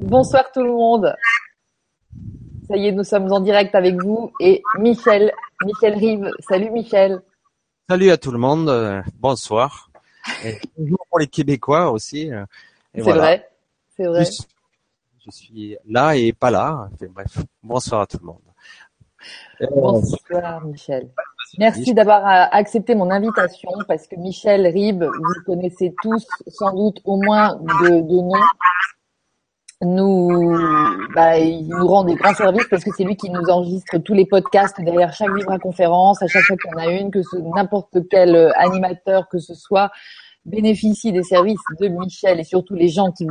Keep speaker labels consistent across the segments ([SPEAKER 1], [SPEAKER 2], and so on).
[SPEAKER 1] Bonsoir tout le monde. Ça y est, nous sommes en direct avec vous et Michel, Michel Rive. Salut Michel.
[SPEAKER 2] Salut à tout le monde. euh, Bonsoir. Et bonjour pour les Québécois aussi. euh,
[SPEAKER 1] C'est
[SPEAKER 2] voilà.
[SPEAKER 1] vrai, c'est vrai.
[SPEAKER 2] Je, je suis là et pas là. Enfin, bref, bonsoir à tout le monde. Euh,
[SPEAKER 1] Bonsoir Michel. Merci d'avoir accepté mon invitation parce que Michel Ribes, vous connaissez tous sans doute au moins de, de nom, nous, bah, il nous rend des grands services parce que c'est lui qui nous enregistre tous les podcasts derrière chaque Vibra conférence, à chaque fois en a une, que n'importe quel euh, animateur que ce soit bénéficie des services de Michel et surtout les gens qui,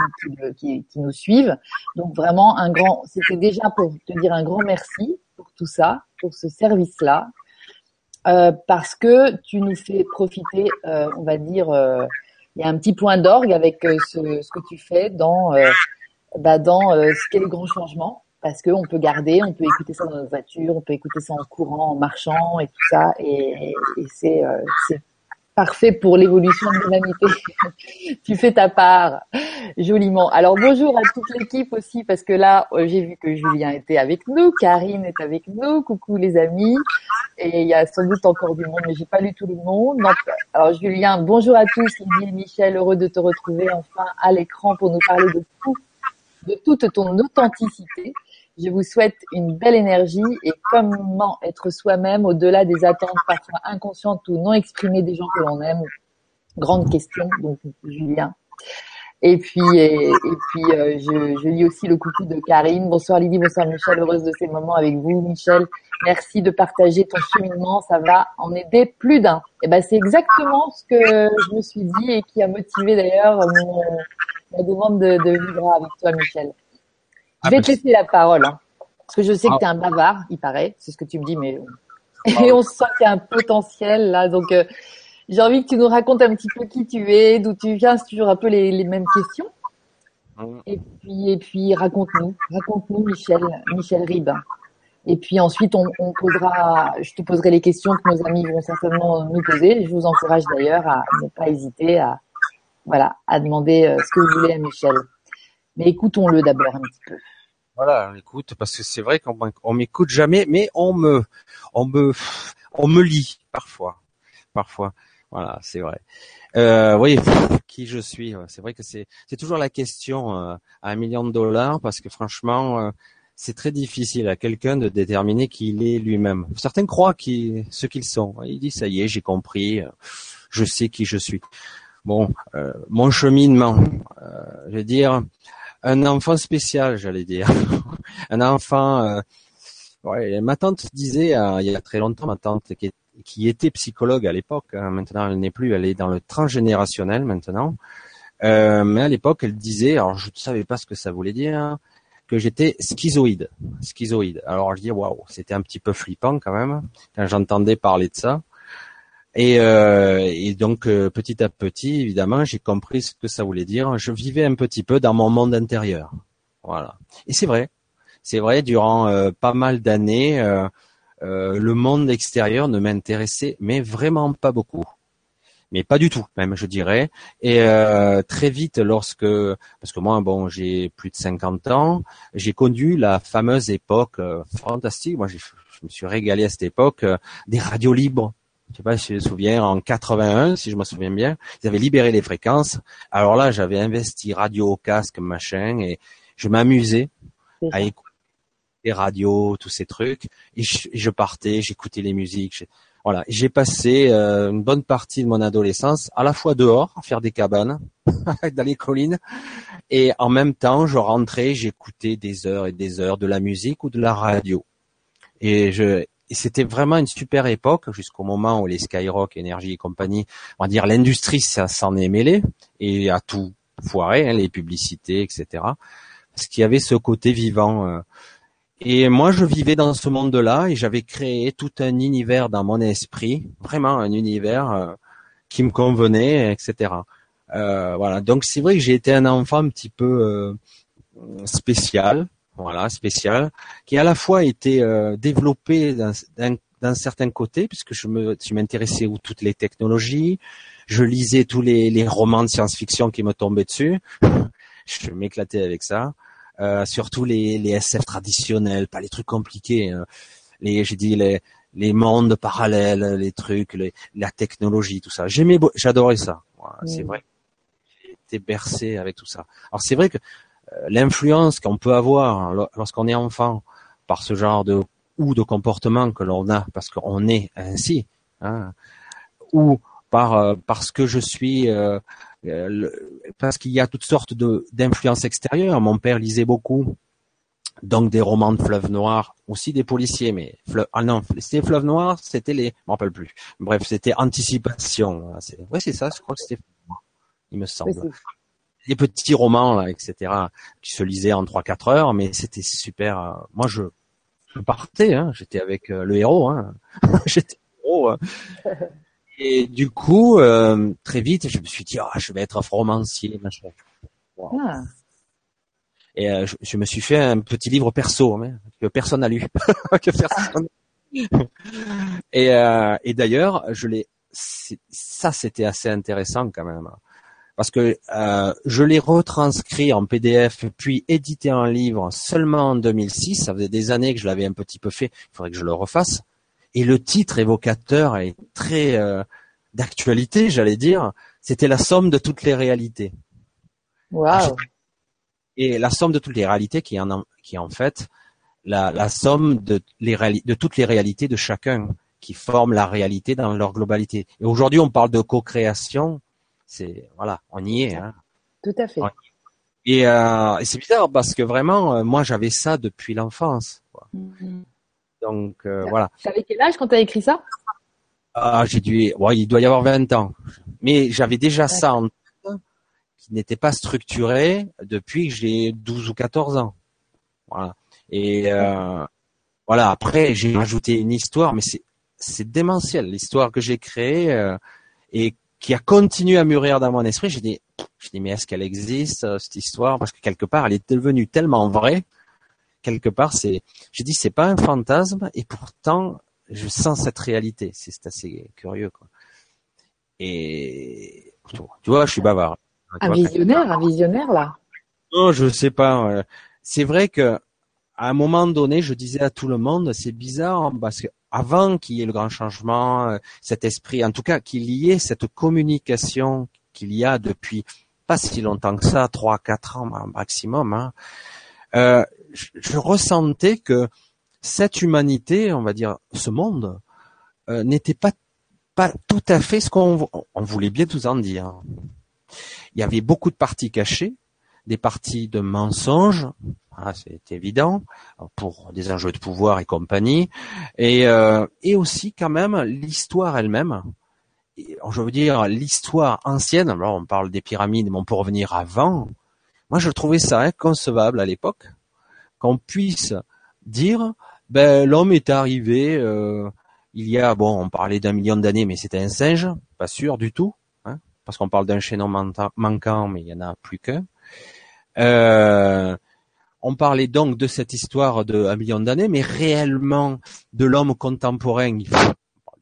[SPEAKER 1] qui, qui, nous suivent. Donc vraiment un grand, c'était déjà pour te dire un grand merci pour tout ça, pour ce service-là, euh, parce que tu nous fais profiter, euh, on va dire, euh, il y a un petit point d'orgue avec euh, ce, ce, que tu fais dans, bah, dans euh, ce qu'est le grand changement, parce qu'on peut garder, on peut écouter ça dans notre voiture, on peut écouter ça en courant, en marchant et tout ça, et, et c'est euh, parfait pour l'évolution de l'humanité. tu fais ta part joliment. Alors bonjour à toute l'équipe aussi parce que là euh, j'ai vu que Julien était avec nous, Karine est avec nous, coucou les amis. Et il y a sans doute encore du monde, mais j'ai pas lu tout le monde. Alors Julien, bonjour à tous, et Michel, heureux de te retrouver enfin à l'écran pour nous parler de tout, de toute ton authenticité. Je vous souhaite une belle énergie et comment être soi-même au-delà des attentes parfois inconscientes ou non exprimées des gens que l'on aime. Grande question, donc Julien. Et puis, et, puis euh, je, je, lis aussi le coucou de Karine. Bonsoir Lydie, bonsoir Michel, heureuse de ces moments avec vous. Michel, merci de partager ton cheminement, ça va en aider plus d'un. Et ben c'est exactement ce que je me suis dit et qui a motivé d'ailleurs mon, ma demande de, de vivre avec toi Michel. Je vais te laisser la parole, hein, parce que je sais que tu es un bavard, il paraît, c'est ce que tu me dis, mais et on sent qu'il y a un potentiel là, donc euh, j'ai envie que tu nous racontes un petit peu qui tu es, d'où tu viens, c'est toujours un peu les, les mêmes questions. Et puis, et puis raconte-nous, raconte-nous Michel, Michel Ribes. Et puis ensuite, on, on, posera, je te poserai les questions que nos amis vont certainement nous poser. Je vous encourage d'ailleurs à ne pas hésiter à, voilà, à demander euh, ce que vous voulez à Michel. Mais écoutons-le d'abord un petit peu.
[SPEAKER 2] Voilà, on écoute parce que c'est vrai qu'on on m'écoute jamais, mais on me, on me, on me lit parfois, parfois. Voilà, c'est vrai. Euh, oui, qui je suis. C'est vrai que c'est, c'est toujours la question euh, à un million de dollars parce que franchement, euh, c'est très difficile à quelqu'un de déterminer qui il est lui-même. Certains croient qui, ce qu'ils sont. Ils disent ça y est, j'ai compris, je sais qui je suis. Bon, euh, mon cheminement, je veux dire un enfant spécial, j'allais dire. un enfant. Euh, ma tante disait euh, il y a très longtemps, ma tante qui, était psychologue à l'époque. Hein, maintenant, elle n'est plus. Elle est dans le transgénérationnel maintenant. Euh, mais à l'époque, elle disait, alors je ne savais pas ce que ça voulait dire, que j'étais schizoïde. Schizoïde. Alors je dis waouh, c'était un petit peu flippant quand même quand j'entendais parler de ça. Et, euh, et, donc euh, petit à petit, évidemment, j'ai compris ce que ça voulait dire. Je vivais un petit peu dans mon monde intérieur, voilà. Et c'est vrai, c'est vrai. Durant euh, pas mal d'années, le monde extérieur ne m'intéressait, mais vraiment pas beaucoup, mais pas du tout, même je dirais. Et très vite, lorsque, parce que moi, bon, j'ai plus de 50 ans, j'ai connu la fameuse époque fantastique. Moi, je me suis régalé à cette époque des radios libres je sais pas si je me souviens, en 81, si je me souviens bien, ils avaient libéré les fréquences. Alors là, j'avais investi radio au casque, machin, et je m'amusais à écouter les radios, tous ces trucs. Et je, partais, j'écoutais les musiques. Voilà, j'ai passé euh, une bonne partie de mon adolescence à la fois dehors, à faire des cabanes, dans les collines, et en même temps, je rentrais, j'écoutais des heures et des heures de la musique ou de la radio. Et je, et c'était vraiment une super époque jusqu'au moment où les Skyrock, Énergie et compagnie, on va dire l'industrie s'en est mêlée et a tout foiré, hein, les publicités, etc. Parce qu'il y avait ce côté vivant. Euh. Et moi, je vivais dans ce monde-là et j'avais créé tout un univers dans mon esprit, vraiment un univers euh, qui me convenait, etc. Euh, voilà. Donc c'est vrai que j'ai été un enfant un petit peu spécial, voilà, spécial, qui à la fois été euh, développé d'un certain côté, puisque je me je m'intéressais aux toutes les technologies, je lisais tous les, les romans de science-fiction qui me tombaient dessus, je m'éclatais avec ça. Euh, surtout les, les SF traditionnels, pas les trucs compliqués. Hein. Les, j'ai dit les, les mondes parallèles, les trucs, les, la technologie, tout ça. J'aimais, j'adorais ça. C'est mm. vrai. J'ai été bercé avec tout ça. Alors c'est vrai que euh, l'influence qu'on peut avoir hein, lorsqu'on est enfant par ce genre de ou de comportement que l'on a parce qu'on est ainsi, hein, ou par euh, parce que je suis euh, parce qu'il y a toutes sortes de d'influences extérieures. Mon père lisait beaucoup, donc des romans de fleuve noir, aussi des policiers, mais fleuve, ah non, c'était fleuve noir, c'était les, je m'en rappelle plus. Bref, c'était anticipation. Ouais, c'est ça, je crois que c'était, il me semble. Des petits romans là, etc. qui se lisaient en 3-4 heures, mais c'était super. Euh, moi, je, je partais, hein, j'étais avec euh, le héros, hein. j'étais héros. Hein. Et du coup, euh, très vite, je me suis dit, oh, je vais être romancier, machin. Ah. Et euh, je, me suis fait un petit livre perso hein, que personne n'a lu, que personne. et, euh, et d'ailleurs, je l'ai. Ça, c'était assez intéressant quand même, parce que euh, je l'ai retranscrit en PDF puis édité en livre seulement en 2006. Ça faisait des années que je l'avais un petit peu fait. Il faudrait que je le refasse. Et le titre évocateur est très euh, d'actualité, j'allais dire. C'était la somme de toutes les réalités.
[SPEAKER 1] Wow
[SPEAKER 2] et la somme de toutes les réalités qui est en, qui est en fait la, la somme de, les de toutes les réalités de chacun qui forment la réalité dans leur globalité. Et aujourd'hui, on parle de co-création. C'est voilà, on y est. Hein.
[SPEAKER 1] Tout à fait.
[SPEAKER 2] Et, euh, et c'est bizarre parce que vraiment, euh, moi, j'avais ça depuis l'enfance. Mm-hmm. Donc euh, voilà.
[SPEAKER 1] T'avais quel âge quand tu as écrit ça?
[SPEAKER 2] Ah, j'ai dû. Ouais, il doit y avoir 20 ans. Mais j'avais déjà ça en qui n'était pas structuré depuis que j'ai 12 ou 14 ans. Voilà. Et euh, voilà. Après, j'ai rajouté une histoire, mais c'est c'est démentiel l'histoire que j'ai créée euh, et qui a continué à mûrir dans mon esprit. J'ai dit, je dis mais est-ce qu'elle existe euh, cette histoire? Parce que quelque part, elle est devenue tellement vraie. Quelque part, c'est, j'ai dit c'est pas un fantasme et pourtant je sens cette réalité. C'est assez curieux quoi. Et tu vois, je suis bavard.
[SPEAKER 1] Un visionnaire, un visionnaire là.
[SPEAKER 2] Non, je sais pas. C'est vrai que à un moment donné, je disais à tout le monde, c'est bizarre hein, parce que avant qu'il y ait le grand changement, euh, cet esprit, en tout cas qu'il y ait cette communication qu'il y a depuis pas si longtemps que ça, trois, quatre ans maximum, hein, euh, je, ressentais que cette humanité, on va dire, ce monde, euh, n'était pas pas tout à fait ce qu'on on voulait bien tout en dire. Il y avait beaucoup de parties cachées, des parties de mensonges, ah, c'est évident, pour des enjeux de pouvoir et compagnie, et, euh, et aussi quand même l'histoire elle-même. Je veux dire l'histoire ancienne. Alors on parle des pyramides, mais on peut revenir avant. Moi, je trouvais ça inconcevable à l'époque qu'on puisse dire, ben l'homme est arrivé. Euh, il y a, bon, on parlait d'un million d'années, mais c'était un singe, pas sûr du tout parce qu'on parle d'un chaînon manquant, mais il y en a plus qu'un. Euh, on parlait donc de cette histoire de un million d'années, mais réellement de l'homme contemporain, il faut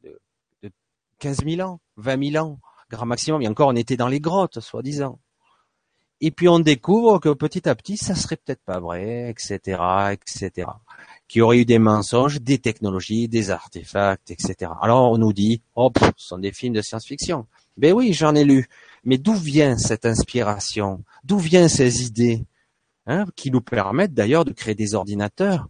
[SPEAKER 2] de, de 15 000 ans, 20 000 ans, grand maximum. Et encore, on était dans les grottes, soi-disant. Et puis on découvre que petit à petit, ça serait peut-être pas vrai, etc., etc. Qu'il y aurait eu des mensonges, des technologies, des artefacts, etc. Alors on nous dit, oh, ce sont des films de science-fiction. Ben oui, j'en ai lu. Mais d'où vient cette inspiration? D'où viennent ces idées hein, qui nous permettent d'ailleurs de créer des ordinateurs?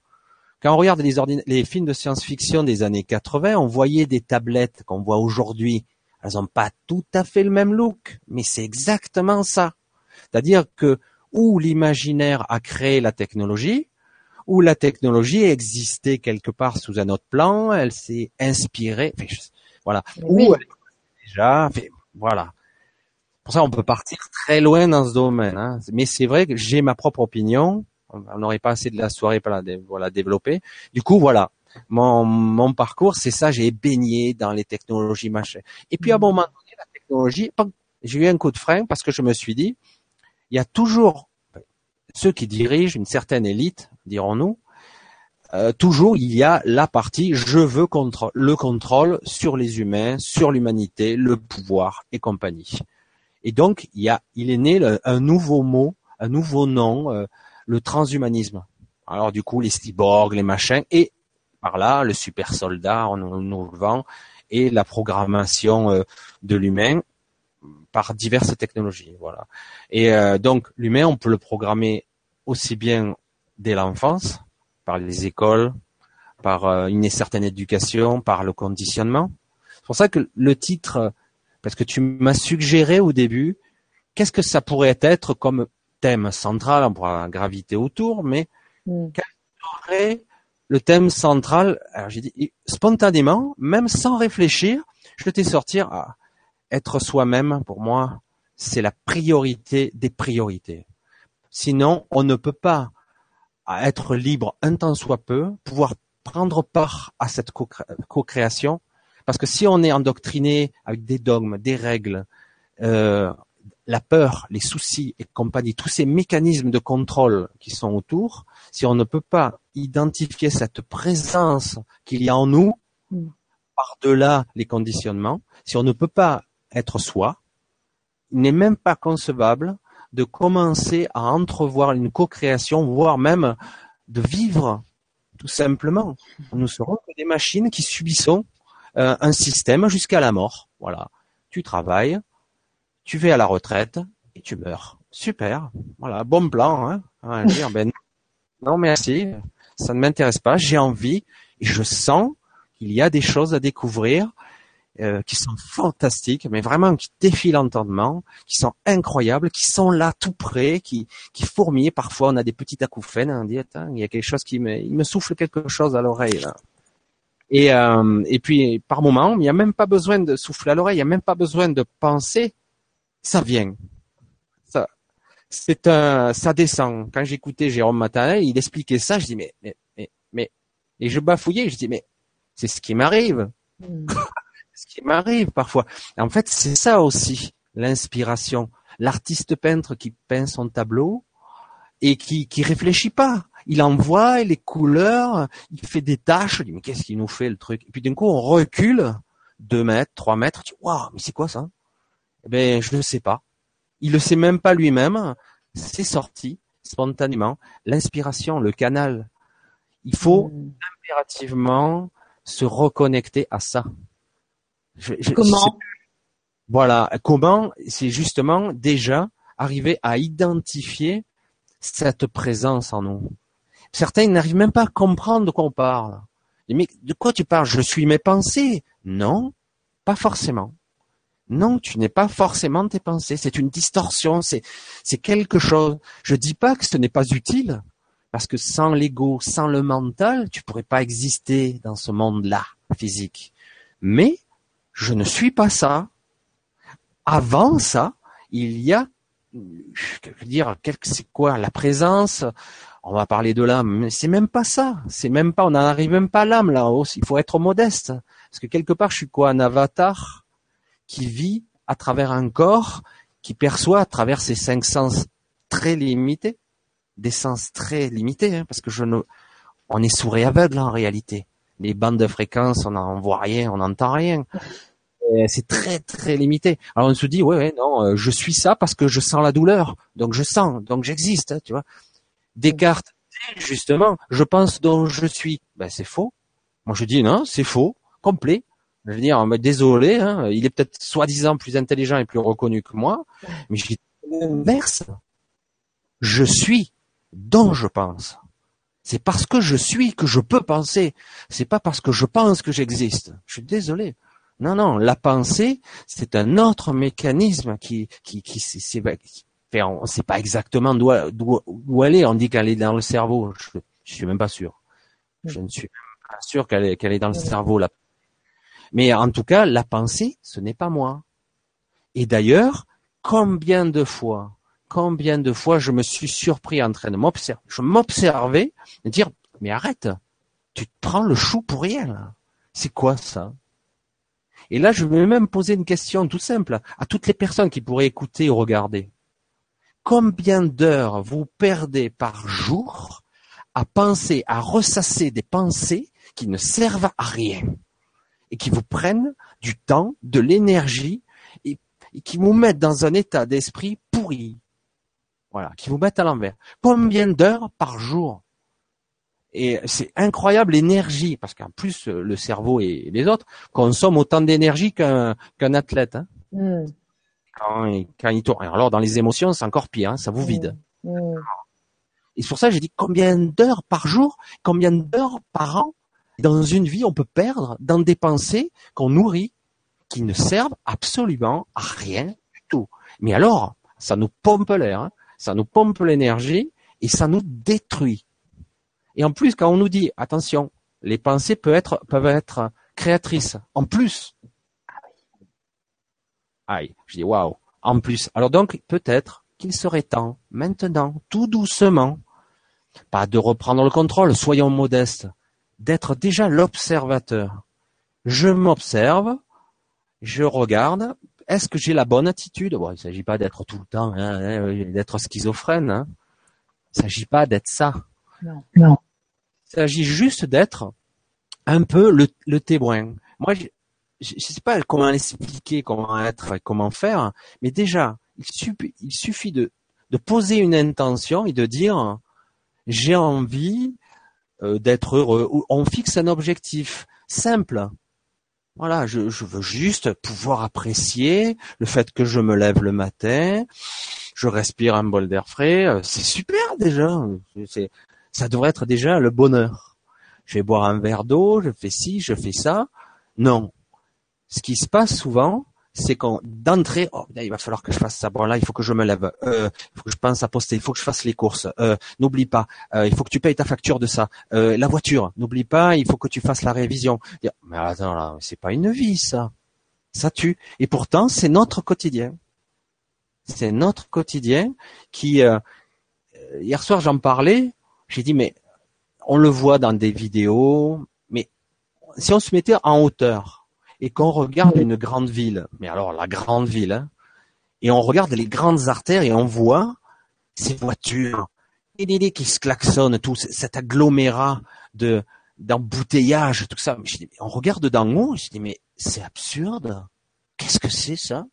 [SPEAKER 2] Quand on regarde les, les films de science-fiction des années 80, on voyait des tablettes qu'on voit aujourd'hui. Elles n'ont pas tout à fait le même look, mais c'est exactement ça. C'est-à-dire que où l'imaginaire a créé la technologie, où la technologie existait quelque part sous un autre plan, elle s'est inspirée, voilà, où déjà, voilà. Pour ça, on peut partir très loin dans ce domaine. Hein. Mais c'est vrai que j'ai ma propre opinion. On n'aurait pas assez de la soirée pour la, voilà, développer. Du coup, voilà. Mon, mon parcours, c'est ça. J'ai baigné dans les technologies machin. Et puis à un moment donné, la technologie, j'ai eu un coup de frein parce que je me suis dit, il y a toujours ceux qui dirigent une certaine élite, dirons-nous, euh, toujours il y a la partie je veux le contrôle sur les humains, sur l'humanité, le pouvoir et compagnie. Et donc il y a, il est né un nouveau mot un nouveau nom, euh, le transhumanisme. Alors du coup, les cyborgs, les machins, et par là, le super soldat, on nous le vend, et la programmation euh, de l'humain par diverses technologies. Voilà. Et euh, donc l'humain, on peut le programmer aussi bien dès l'enfance, par les écoles, par une certaine éducation, par le conditionnement. C'est pour ça que le titre, parce que tu m'as suggéré au début, qu'est-ce que ça pourrait être comme thème central, on pourra graviter autour, mais mm. quel serait le thème central? Alors j'ai dit spontanément, même sans réfléchir, je t'ai sortir à être soi-même. Pour moi, c'est la priorité des priorités. Sinon, on ne peut pas être libre un temps soit peu, pouvoir prendre part à cette co-création, parce que si on est endoctriné avec des dogmes, des règles, euh, la peur, les soucis et compagnie, tous ces mécanismes de contrôle qui sont autour, si on ne peut pas identifier cette présence qu'il y a en nous, mm. par-delà les conditionnements, si on ne peut pas être soi, il n'est même pas concevable de commencer à entrevoir une co-création, voire même de vivre tout simplement. Nous serons que des machines qui subissons euh, un système jusqu'à la mort. Voilà. Tu travailles, tu vas à la retraite et tu meurs. Super. Voilà, bon plan. Hein, hein dire, ben, non, merci. Ça ne m'intéresse pas. J'ai envie et je sens qu'il y a des choses à découvrir euh, qui sont fantastiques, mais vraiment qui défient l'entendement, qui sont incroyables, qui sont là tout près, qui, qui fourmillent. Parfois, on a des petites acouphènes. On il y a quelque chose qui me, il me souffle quelque chose à l'oreille. Et, euh, et puis, par moment, il n'y a même pas besoin de souffler à l'oreille, il n'y a même pas besoin de penser ça vient. Ça, c'est un, ça descend. Quand j'écoutais Jérôme Matin, il expliquait ça, je dis mais, mais, mais, mais, et je bafouillais, je dis mais c'est ce qui m'arrive. Hmm. ce qui m'arrive parfois. en fait, c'est ça aussi l'inspiration. L'artiste peintre qui peint son tableau et qui qui réfléchit pas. Il envoie les couleurs, il fait des tâches. Je dis mais qu'est-ce qu'il nous fait le truc? Et puis d'un coup on recule deux mètres, trois mètres. Tu dis waouh, mais c'est quoi ça? Eh ben, je ne sais pas. Il le sait même pas lui-même. C'est sorti spontanément. L'inspiration, le canal. Il faut hmm. impérativement se reconnecter à ça.
[SPEAKER 1] comment?
[SPEAKER 2] Voilà. Comment? C'est justement déjà arriver à identifier cette présence en nous. Certains n'arrivent même pas à comprendre de quoi on parle. Mais de quoi tu parles? Je suis mes pensées. Non, pas forcément. Non, tu n'es pas forcément tes pensées. C'est une distorsion. C'est, quelque chose. Je dis pas que ce n'est pas utile. Parce que sans l'ego, sans le mental, tu pourrais pas exister dans ce monde-là, physique. Mais, je ne suis pas ça. Avant ça, il y a, je veux dire, c'est quoi, la présence, on va parler de l'âme, mais c'est même pas ça. C'est même pas, on n'en arrive même pas à l'âme là-haut. Il faut être modeste. Parce que quelque part, je suis quoi, un avatar? qui vit à travers un corps qui perçoit à travers ses cinq sens très limités, des sens très limités, hein, parce que je ne, on est sourd et aveugle en réalité. Les bandes de fréquences, on n'en voit rien, on n'entend rien. C'est très très limité. Alors on se dit ouais, ouais non, euh, je suis ça parce que je sens la douleur, donc je sens, donc j'existe, hein, tu vois. Descartes, justement, je pense donc je suis. Ben c'est faux. Moi je dis non, c'est faux, complet. Je veux dire, désolé, hein, il est peut-être soi-disant plus intelligent et plus reconnu que moi, mais je dis l'inverse. Je suis dont je pense. C'est parce que je suis que je peux penser. C'est pas parce que je pense que j'existe. Je suis désolé. Non, non, la pensée, c'est un autre mécanisme qui, qui, qui, on ne sait pas exactement d'où, d'où, elle est. On dit qu'elle est dans le cerveau. Je, je suis même pas sûr. Je ne suis pas sûr qu'elle est, qu'elle est dans le cerveau, là. Mais en tout cas, la pensée, ce n'est pas moi. Et d'ailleurs, combien de fois, combien de fois je me suis surpris en train de m'observer, je m'observais et dire, mais arrête, tu te prends le chou pour rien, C'est quoi ça? Et là, je vais même poser une question tout simple à toutes les personnes qui pourraient écouter ou regarder. Combien d'heures vous perdez par jour à penser, à ressasser des pensées qui ne servent à rien? et qui vous prennent du temps, de l'énergie et, qui vous mettent dans un état d'esprit pourri. Voilà, qui vous mettent à l'envers. Combien d'heures par jour? Et c'est incroyable l'énergie, parce qu'en plus le cerveau et les autres consomment autant d'énergie qu'un athlète. Hein. Mm. Quand, quand il tourne. Alors dans les émotions, c'est encore pire, hein, ça vous vide. Et c'est pour ça que j'ai dit combien d'heures par jour, combien d'heures par an dans une vie on peut perdre dans des pensées qu'on nourrit qui ne servent absolument à rien du tout. Mais alors, ça nous pompe l'air, hein. ça nous pompe l'énergie et ça nous détruit. Et en plus, quand on nous dit attention, les pensées peuvent être, peuvent être créatrices. En plus, aïe, je dis waouh. En plus, alors donc peut-être qu'il serait temps, maintenant, tout doucement, pas de reprendre le contrôle, soyons modestes, d'être déjà l'observateur. Je m'observe, je regarde, est-ce que j'ai la bonne attitude? Bon, il ne s'agit pas d'être tout le temps, hein, hein, d'être schizophrène. Hein. Il ne s'agit pas d'être ça. Non. non. Il s'agit juste d'être un peu le, témoin. Moi, je ne sais pas comment expliquer, comment être, comment faire, mais déjà, il suffit, il suffit de, de poser une intention et de dire j'ai envie euh, d'être heureux. On fixe un objectif simple. Voilà, je, veux juste pouvoir apprécier le fait que je me lève le matin, je respire un bol d'air frais, euh, c'est super déjà. Ça devrait être déjà le bonheur. Je vais boire un verre d'eau, je fais ci, je fais ça. Non. Ce qui se passe souvent, c'est qu'on d'entrée, oh, il va falloir que je fasse ça. Bon là, il faut que je me lève. Euh, il faut que je pense à poster. Il faut que je fasse les courses. Euh, n'oublie pas. Euh, il faut que tu payes ta facture de ça. Euh, la voiture. N'oublie pas. Il faut que tu fasses la révision. Mais attends là, c'est pas une vie ça. Ça tue. Et pourtant, c'est notre quotidien. C'est notre quotidien qui. Euh, hier soir, j'en parlais. J'ai dit mais on le voit dans des vidéos. Mais si on se mettait en hauteur et qu'on regarde une grande ville, mais alors la grande ville, hein, et on regarde les grandes artères et on voit ces voitures qui se klaxonnent, tout cet agglomérat de d'embouteillage, tout ça. on regarde d'en haut, je dis mais c'est absurde. Qu'est-ce que c'est ça?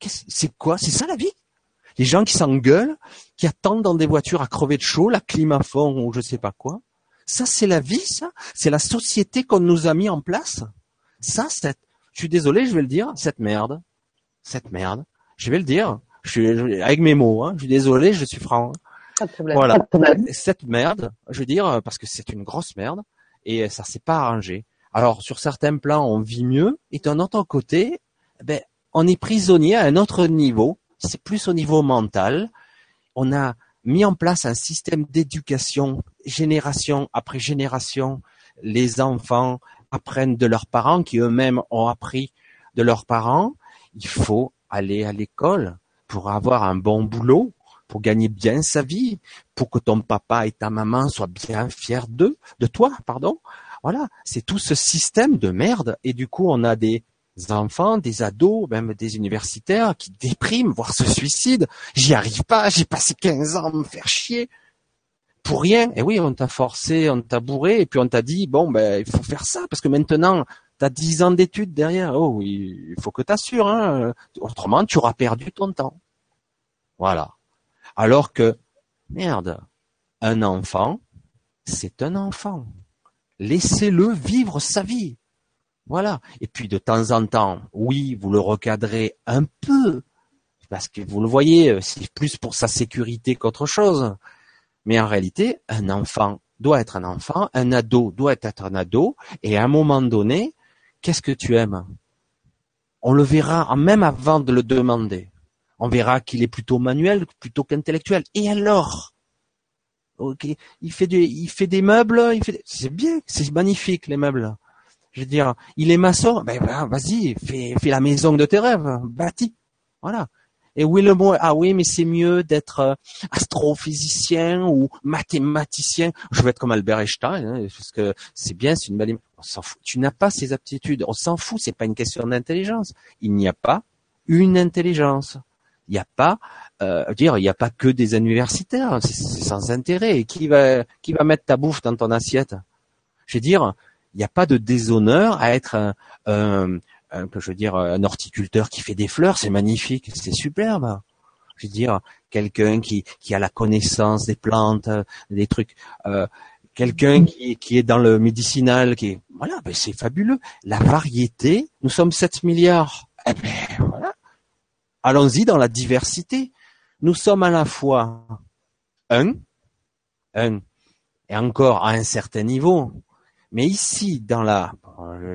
[SPEAKER 2] C'est quoi? C'est ça la vie? Les gens qui s'engueulent, qui attendent dans des voitures à crever de chaud, la fond ou je sais pas quoi. Ça c'est la vie, ça? C'est la société qu'on nous a mis en place? Ça, cette, je suis désolé, je vais le dire, cette merde, cette merde, je vais le dire, je suis avec mes mots, hein, je suis désolé, je suis franc. Pas de problème. Voilà, cette merde, je veux dire, parce que c'est une grosse merde et ça s'est pas arrangé. Alors sur certains plans, on vit mieux, et d'un autre côté, ben, on est prisonnier à un autre niveau. C'est plus au niveau mental. On a mis en place un système d'éducation, génération après génération. Les enfants, apprennent de leurs parents, qui eux-mêmes ont appris de leurs parents. Il faut aller à l'école pour avoir un bon boulot, pour gagner bien sa vie, pour que ton papa et ta maman soient bien fiers d'eux, de toi, pardon. Voilà, c'est tout ce système de merde. Et du coup, on a des enfants, des ados, même des universitaires qui dépriment, voire se suicident. J'y arrive pas, j'ai passé 15 ans à me faire chier pour rien. Et oui, on t'a forcé, on t'a bourré, et puis on t'a dit bon ben il faut faire ça parce que maintenant tu as 10 ans d'études derrière. Oh il faut que tu assures, hein. autrement tu auras perdu ton temps. Voilà. Alors que merde, un enfant, c'est un enfant. Laissez-le vivre sa vie. Voilà. Et puis de temps en temps, oui, vous le recadrez un peu, parce que vous le voyez, c'est plus pour sa sécurité qu'autre chose. Mais en réalité, un enfant doit être un enfant, un ado doit être un ado, et à un moment donné, qu'est-ce que tu aimes? On le verra même avant de le demander. On verra qu'il est plutôt manuel plutôt qu'intellectuel. Et alors? Il fait des, il fait des meubles, c'est bien, c'est magnifique les meubles. Je veux dire, il est maçon, ben, vas-y, fais, fais la maison de tes rêves, bâtis. Voilà. Et oui, le mot, ah oui, mais c'est mieux d'être euh, astrophysicien ou mathématicien. Je veux être comme Albert Einstein, hein, parce que c'est bien, c'est une belle. On s'en fout. Tu n'as pas ces aptitudes. On s'en fout. C'est pas une question d'intelligence. Il n'y a pas une intelligence. Il n'y a pas, euh, dire, il n'y a pas que des universitaires. C'est sans intérêt. Et qui va, qui va mettre ta bouffe dans ton assiette? Je veux dire, il n'y a pas de déshonneur à être un, un, je veux dire, un horticulteur qui fait des fleurs, c'est magnifique, c'est superbe. Je veux dire, quelqu'un qui, qui a la connaissance des plantes, des trucs, euh, quelqu'un qui, qui est dans le médicinal, qui voilà, ben c'est fabuleux. La variété, nous sommes 7 milliards. Eh ben, voilà. Allons-y dans la diversité. Nous sommes à la fois un, un, et encore à un certain niveau. Mais ici, dans la,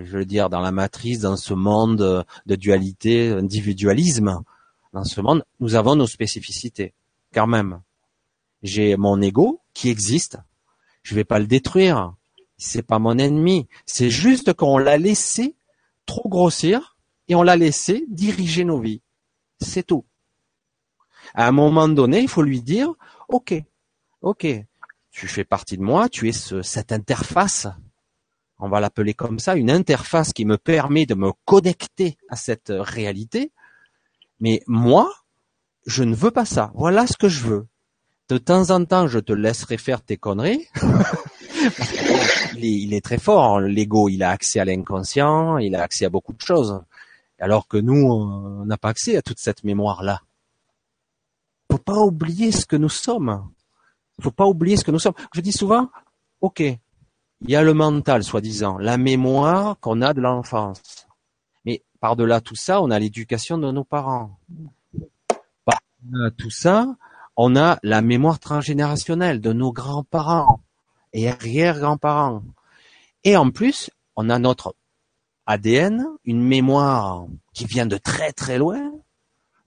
[SPEAKER 2] je veux dire, dans la matrice, dans ce monde de dualité, individualisme, dans ce monde, nous avons nos spécificités, quand même. J'ai mon ego qui existe. Je vais pas le détruire. C'est pas mon ennemi. C'est juste qu'on l'a laissé trop grossir et on l'a laissé diriger nos vies. C'est tout. À un moment donné, il faut lui dire, OK, OK, tu fais partie de moi, tu es ce, cette interface, on va l'appeler comme ça, une interface qui me permet de me connecter à cette réalité. Mais moi, je ne veux pas ça. Voilà ce que je veux. De temps en temps, je te laisserai faire tes conneries. il, est, très fort, l'ego. Il a accès à l'inconscient, il a accès à beaucoup de choses. Alors que nous, on n'a pas accès à toute cette mémoire-là. Faut pas oublier ce que nous sommes. Il faut pas oublier ce que nous sommes. Je dis souvent, ok, il y a le mental, soi-disant, la mémoire qu'on a de l'enfance. Mais par-delà tout ça, on a l'éducation de nos parents. Par-delà tout ça, on a la mémoire transgénérationnelle de nos grands-parents et arrière-grands-parents. Et en plus, on a notre ADN, une mémoire qui vient de très très loin.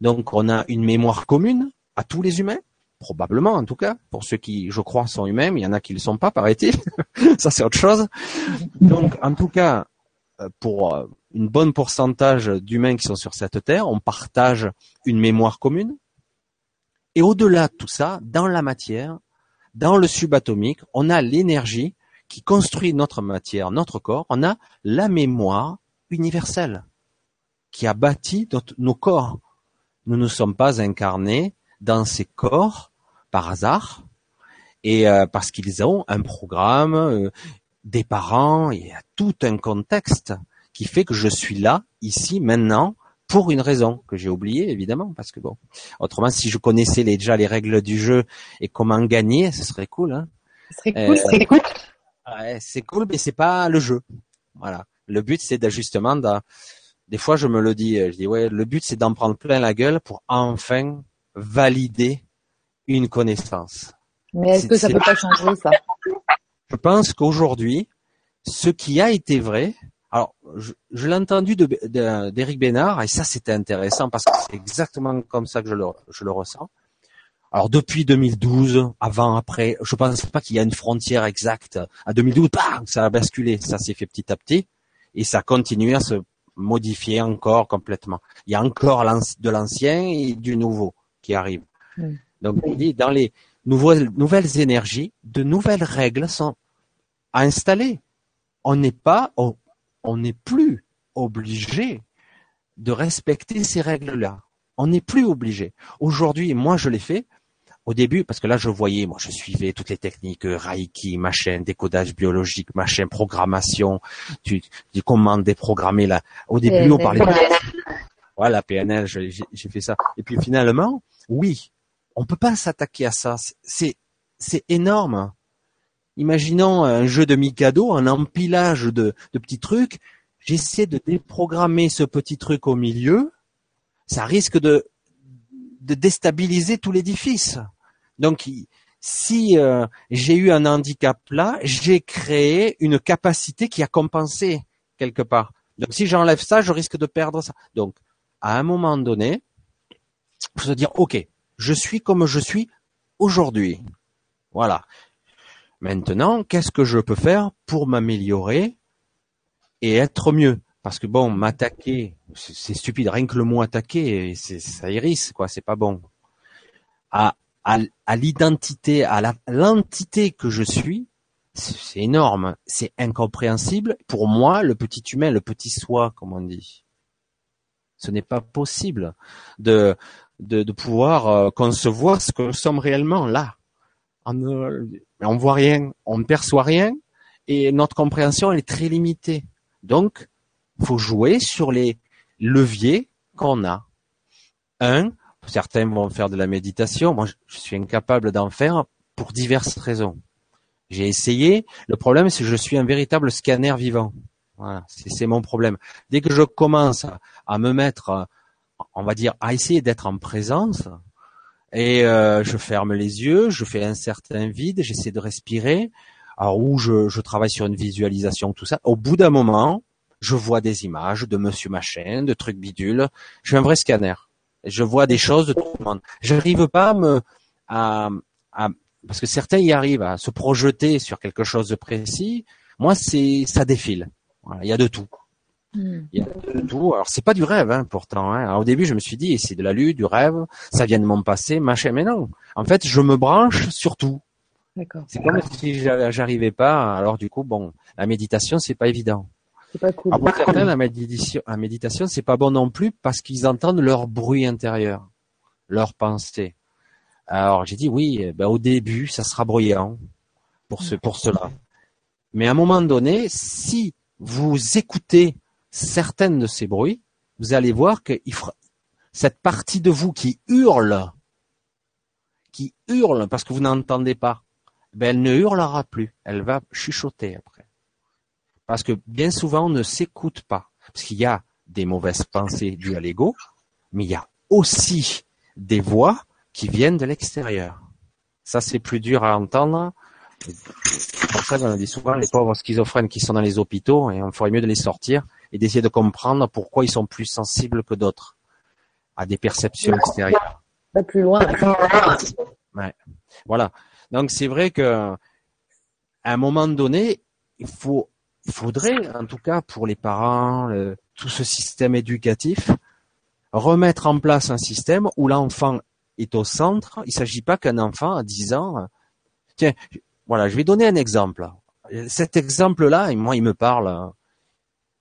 [SPEAKER 2] Donc on a une mémoire commune à tous les humains probablement en tout cas, pour ceux qui, je crois, sont humains, mais il y en a qui ne le sont pas, paraît-il. Ça, c'est autre chose. Donc, en tout cas, euh, pour euh, une bonne pourcentage d'humains qui sont sur cette terre, on partage une mémoire commune. Et au-delà de tout ça, dans la matière, dans le subatomique, on a l'énergie qui construit notre matière, notre corps. On a la mémoire universelle qui a bâti nos corps. Nous ne sommes pas incarnés dans ces corps par hasard et euh, parce qu'ils ont un programme, euh, des parents, il y a tout un contexte qui fait que je suis là, ici, maintenant, pour une raison que j'ai oubliée évidemment, parce que bon, autrement si je connaissais déjà les règles du jeu et comment gagner, ce serait cool. Hein
[SPEAKER 1] ce serait cool, euh, c'est cool.
[SPEAKER 2] Ouais, c'est cool, mais c'est pas le jeu. Voilà. Le but c'est d'ajustement. Des fois, je me le dis, je dis ouais, le but c'est d'en prendre plein la gueule pour enfin valider une connaissance.
[SPEAKER 1] Mais est-ce que ça peut pas changer ça?
[SPEAKER 2] Je pense qu'aujourd'hui, ce qui a été vrai, alors je, l'ai entendu d'Éric de, Bénard et ça c'était intéressant parce que c'est exactement comme ça que je le, je le ressens. Alors depuis 2012, avant, après, je pense pas qu'il y a une frontière exacte. À 2012, bam, ça a basculé, ça s'est fait petit à petit et ça continue à se modifier encore complètement. Il y a encore de l'ancien et du nouveau qui arrive. Donc, dans les nouvelles, nouvelles énergies, de nouvelles règles sont à installer. On n'est pas, on n'est plus obligé de respecter ces règles-là. On n'est plus obligé. Aujourd'hui, moi, je l'ai fait. Au début, parce que là, je voyais, moi, je suivais toutes les techniques, euh, Reiki, machin, décodage biologique, machin, programmation, tu, tu commandes déprogrammer là. Au début, on parlait. Voilà, PNL, j'ai fait ça. Et puis finalement, oui, on peut pas s'attaquer à ça. C'est c'est énorme. Imaginons un jeu de Mikado, un empilage de, de petits trucs. J'essaie de déprogrammer ce petit truc au milieu. Ça risque de, de déstabiliser tout l'édifice. Donc, si euh, j'ai eu un handicap là, j'ai créé une capacité qui a compensé quelque part. Donc, si j'enlève ça, je risque de perdre ça. Donc, à un moment donné, faut se dire, OK, je suis comme je suis aujourd'hui. Voilà. Maintenant, qu'est-ce que je peux faire pour m'améliorer et être mieux? Parce que bon, m'attaquer, c'est stupide. Rien que le mot attaquer, ça hérisse, quoi. C'est pas bon. À, à, l'identité, à l'entité que je suis, c'est énorme. C'est incompréhensible. Pour moi, le petit humain, le petit soi, comme on dit. Ce n'est pas possible de de, de pouvoir euh, concevoir ce que nous sommes réellement là. On ne voit rien, on ne perçoit rien, et notre compréhension elle est très limitée. Donc, faut jouer sur les leviers qu'on a. Un, Certains vont faire de la méditation. Moi, je suis incapable d'en faire pour diverses raisons. J'ai essayé. Le problème, c'est que je suis un véritable scanner vivant. Voilà, c'est mon problème. Dès que je commence à, me mettre, on va dire, à essayer d'être en présence, et euh, je ferme les yeux, je fais un certain vide, j'essaie de respirer, alors je, travaille sur une visualisation, tout ça. Au bout d'un moment, je vois des images de Monsieur Machin, de trucs bidules. Je suis un vrai scanner. Je vois des choses de tout le monde. Je n'arrive pas à me, parce que certains y arrivent à se projeter sur quelque chose de précis. Moi, c'est, ça défile. Il y a de tout. Hmm. Il y a de tout. Alors c'est pas du rêve, hein, pourtant. Hein. Alors, au début, je me suis dit, c'est de la lutte, du rêve, ça vient de mon passé, machin. Mais non. En fait, je me branche sur tout. C'est comme si j'arrivais pas. Alors du coup, bon, la méditation, c'est pas évident.
[SPEAKER 1] C'est pas cool.
[SPEAKER 2] pour certains, la méditation, la méditation, c'est pas bon non plus parce qu'ils entendent leur bruit intérieur, leur pensée. Alors j'ai dit oui, ben, au début, ça sera bruyant pour ce, pour cela. Mais à un moment donné, si vous écoutez certaines de ces bruits, vous allez voir que cette partie de vous qui hurle, qui hurle parce que vous n'entendez pas, ben elle ne hurlera plus, elle va chuchoter après. Parce que bien souvent, on ne s'écoute pas. Parce qu'il y a des mauvaises pensées dues à l'ego, mais il y a aussi des voix qui viennent de l'extérieur. Ça, c'est plus dur à entendre. Pour ça, on dit souvent les pauvres schizophrènes qui sont dans les hôpitaux, et on ferait mieux de les sortir et d'essayer de comprendre pourquoi ils sont plus sensibles que d'autres à des perceptions extérieures.
[SPEAKER 1] Pas plus loin.
[SPEAKER 2] Ouais. Voilà. Donc c'est vrai que à un moment donné, il faut, il faudrait, en tout cas pour les parents, tout ce système éducatif, remettre en place un système où l'enfant est au centre. Il ne s'agit pas qu'un enfant à 10 ans, tiens, voilà, je vais donner un exemple. Cet exemple-là, moi, il me parle.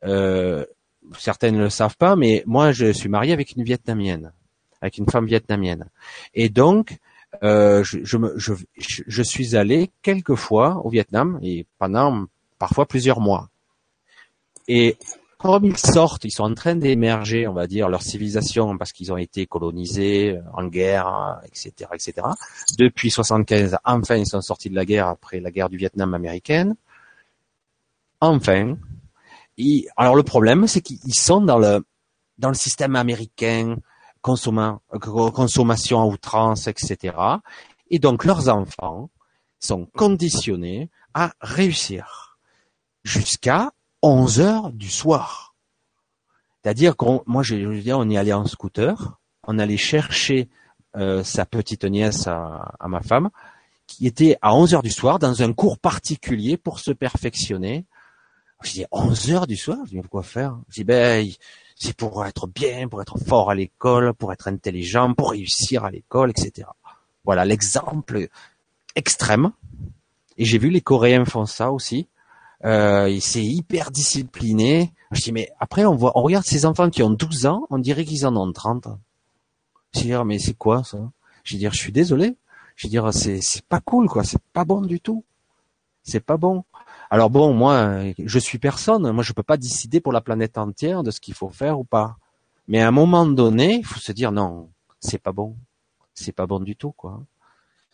[SPEAKER 2] Euh, certains ne le savent pas, mais moi, je suis marié avec une Vietnamienne, avec une femme vietnamienne, et donc euh, je, je, je, suis allé quelques fois au Vietnam et pendant parfois plusieurs mois. Et comme ils sortent, ils sont en train d'émerger, on va dire, leur civilisation parce qu'ils ont été colonisés en guerre, etc., etc. Depuis 75, enfin, ils sont sortis de la guerre après la guerre du Vietnam américaine. Enfin, alors le problème, c'est qu'ils sont dans le dans le système américain, consommation à outrance, etc. Et donc leurs enfants sont conditionnés à réussir jusqu'à 11 heures du soir. C'est-à-dire qu'on, moi, je veux dire, on y allait en scooter, on allait chercher euh, sa petite nièce à, ma femme, qui était à 11 heures du soir dans un cours particulier pour se perfectionner. Je dis 11 heures du soir, je dis pourquoi faire? Je dis ben c'est pour être bien, pour être fort à l'école, pour être intelligent, pour réussir à l'école, etc. Voilà l'exemple extrême. Et j'ai vu les Coréens font ça aussi. Euh, c'est hyper discipliné. Je dis mais après on voit, on regarde ces enfants qui ont 12 ans, on dirait qu'ils en ont 30. Je dis mais c'est quoi ça? Je dis je suis désolé. Je dis c'est c'est pas cool quoi, c'est pas bon du tout. C'est pas bon. Alors bon, moi, je suis personne. Moi, je peux pas décider pour la planète entière de ce qu'il faut faire ou pas. Mais à un moment donné, il faut se dire non, c'est pas bon. C'est pas bon du tout, quoi.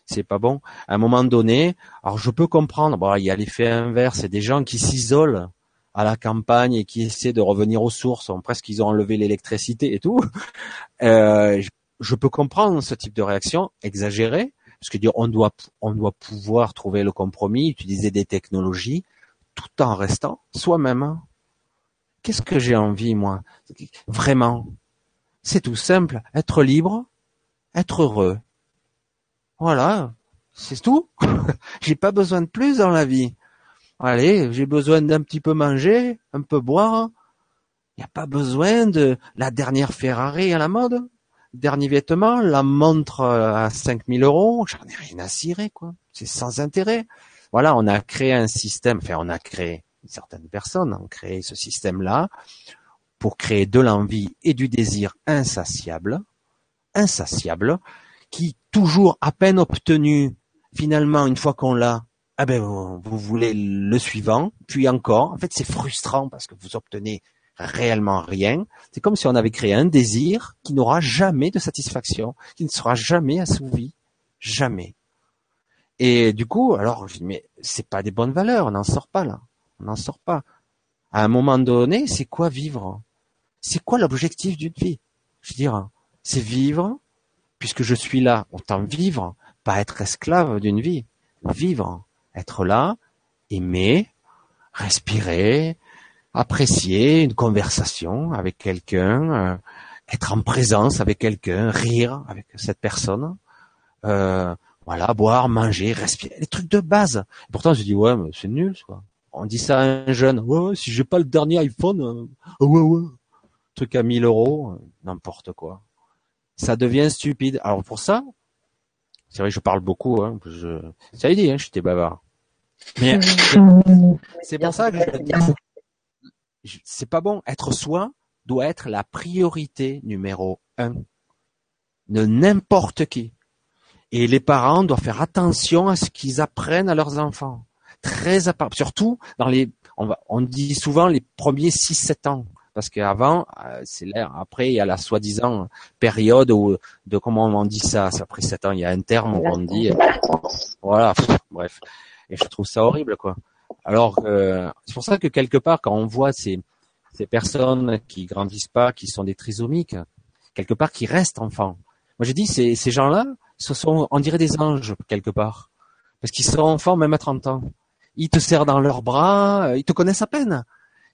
[SPEAKER 2] C'est pas bon. À un moment donné, alors je peux comprendre. Bon, il y a l'effet inverse. C'est des gens qui s'isolent à la campagne et qui essaient de revenir aux sources. presque ils ont enlevé l'électricité et tout. Euh, je peux comprendre ce type de réaction exagérée parce que dire on doit on doit pouvoir trouver le compromis, utiliser des technologies tout en restant soi-même. Qu'est-ce que j'ai envie moi? Vraiment, c'est tout simple, être libre, être heureux. Voilà, c'est tout. j'ai pas besoin de plus dans la vie. Allez, j'ai besoin d'un petit peu manger, un peu boire. Il n'y a pas besoin de la dernière Ferrari à la mode dernier vêtement, la montre euh, à 5000 euros, j'en ai rien à cirer, quoi. C'est sans intérêt. Voilà, on a créé un système, enfin, on a créé, certaines personnes ont créé ce système-là pour créer de l'envie et du désir insatiable, insatiable, qui toujours à peine obtenu, finalement, une fois qu'on l'a, ah ben, vous, vous voulez le suivant, puis encore. En fait, c'est frustrant parce que vous obtenez réellement rien. C'est comme si on avait créé un désir qui n'aura jamais de satisfaction, qui ne sera jamais assouvi, jamais. Et du coup, alors je dis mais c'est pas des bonnes valeurs, on n'en sort pas là, on n'en sort pas. À un moment donné, c'est quoi vivre? C'est quoi l'objectif d'une vie? Je veux dire, c'est vivre, puisque je suis là, autant vivre, pas être esclave d'une vie, vivre, être là, aimer, respirer, apprécier une conversation avec quelqu'un, euh, être en présence avec quelqu'un, rire avec cette personne, euh, voilà, boire, manger, respirer, les trucs de base. pourtant, je dis ouais, mais c'est nul, quoi. On dit ça à un jeune, ouais, si j'ai pas le dernier iPhone, euh, ouais, ouais, truc à 1000 euros, euh, n'importe quoi. Ça devient stupide. Alors pour ça, c'est vrai, je parle beaucoup, hein, je, ça a dit, hein, j'étais bavard. Mais c'est pour ça que je dis, c'est pas bon. Être soi doit être la priorité numéro un de n'importe qui. Et les parents doivent faire attention à ce qu'ils apprennent à leurs enfants. Très à surtout dans les, on, va, on dit souvent les premiers 6-7 ans. Parce qu'avant, euh, c'est l'air. Après, il y a la soi-disant période où, de comment on dit ça? Après 7 ans, il y a un terme où on dit, voilà, bref. Et je trouve ça horrible, quoi. Alors, euh, c'est pour ça que quelque part, quand on voit ces, ces personnes qui grandissent pas, qui sont des trisomiques, quelque part, qui restent enfants. Moi, j'ai dit, ces, ces gens-là, ce sont, on dirait des anges, quelque part. Parce qu'ils sont enfants même à 30 ans. Ils te serrent dans leurs bras, euh, ils te connaissent à peine.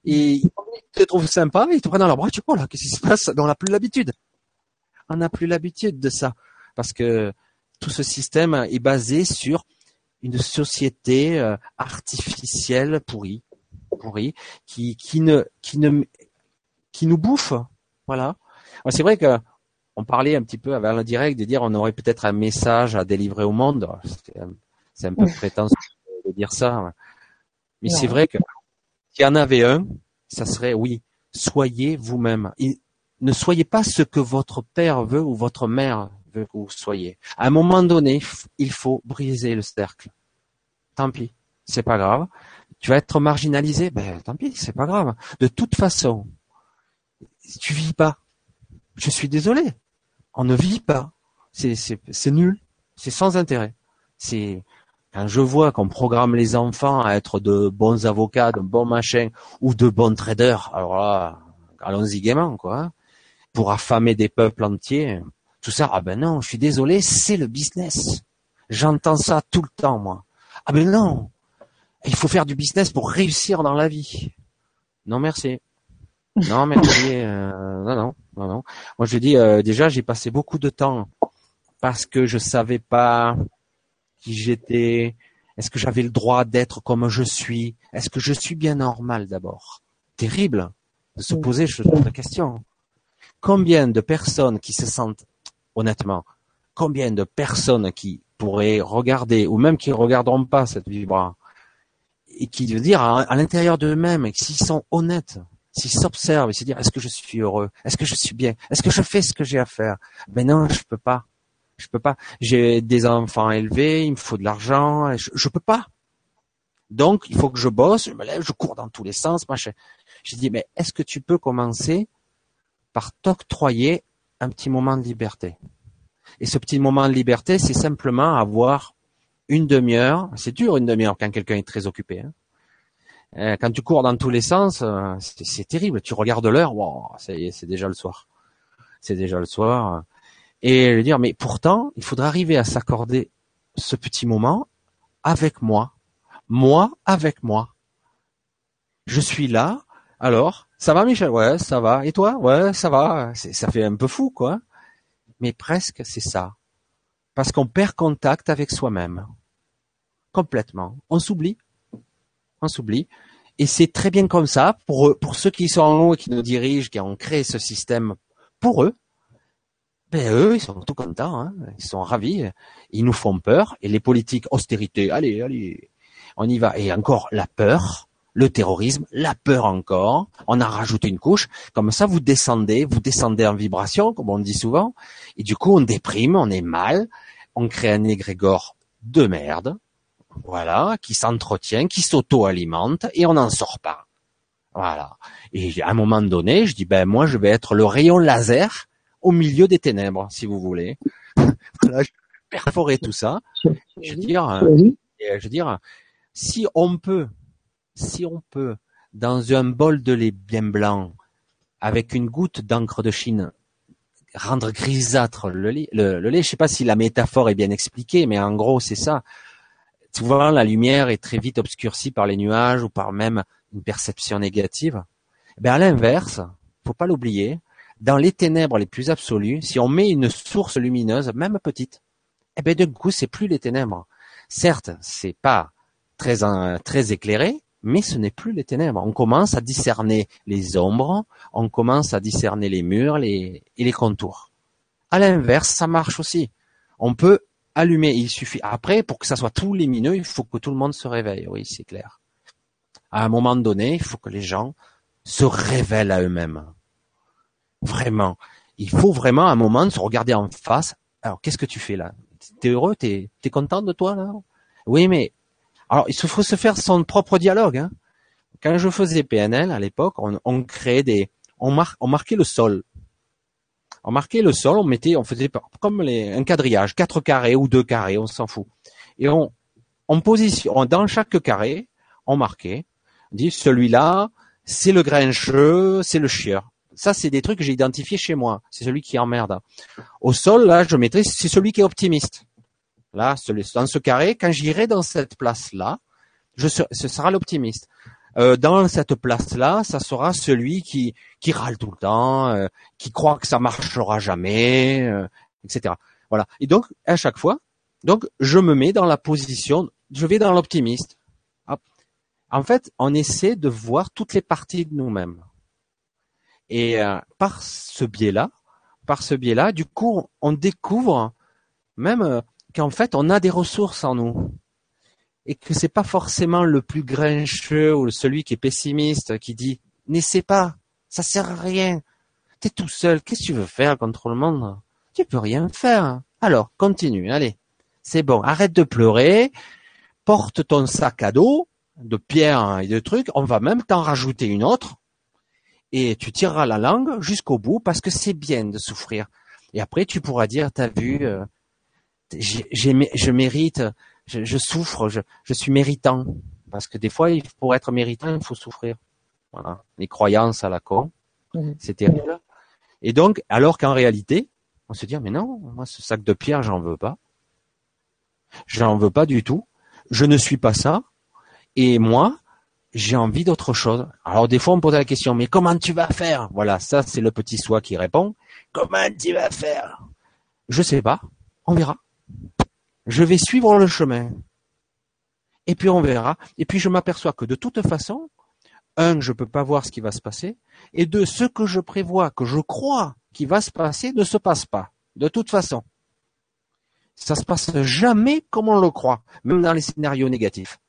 [SPEAKER 2] Et ils te trouvent sympa, ils te prennent dans leurs bras, tu vois, là, qu'est-ce qui se passe? On n'a plus l'habitude. On n'a plus l'habitude de ça. Parce que tout ce système est basé sur une société euh, artificielle pourrie, pourrie, qui, qui ne, qui ne, qui nous bouffe. Voilà. C'est vrai que on parlait un petit peu avant le direct de dire on aurait peut-être un message à délivrer au monde. C'est un peu prétentieux de dire ça. Mais c'est vrai que s'il y en avait un, ça serait oui, soyez vous-même. Ne soyez pas ce que votre père veut ou votre mère veut que vous soyez. À un moment donné, il faut briser le cercle. Tant pis, c'est pas grave. Tu vas être marginalisé, ben tant pis, c'est pas grave. De toute façon, tu vis pas. Je suis désolé. On ne vit pas. C'est nul. C'est sans intérêt. C'est quand je vois qu'on programme les enfants à être de bons avocats, de bons machins ou de bons traders, alors là, allons-y gaiement, quoi. Hein, pour affamer des peuples entiers. Tout ça, ah ben non, je suis désolé, c'est le business. J'entends ça tout le temps, moi. Ah ben non, il faut faire du business pour réussir dans la vie. Non merci. Non merci. Euh, non non non non. Moi je dis euh, déjà j'ai passé beaucoup de temps parce que je savais pas qui j'étais. Est-ce que j'avais le droit d'être comme je suis? Est-ce que je suis bien normal d'abord? Terrible de se poser ce genre de questions. Combien de personnes qui se sentent honnêtement, combien de personnes qui pourraient regarder, ou même qui ne regarderont pas cette vibra, et qui veut dire à, l'intérieur d'eux-mêmes, s'ils sont honnêtes, s'ils s'observent et se dire est-ce que je suis heureux, est-ce que je suis bien, est-ce que je fais ce que j'ai à faire? Ben non, je peux pas, je peux pas. J'ai des enfants élevés, il me faut de l'argent, je, je peux pas. Donc il faut que je bosse, je me lève, je cours dans tous les sens, machin. J'ai dit mais est-ce que tu peux commencer par t'octroyer un petit moment de liberté. Et ce petit moment de liberté, c'est simplement avoir une demi-heure. C'est dur une demi-heure quand quelqu'un est très occupé. Hein. Euh, quand tu cours dans tous les sens, euh, c'est terrible. Tu regardes l'heure, wow, c'est déjà le soir. C'est déjà le soir. Et lui dire, mais pourtant, il faudrait arriver à s'accorder ce petit moment avec moi. Moi avec moi. Je suis là. Alors, ça va, Michel? Ouais, ça va. Et toi? Ouais, ça va. Ça fait un peu fou, quoi. Mais presque, c'est ça. Parce qu'on perd contact avec soi-même. Complètement. On s'oublie. On s'oublie. Et c'est très bien comme ça. Pour, pour ceux qui sont en haut et qui nous dirigent, qui ont créé ce système pour eux, ben eux, ils sont tout contents, hein. ils sont ravis, ils nous font peur, et les politiques austérité, allez, allez, on y va. Et encore la peur, le terrorisme, la peur encore. On a rajouté une couche. Comme ça, vous descendez, vous descendez en vibration, comme on dit souvent. Et du coup, on déprime, on est mal. On crée un égrégore de merde. Voilà, qui s'entretient, qui s'auto-alimente et on n'en sort pas. Voilà. Et à un moment donné, je dis ben moi je vais être le rayon laser au milieu des ténèbres, si vous voulez. voilà, je vais perforer tout ça. Je veux dire, euh, je veux dire, si on peut, si on peut, dans un bol de lait bien blanc, avec une goutte d'encre de Chine, rendre grisâtre le lait, le, lait, je sais pas si la métaphore est bien expliquée, mais en gros c'est ça. Souvent la lumière est très vite obscurcie par les nuages ou par même une perception négative. Ben à l'inverse, faut pas l'oublier, dans les ténèbres les plus absolues, si on met une source lumineuse, même petite, eh ben d'un coup c'est plus les ténèbres. Certes, c'est pas très très éclairé, mais ce n'est plus les ténèbres. On commence à discerner les ombres, on commence à discerner les murs les, et les contours. À l'inverse, ça marche aussi. On peut allumer, il suffit. Après, pour que ça soit tout lumineux, il faut que tout le monde se réveille. Oui, c'est clair. À un moment donné, il faut que les gens se révèlent à eux-mêmes. Vraiment. Il faut vraiment un moment se regarder en face. Alors, qu'est-ce que tu fais là? T'es heureux? T'es es content de toi là? Oui, mais alors, il faut se faire son propre dialogue. Hein. Quand je faisais PNL à l'époque, on, créait des, on, on marquait le sol. On marquait le sol, on mettait, on faisait comme un quadrillage, quatre carrés ou deux carrés, on s'en fout. Et on, on position, dans chaque carré, on marquait, on dit celui-là, c'est le grincheux, c'est le chieur. Ça, c'est des trucs que j'ai identifiés chez moi. C'est celui qui emmerde. Au sol, là, je mettrais, c'est celui qui est optimiste. Là, dans ce carré, quand j'irai dans cette place-là, ce sera l'optimiste. Euh, dans cette place-là, ça sera celui qui qui râle tout le temps, euh, qui croit que ça marchera jamais, euh, etc. Voilà. Et donc à chaque fois, donc je me mets dans la position, je vais dans l'optimiste. En fait, on essaie de voir toutes les parties de nous-mêmes. Et par ce biais-là, par ce biais-là, du coup, on découvre même qu'en fait on a des ressources en nous et que c'est pas forcément le plus grincheux ou celui qui est pessimiste qui dit n'essaie pas, ça sert à rien. T'es tout seul, qu'est-ce que tu veux faire contre le monde? Tu peux rien faire. Alors, continue, allez. C'est bon, arrête de pleurer, porte ton sac à dos de pierres et de trucs, on va même t'en rajouter une autre et tu tireras la langue jusqu'au bout parce que c'est bien de souffrir. Et après tu pourras dire t'as vu euh, je mérite, je, souffre, je, suis méritant. Parce que des fois, pour être méritant, il faut souffrir. Voilà. Les croyances à la con, c'est terrible. Et donc, alors qu'en réalité, on se dit, mais non, moi, ce sac de pierre, j'en veux pas. J'en veux pas du tout. Je ne suis pas ça. Et moi, j'ai envie d'autre chose. Alors des fois on me pose la question, mais comment tu vas faire? Voilà, ça c'est le petit soi qui répond. Comment tu vas faire? Je sais pas. On verra je vais suivre le chemin. Et puis on verra. Et puis je m'aperçois que de toute façon, un, je peux pas voir ce qui va se passer, et deux, ce que je prévois, que je crois qui va se passer, ne se passe pas. De toute façon. Ça se passe jamais comme on le croit, même dans les scénarios négatifs.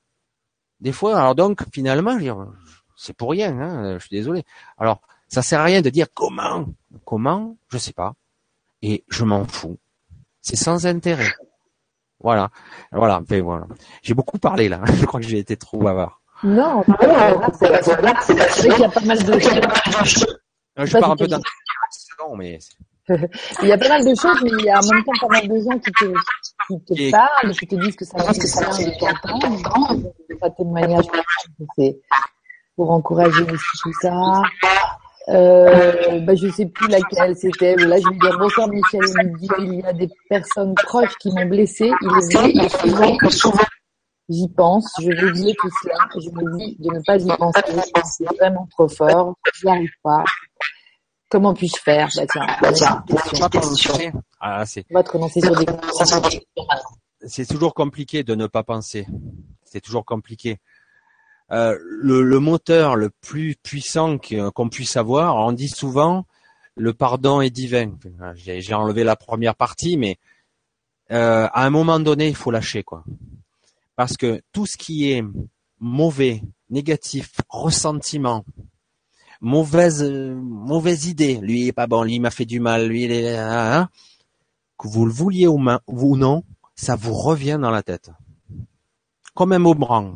[SPEAKER 2] Des fois, alors donc, finalement, c'est pour rien, hein, je suis désolé. Alors, ça sert à rien de dire comment, comment, je sais pas. Et je m'en fous. C'est sans intérêt. Voilà, voilà, voilà. J'ai beaucoup parlé là. Je crois que j'ai été trop bavard.
[SPEAKER 1] Non, c'est qu'il y a pas mal de choses.
[SPEAKER 2] Je pars un peu d'un.
[SPEAKER 1] mais. il y a pas mal de choses, mais il y a en même temps pas mal de gens qui te, qui te parlent, qui te disent que ça va que ça de t'entendre. Pas témoignage, pour encourager aussi tout ça. Euh, bah, je sais plus laquelle c'était. Là, je vais dire bonsoir Michel. Il dit qu'il y a des personnes proches qui m'ont blessé. Il est vrai souvent, souvent j'y pense. Je vais dire tout cela. Je me dis de ne pas y penser. C'est vraiment trop fort. Je n'y arrive pas. Comment puis-je faire? Bah tiens, bah, tiens. Ah, c'est. On va te renoncer sur des
[SPEAKER 2] C'est toujours compliqué de ne pas penser. C'est toujours compliqué. Euh, le, moteur le plus puissant qu'on puisse avoir, on dit souvent le pardon est divin. J'ai enlevé la première partie, mais euh, à un moment donné, il faut lâcher quoi. Parce que tout ce qui est mauvais, négatif, ressentiment, mauvaise mauvaise idée, lui il est pas bon, lui m'a fait du mal, lui il est hein, que vous le vouliez ou non, ça vous revient dans la tête. Comme un boomerang.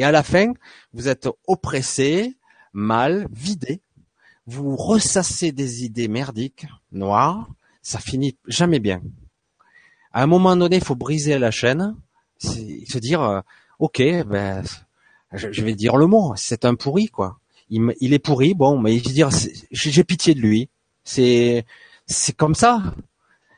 [SPEAKER 2] Et à la fin, vous êtes oppressé, mal, vidé, vous ressassez des idées merdiques, noires, ça finit jamais bien. À un moment donné, il faut briser la chaîne, se dire, euh, ok, ben, je, vais dire le mot, c'est un pourri, quoi. Il, il est pourri, bon, mais je veux dire, j'ai pitié de lui. C'est, c'est comme ça.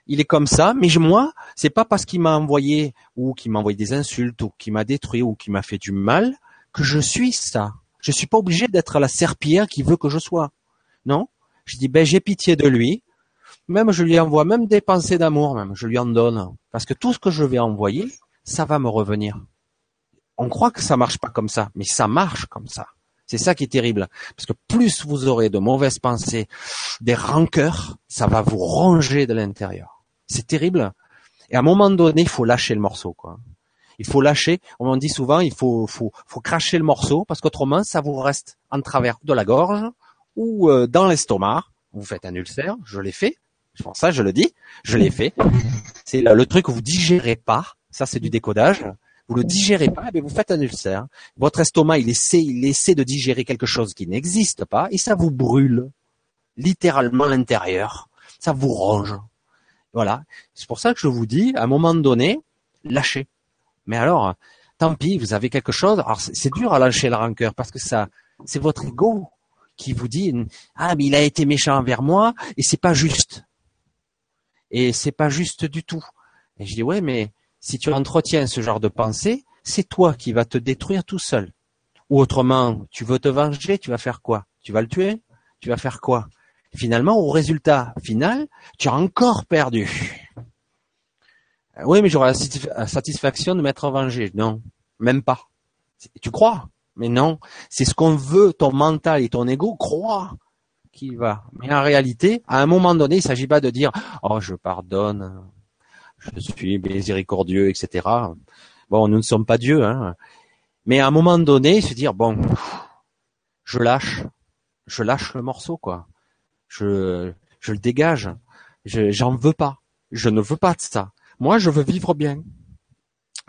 [SPEAKER 2] Il est comme ça, mais moi, c'est pas parce qu'il m'a envoyé ou qu'il m'a envoyé des insultes ou qu'il m'a détruit ou qu'il m'a fait du mal que je suis ça. Je suis pas obligé d'être la serpillière qui veut que je sois. Non? Je dis, ben, j'ai pitié de lui. Même, je lui envoie même des pensées d'amour, même. Je lui en donne. Parce que tout ce que je vais envoyer, ça va me revenir. On croit que ça marche pas comme ça, mais ça marche comme ça. C'est ça qui est terrible. Parce que plus vous aurez de mauvaises pensées, des rancœurs, ça va vous ronger de l'intérieur. C'est terrible. Et à un moment donné, il faut lâcher le morceau, quoi. Il faut lâcher. On dit souvent, il faut, faut, faut cracher le morceau parce qu'autrement, ça vous reste en travers de la gorge ou euh, dans l'estomac. Vous faites un ulcère. Je l'ai fait. Je pense ça, je le dis. Je l'ai fait. C'est le truc que vous digérez pas. Ça, c'est du décodage. Vous le digérez pas, mais vous faites un ulcère. Votre estomac, il essaie, il essaie de digérer quelque chose qui n'existe pas et ça vous brûle littéralement l'intérieur. Ça vous ronge. Voilà. C'est pour ça que je vous dis, à un moment donné, lâchez. Mais alors, tant pis, vous avez quelque chose. Alors c'est dur à lâcher la rancœur parce que ça, c'est votre ego qui vous dit ah mais il a été méchant envers moi et c'est pas juste. Et c'est pas juste du tout. Et je dis ouais mais si tu entretiens ce genre de pensée, c'est toi qui vas te détruire tout seul. Ou autrement, tu veux te venger, tu vas faire quoi? Tu vas le tuer? Tu vas faire quoi? Finalement, au résultat final, tu as encore perdu. Euh, oui, mais j'aurai la satisfaction de m'être vengé. Non, même pas. Tu crois? Mais non, c'est ce qu'on veut, ton mental et ton ego croient qu'il va. Mais en réalité, à un moment donné, il ne s'agit pas de dire « Oh, je pardonne, je suis miséricordieux, etc. » Bon, nous ne sommes pas Dieu, hein. Mais à un moment donné, se dire « Bon, je lâche, je lâche le morceau, quoi. Je, le dégage. Je, j'en veux pas. Je ne veux pas de ça. Moi, je veux vivre bien.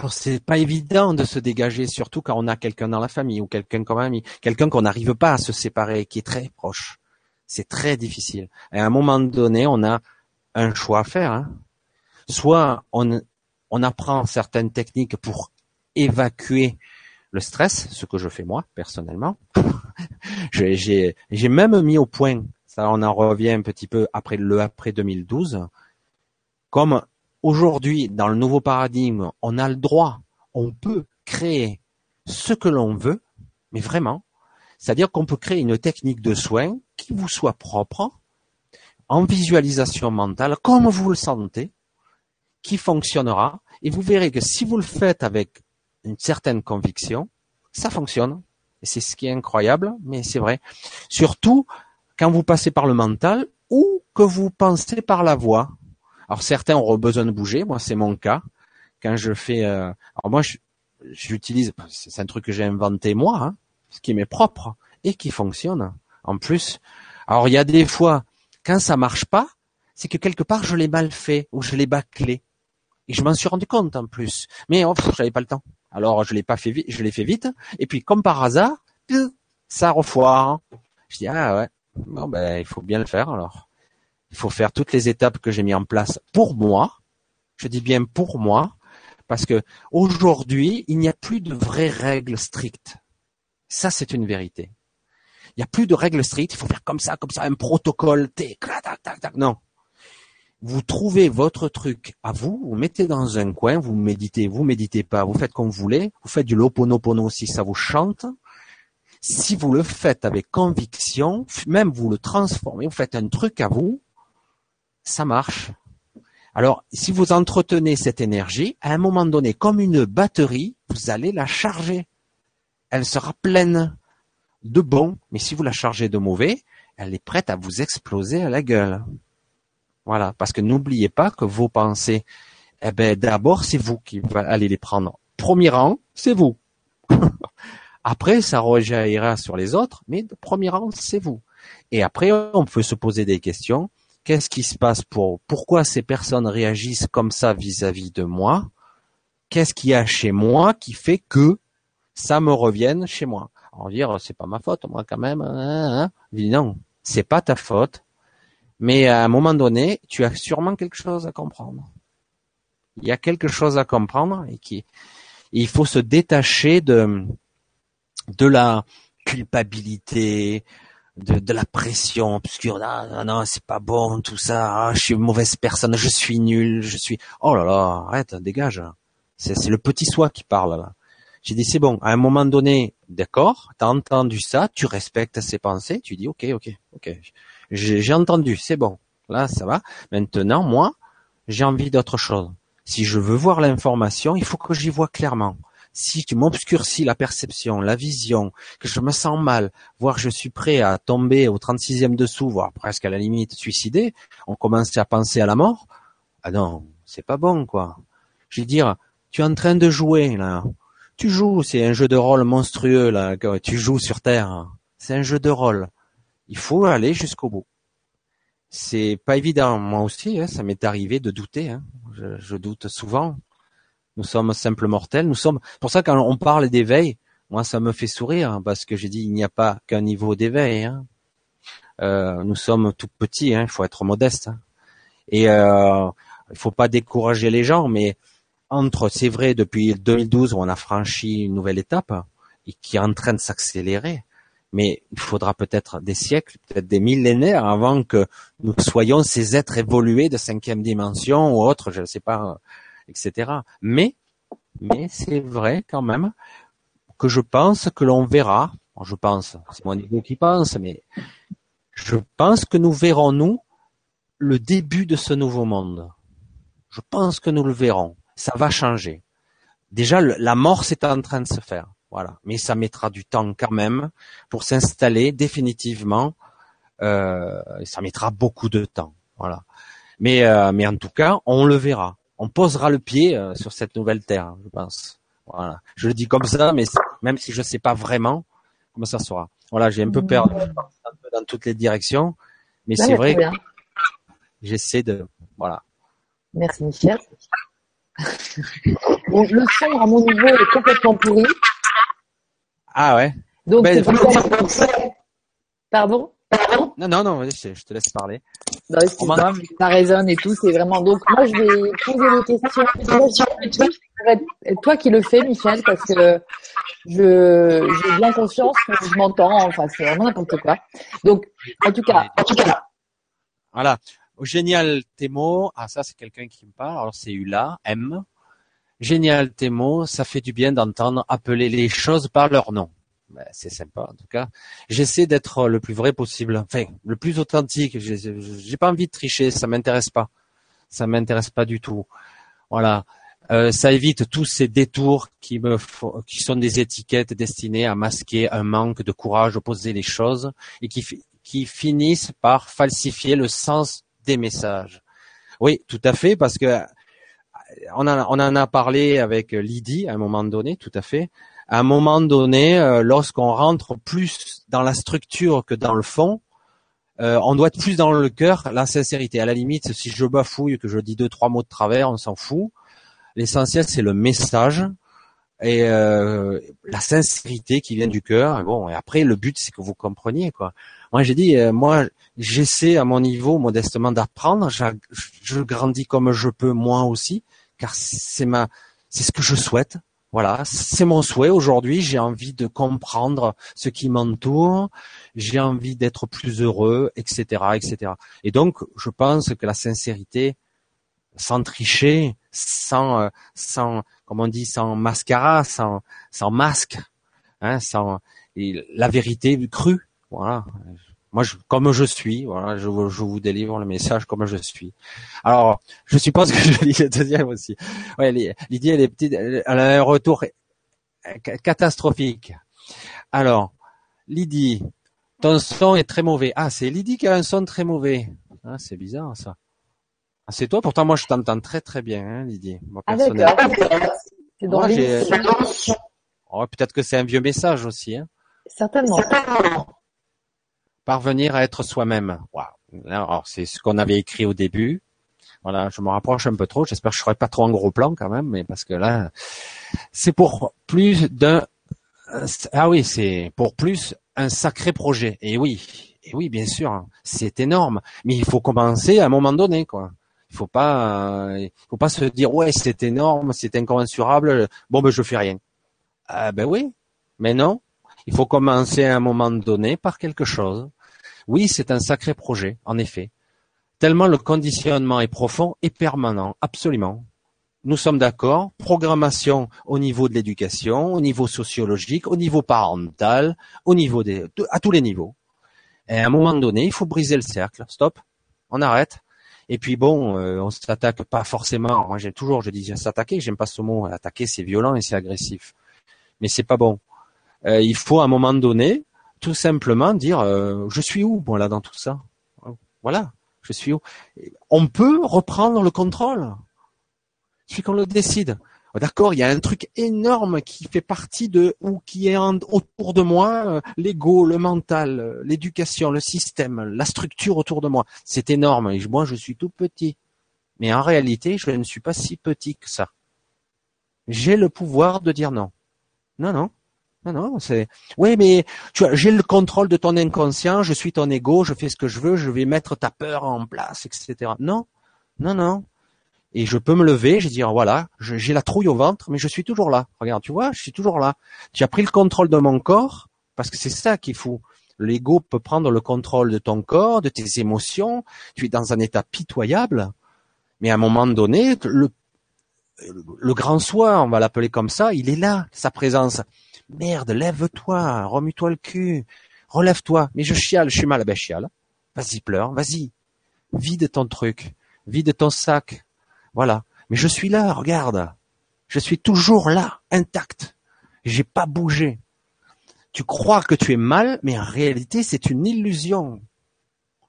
[SPEAKER 2] C'est pas évident de se dégager, surtout quand on a quelqu'un dans la famille ou quelqu'un comme ami, quelqu'un qu'on n'arrive pas à se séparer, qui est très proche. C'est très difficile. Et à un moment donné, on a un choix à faire. Hein. Soit on, on apprend certaines techniques pour évacuer le stress, ce que je fais moi personnellement. j'ai même mis au point, ça on en revient un petit peu après le après 2012, comme Aujourd'hui, dans le nouveau paradigme, on a le droit, on peut créer ce que l'on veut, mais vraiment. C'est-à-dire qu'on peut créer une technique de soins qui vous soit propre, en visualisation mentale, comme vous le sentez, qui fonctionnera. Et vous verrez que si vous le faites avec une certaine conviction, ça fonctionne. Et c'est ce qui est incroyable, mais c'est vrai. Surtout quand vous passez par le mental ou que vous pensez par la voix. Alors certains auront besoin de bouger, moi c'est mon cas. Quand je fais, euh, alors moi j'utilise, c'est un truc que j'ai inventé moi, hein, ce qui m'est propre et qui fonctionne. En plus, alors il y a des fois quand ça marche pas, c'est que quelque part je l'ai mal fait ou je l'ai bâclé et je m'en suis rendu compte en plus. Mais oh, j'avais pas le temps. Alors je l'ai pas fait vite, je l'ai fait vite et puis comme par hasard, ça refoire. Je dis ah ouais, bon ben il faut bien le faire alors. Il faut faire toutes les étapes que j'ai mis en place pour moi. Je dis bien pour moi, parce que aujourd'hui, il n'y a plus de vraies règles strictes. Ça, c'est une vérité. Il n'y a plus de règles strictes. Il faut faire comme ça, comme ça, un protocole. Non. Vous trouvez votre truc à vous, vous mettez dans un coin, vous méditez, vous méditez pas, vous faites comme vous voulez, vous faites du loponopono si ça vous chante. Si vous le faites avec conviction, même vous le transformez, vous faites un truc à vous, ça marche. Alors, si vous entretenez cette énergie, à un moment donné, comme une batterie, vous allez la charger. Elle sera pleine de bon, mais si vous la chargez de mauvais, elle est prête à vous exploser à la gueule. Voilà, parce que n'oubliez pas que vos pensées, eh ben d'abord c'est vous qui allez les prendre. Premier rang, c'est vous. après, ça rejaillira sur les autres, mais de premier rang, c'est vous. Et après, on peut se poser des questions qu'est-ce qui se passe pour pourquoi ces personnes réagissent comme ça vis-à-vis de moi? Qu'est-ce qu'il y a chez moi qui fait que ça me revienne chez moi? On va dire, c'est pas ma faute, moi quand même. Hein, hein. Dis non, c'est pas ta faute, mais à un moment donné, tu as sûrement quelque chose à comprendre. Il y a quelque chose à comprendre et qui, il faut se détacher de de la culpabilité, de, de la pression obscure. Ah, non, non, c'est pas bon tout ça. Ah, je suis mauvaise personne, je suis nul, je suis. Oh là là, arrête, dégage. C'est le petit soi qui parle là. J'ai dit c'est bon. À un moment donné, d'accord, t'as entendu ça, tu respectes ses pensées, tu dis ok, ok, ok. J'ai entendu, c'est bon. Là, ça va. Maintenant, moi, j'ai envie d'autre chose. Si je veux voir l'information, il faut que j'y vois clairement si tu m'obscurcis la perception, la vision, que je me sens mal, voire je suis prêt à tomber au 36e dessous, voire presque à la limite suicider, on commence à penser à la mort, ah non, c'est pas bon, quoi. Je veux dire, tu es en train de jouer, là. Tu joues, c'est un jeu de rôle monstrueux, là, tu joues sur Terre. C'est un jeu de rôle. Il faut aller jusqu'au bout. C'est pas évident. Moi aussi, hein, ça m'est arrivé de douter. Hein. Je doute souvent. Nous sommes simples mortels. Nous sommes. Pour ça, quand on parle d'éveil, moi, ça me fait sourire hein, parce que j'ai dit il n'y a pas qu'un niveau d'éveil. Hein. Euh, nous sommes tout petits. Hein, il faut être modeste. Hein. Et euh, il faut pas décourager les gens, mais entre, c'est vrai, depuis 2012 où on a franchi une nouvelle étape et qui est en train de s'accélérer, mais il faudra peut-être des siècles, peut-être des millénaires avant que nous soyons ces êtres évolués de cinquième dimension ou autre, je ne sais pas, etc. Mais, mais c'est vrai quand même que je pense que l'on verra, je pense, c'est mon ego qui pense, mais je pense que nous verrons, nous, le début de ce nouveau monde. Je pense que nous le verrons. Ça va changer. Déjà, la mort, c'est en train de se faire. Voilà. Mais ça mettra du temps quand même pour s'installer définitivement. Euh, ça mettra beaucoup de temps. Voilà. Mais, euh, mais en tout cas, on le verra on posera le pied euh, sur cette nouvelle terre, je pense. Voilà. Je le dis comme ça, mais même si je ne sais pas vraiment comment ça sera. Voilà, j'ai un peu perdu dans toutes les directions, mais c'est vrai que j'essaie de, voilà.
[SPEAKER 1] Merci Michel. le son à mon niveau est complètement pourri.
[SPEAKER 2] Ah ouais.
[SPEAKER 1] Donc ben, Pardon?
[SPEAKER 2] Non, non, non, je te laisse parler.
[SPEAKER 1] Non, ça résonne et tout, c'est vraiment. Donc, moi, je vais poser des questions. C'est toi qui le fais, Michel, parce que je, j'ai bien conscience que je m'entends, enfin, c'est vraiment n'importe quoi. Donc, en tout cas, en tout cas.
[SPEAKER 2] Voilà. Génial tes mots. Ah, ça, c'est quelqu'un qui me parle. Alors, c'est Ula, M. Génial tes mots. Ça fait du bien d'entendre appeler les choses par leur nom. Ben, c'est sympa en tout cas. J'essaie d'être le plus vrai possible, enfin le plus authentique. J'ai pas envie de tricher, ça m'intéresse pas. Ça m'intéresse pas du tout. Voilà. Euh, ça évite tous ces détours qui me qui sont des étiquettes destinées à masquer un manque de courage, opposer les choses et qui qui finissent par falsifier le sens des messages. Oui, tout à fait, parce que on en, on en a parlé avec Lydie à un moment donné, tout à fait à un moment donné, euh, lorsqu'on rentre plus dans la structure que dans le fond, euh, on doit être plus dans le cœur, la sincérité. À la limite, si je bafouille, que je dis deux trois mots de travers, on s'en fout. L'essentiel, c'est le message et euh, la sincérité qui vient du cœur. bon, et après, le but, c'est que vous compreniez quoi. Moi, j'ai dit, moi, j'essaie à mon niveau modestement d'apprendre. Je grandis comme je peux moi aussi, car c'est ma, c'est ce que je souhaite. Voilà, c'est mon souhait aujourd'hui. J'ai envie de comprendre ce qui m'entoure. J'ai envie d'être plus heureux, etc., etc. Et donc, je pense que la sincérité, sans tricher, sans, euh, sans, comme on dit, sans mascara, sans, sans masque, hein, sans la vérité crue. Voilà, moi, je, comme je suis, voilà, je, je, vous délivre le message comme je suis. Alors, je suppose que je lis le deuxième aussi. Ouais, Lydie, elle est petite, elle a un retour catastrophique. Alors, Lydie, ton son est très mauvais. Ah, c'est Lydie qui a un son très mauvais. Ah, c'est bizarre ça. Ah, c'est toi, pourtant moi je t'entends très très bien, hein, Lydie. Moi,
[SPEAKER 1] ah. C'est dans
[SPEAKER 2] oh, Peut-être que c'est un vieux message aussi. Hein.
[SPEAKER 1] Certainement. Certainement
[SPEAKER 2] parvenir à être soi-même. Alors c'est ce qu'on avait écrit au début. Voilà, je me rapproche un peu trop. J'espère que je serai pas trop en gros plan quand même, mais parce que là, c'est pour plus d'un ah oui, c'est pour plus un sacré projet. Et oui, et oui, bien sûr, c'est énorme. Mais il faut commencer à un moment donné, quoi. Il faut pas, il faut pas se dire ouais, c'est énorme, c'est incommensurable. Bon, ben je fais rien. Ah ben oui, mais non. Il faut commencer à un moment donné par quelque chose. Oui, c'est un sacré projet, en effet. Tellement le conditionnement est profond et permanent, absolument. Nous sommes d'accord, programmation au niveau de l'éducation, au niveau sociologique, au niveau parental, au niveau des, à tous les niveaux. Et à un moment donné, il faut briser le cercle. Stop. On arrête. Et puis bon, euh, on s'attaque pas forcément. Moi, j'ai toujours, je dis s'attaquer. J'aime pas ce mot. Attaquer, c'est violent et c'est agressif. Mais c'est pas bon. Euh, il faut à un moment donné, tout simplement dire, euh, je suis où, moi là, dans tout ça? Voilà. Je suis où. On peut reprendre le contrôle suis qu'on le décide. D'accord, il y a un truc énorme qui fait partie de ou qui est autour de moi, euh, l'ego, le mental, l'éducation, le système, la structure autour de moi. C'est énorme et moi je suis tout petit. Mais en réalité, je ne suis pas si petit que ça. J'ai le pouvoir de dire non. Non, non. Non, non, c'est. Oui, mais tu vois, j'ai le contrôle de ton inconscient, je suis ton ego, je fais ce que je veux, je vais mettre ta peur en place, etc. Non, non, non et je peux me lever, je dire voilà, j'ai la trouille au ventre, mais je suis toujours là. Regarde, tu vois, je suis toujours là. Tu as pris le contrôle de mon corps, parce que c'est ça qu'il faut. L'ego peut prendre le contrôle de ton corps, de tes émotions. Tu es dans un état pitoyable, mais à un moment donné, le, le grand soi, on va l'appeler comme ça, il est là, sa présence. Merde, lève-toi, remue-toi le cul, relève-toi. Mais je chiale, je suis mal, ben chiale. Vas-y, pleure, vas-y. Vide ton truc, vide ton sac, voilà. Mais je suis là, regarde. Je suis toujours là, intact. J'ai pas bougé. Tu crois que tu es mal, mais en réalité, c'est une illusion.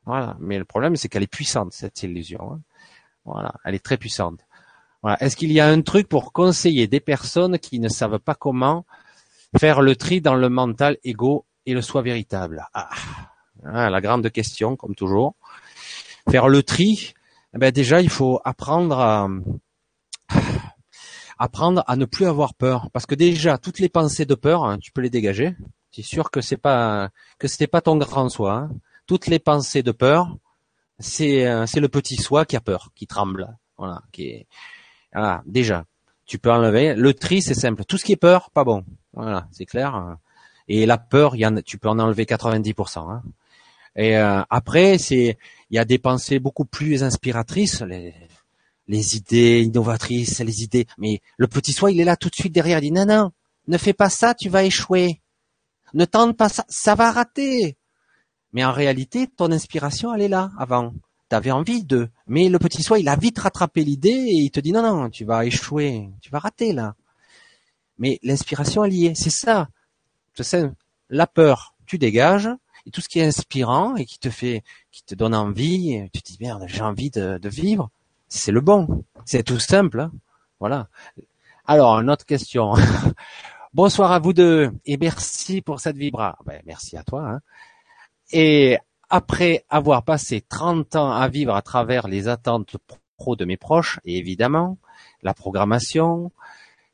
[SPEAKER 2] Voilà. Mais le problème, c'est qu'elle est puissante, cette illusion. Hein. Voilà. Elle est très puissante. Voilà. Est-ce qu'il y a un truc pour conseiller des personnes qui ne savent pas comment faire le tri dans le mental égo et le soi véritable? Ah. ah la grande question, comme toujours. Faire le tri, eh ben déjà, il faut apprendre à apprendre à ne plus avoir peur, parce que déjà toutes les pensées de peur, hein, tu peux les dégager. C'est sûr que c'est pas que c'était pas ton grand soi. Hein. Toutes les pensées de peur, c'est euh, c'est le petit soi qui a peur, qui tremble. Voilà, qui est voilà, déjà. Tu peux enlever. Le tri, c'est simple. Tout ce qui est peur, pas bon. Voilà, c'est clair. Et la peur, y en, tu peux en enlever 90%. Hein. Et euh, après, c'est il y a des pensées beaucoup plus inspiratrices, les, les idées innovatrices, les idées. Mais le petit soi, il est là tout de suite derrière. Il dit non, non, ne fais pas ça, tu vas échouer. Ne tente pas ça, ça va rater. Mais en réalité, ton inspiration, elle est là avant. Tu avais envie de. Mais le petit soi, il a vite rattrapé l'idée et il te dit non, non, tu vas échouer, tu vas rater là. Mais l'inspiration, est. C'est ça. Sais, la peur, tu dégages et tout ce qui est inspirant et qui te fait, qui te donne envie, tu te dis merde, j'ai envie de, vivre, c'est le bon. C'est tout simple. Hein. voilà. Alors, une autre question. Bonsoir à vous deux et merci pour cette vibra. Ben, merci à toi. Hein. Et après avoir passé 30 ans à vivre à travers les attentes pro de mes proches et évidemment la programmation,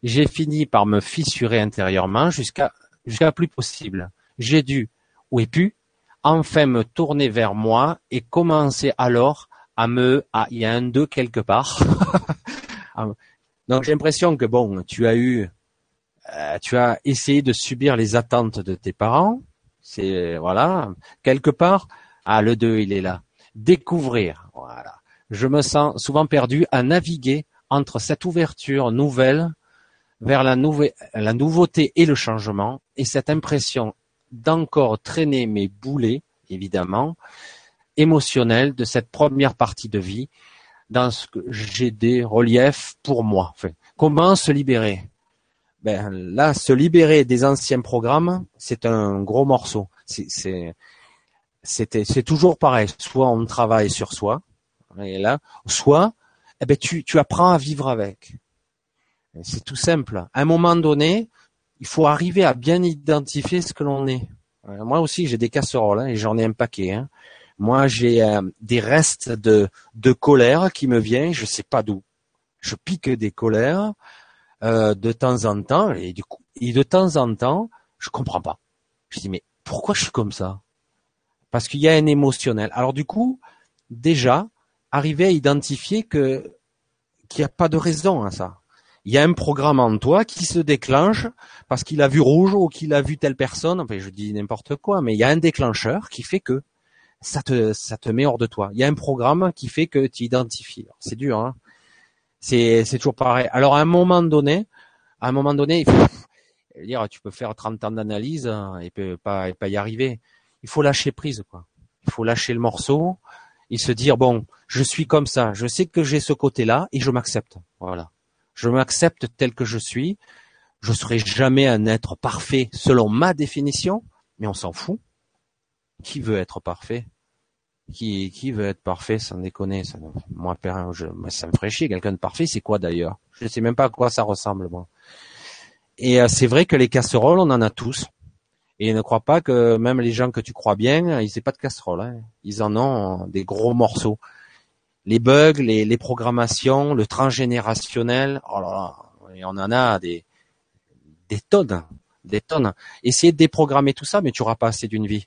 [SPEAKER 2] j'ai fini par me fissurer intérieurement jusqu'à jusqu'à plus possible. J'ai dû ou ai pu enfin me tourner vers moi et commencer alors à me, ah, il y a un deux quelque part. Ah, donc j'ai l'impression que bon, tu as eu, euh, tu as essayé de subir les attentes de tes parents. C'est voilà, quelque part, ah le 2 il est là. Découvrir, voilà. Je me sens souvent perdu à naviguer entre cette ouverture nouvelle vers la, la nouveauté et le changement et cette impression d'encore traîner mes boulets, évidemment, émotionnels de cette première partie de vie dans ce que j'ai des reliefs pour moi. comment se libérer? Ben là, se libérer des anciens programmes, c'est un gros morceau. C'est c'est toujours pareil. Soit on travaille sur soi, et là, soit eh ben tu tu apprends à vivre avec. C'est tout simple. À un moment donné, il faut arriver à bien identifier ce que l'on est. Euh, moi aussi, j'ai des casseroles hein, et j'en ai un paquet. Hein. Moi, j'ai euh, des restes de, colère qui me viennent, je sais pas d'où. Je pique des colères euh, de temps en temps et, du coup, et de temps en temps, Je comprends pas. Je dis mais pourquoi je suis comme ça? Parce qu'il y a un émotionnel. Alors du coup, déjà, arriver à identifier que qu'il n'y a pas de raison à ça. Il y a un programme en toi qui se déclenche parce qu'il a vu rouge ou qu'il a vu telle personne. Enfin, je dis n'importe quoi, mais il y a un déclencheur qui fait que ça te ça te met hors de toi. Il y a un programme qui fait que tu identifies. C'est dur, hein c'est toujours pareil. Alors à un moment donné, à un moment donné, il faut dire tu peux faire 30 ans d'analyse hein, et pas et pas y arriver. Il faut lâcher prise quoi. Il faut lâcher le morceau et se dire bon, je suis comme ça, je sais que j'ai ce côté-là et je m'accepte. Voilà. Je m'accepte tel que je suis. Je serai jamais un être parfait selon ma définition, mais on s'en fout. Qui veut être parfait? Qui, veut être parfait sans déconner? Ça, Moi, je, ça me ferait chier. Quelqu'un de parfait, c'est quoi d'ailleurs? Je sais même pas à quoi ça ressemble, moi. Et euh, c'est vrai que les casseroles, on en a tous. Et ne crois pas que même les gens que tu crois bien, ils n'aient pas de casseroles. Hein. Ils en ont des gros morceaux. Les bugs, les, les programmations, le transgénérationnel, oh là là, et on en a des, des tonnes, des tonnes. Essayez de déprogrammer tout ça, mais tu auras pas assez d'une vie.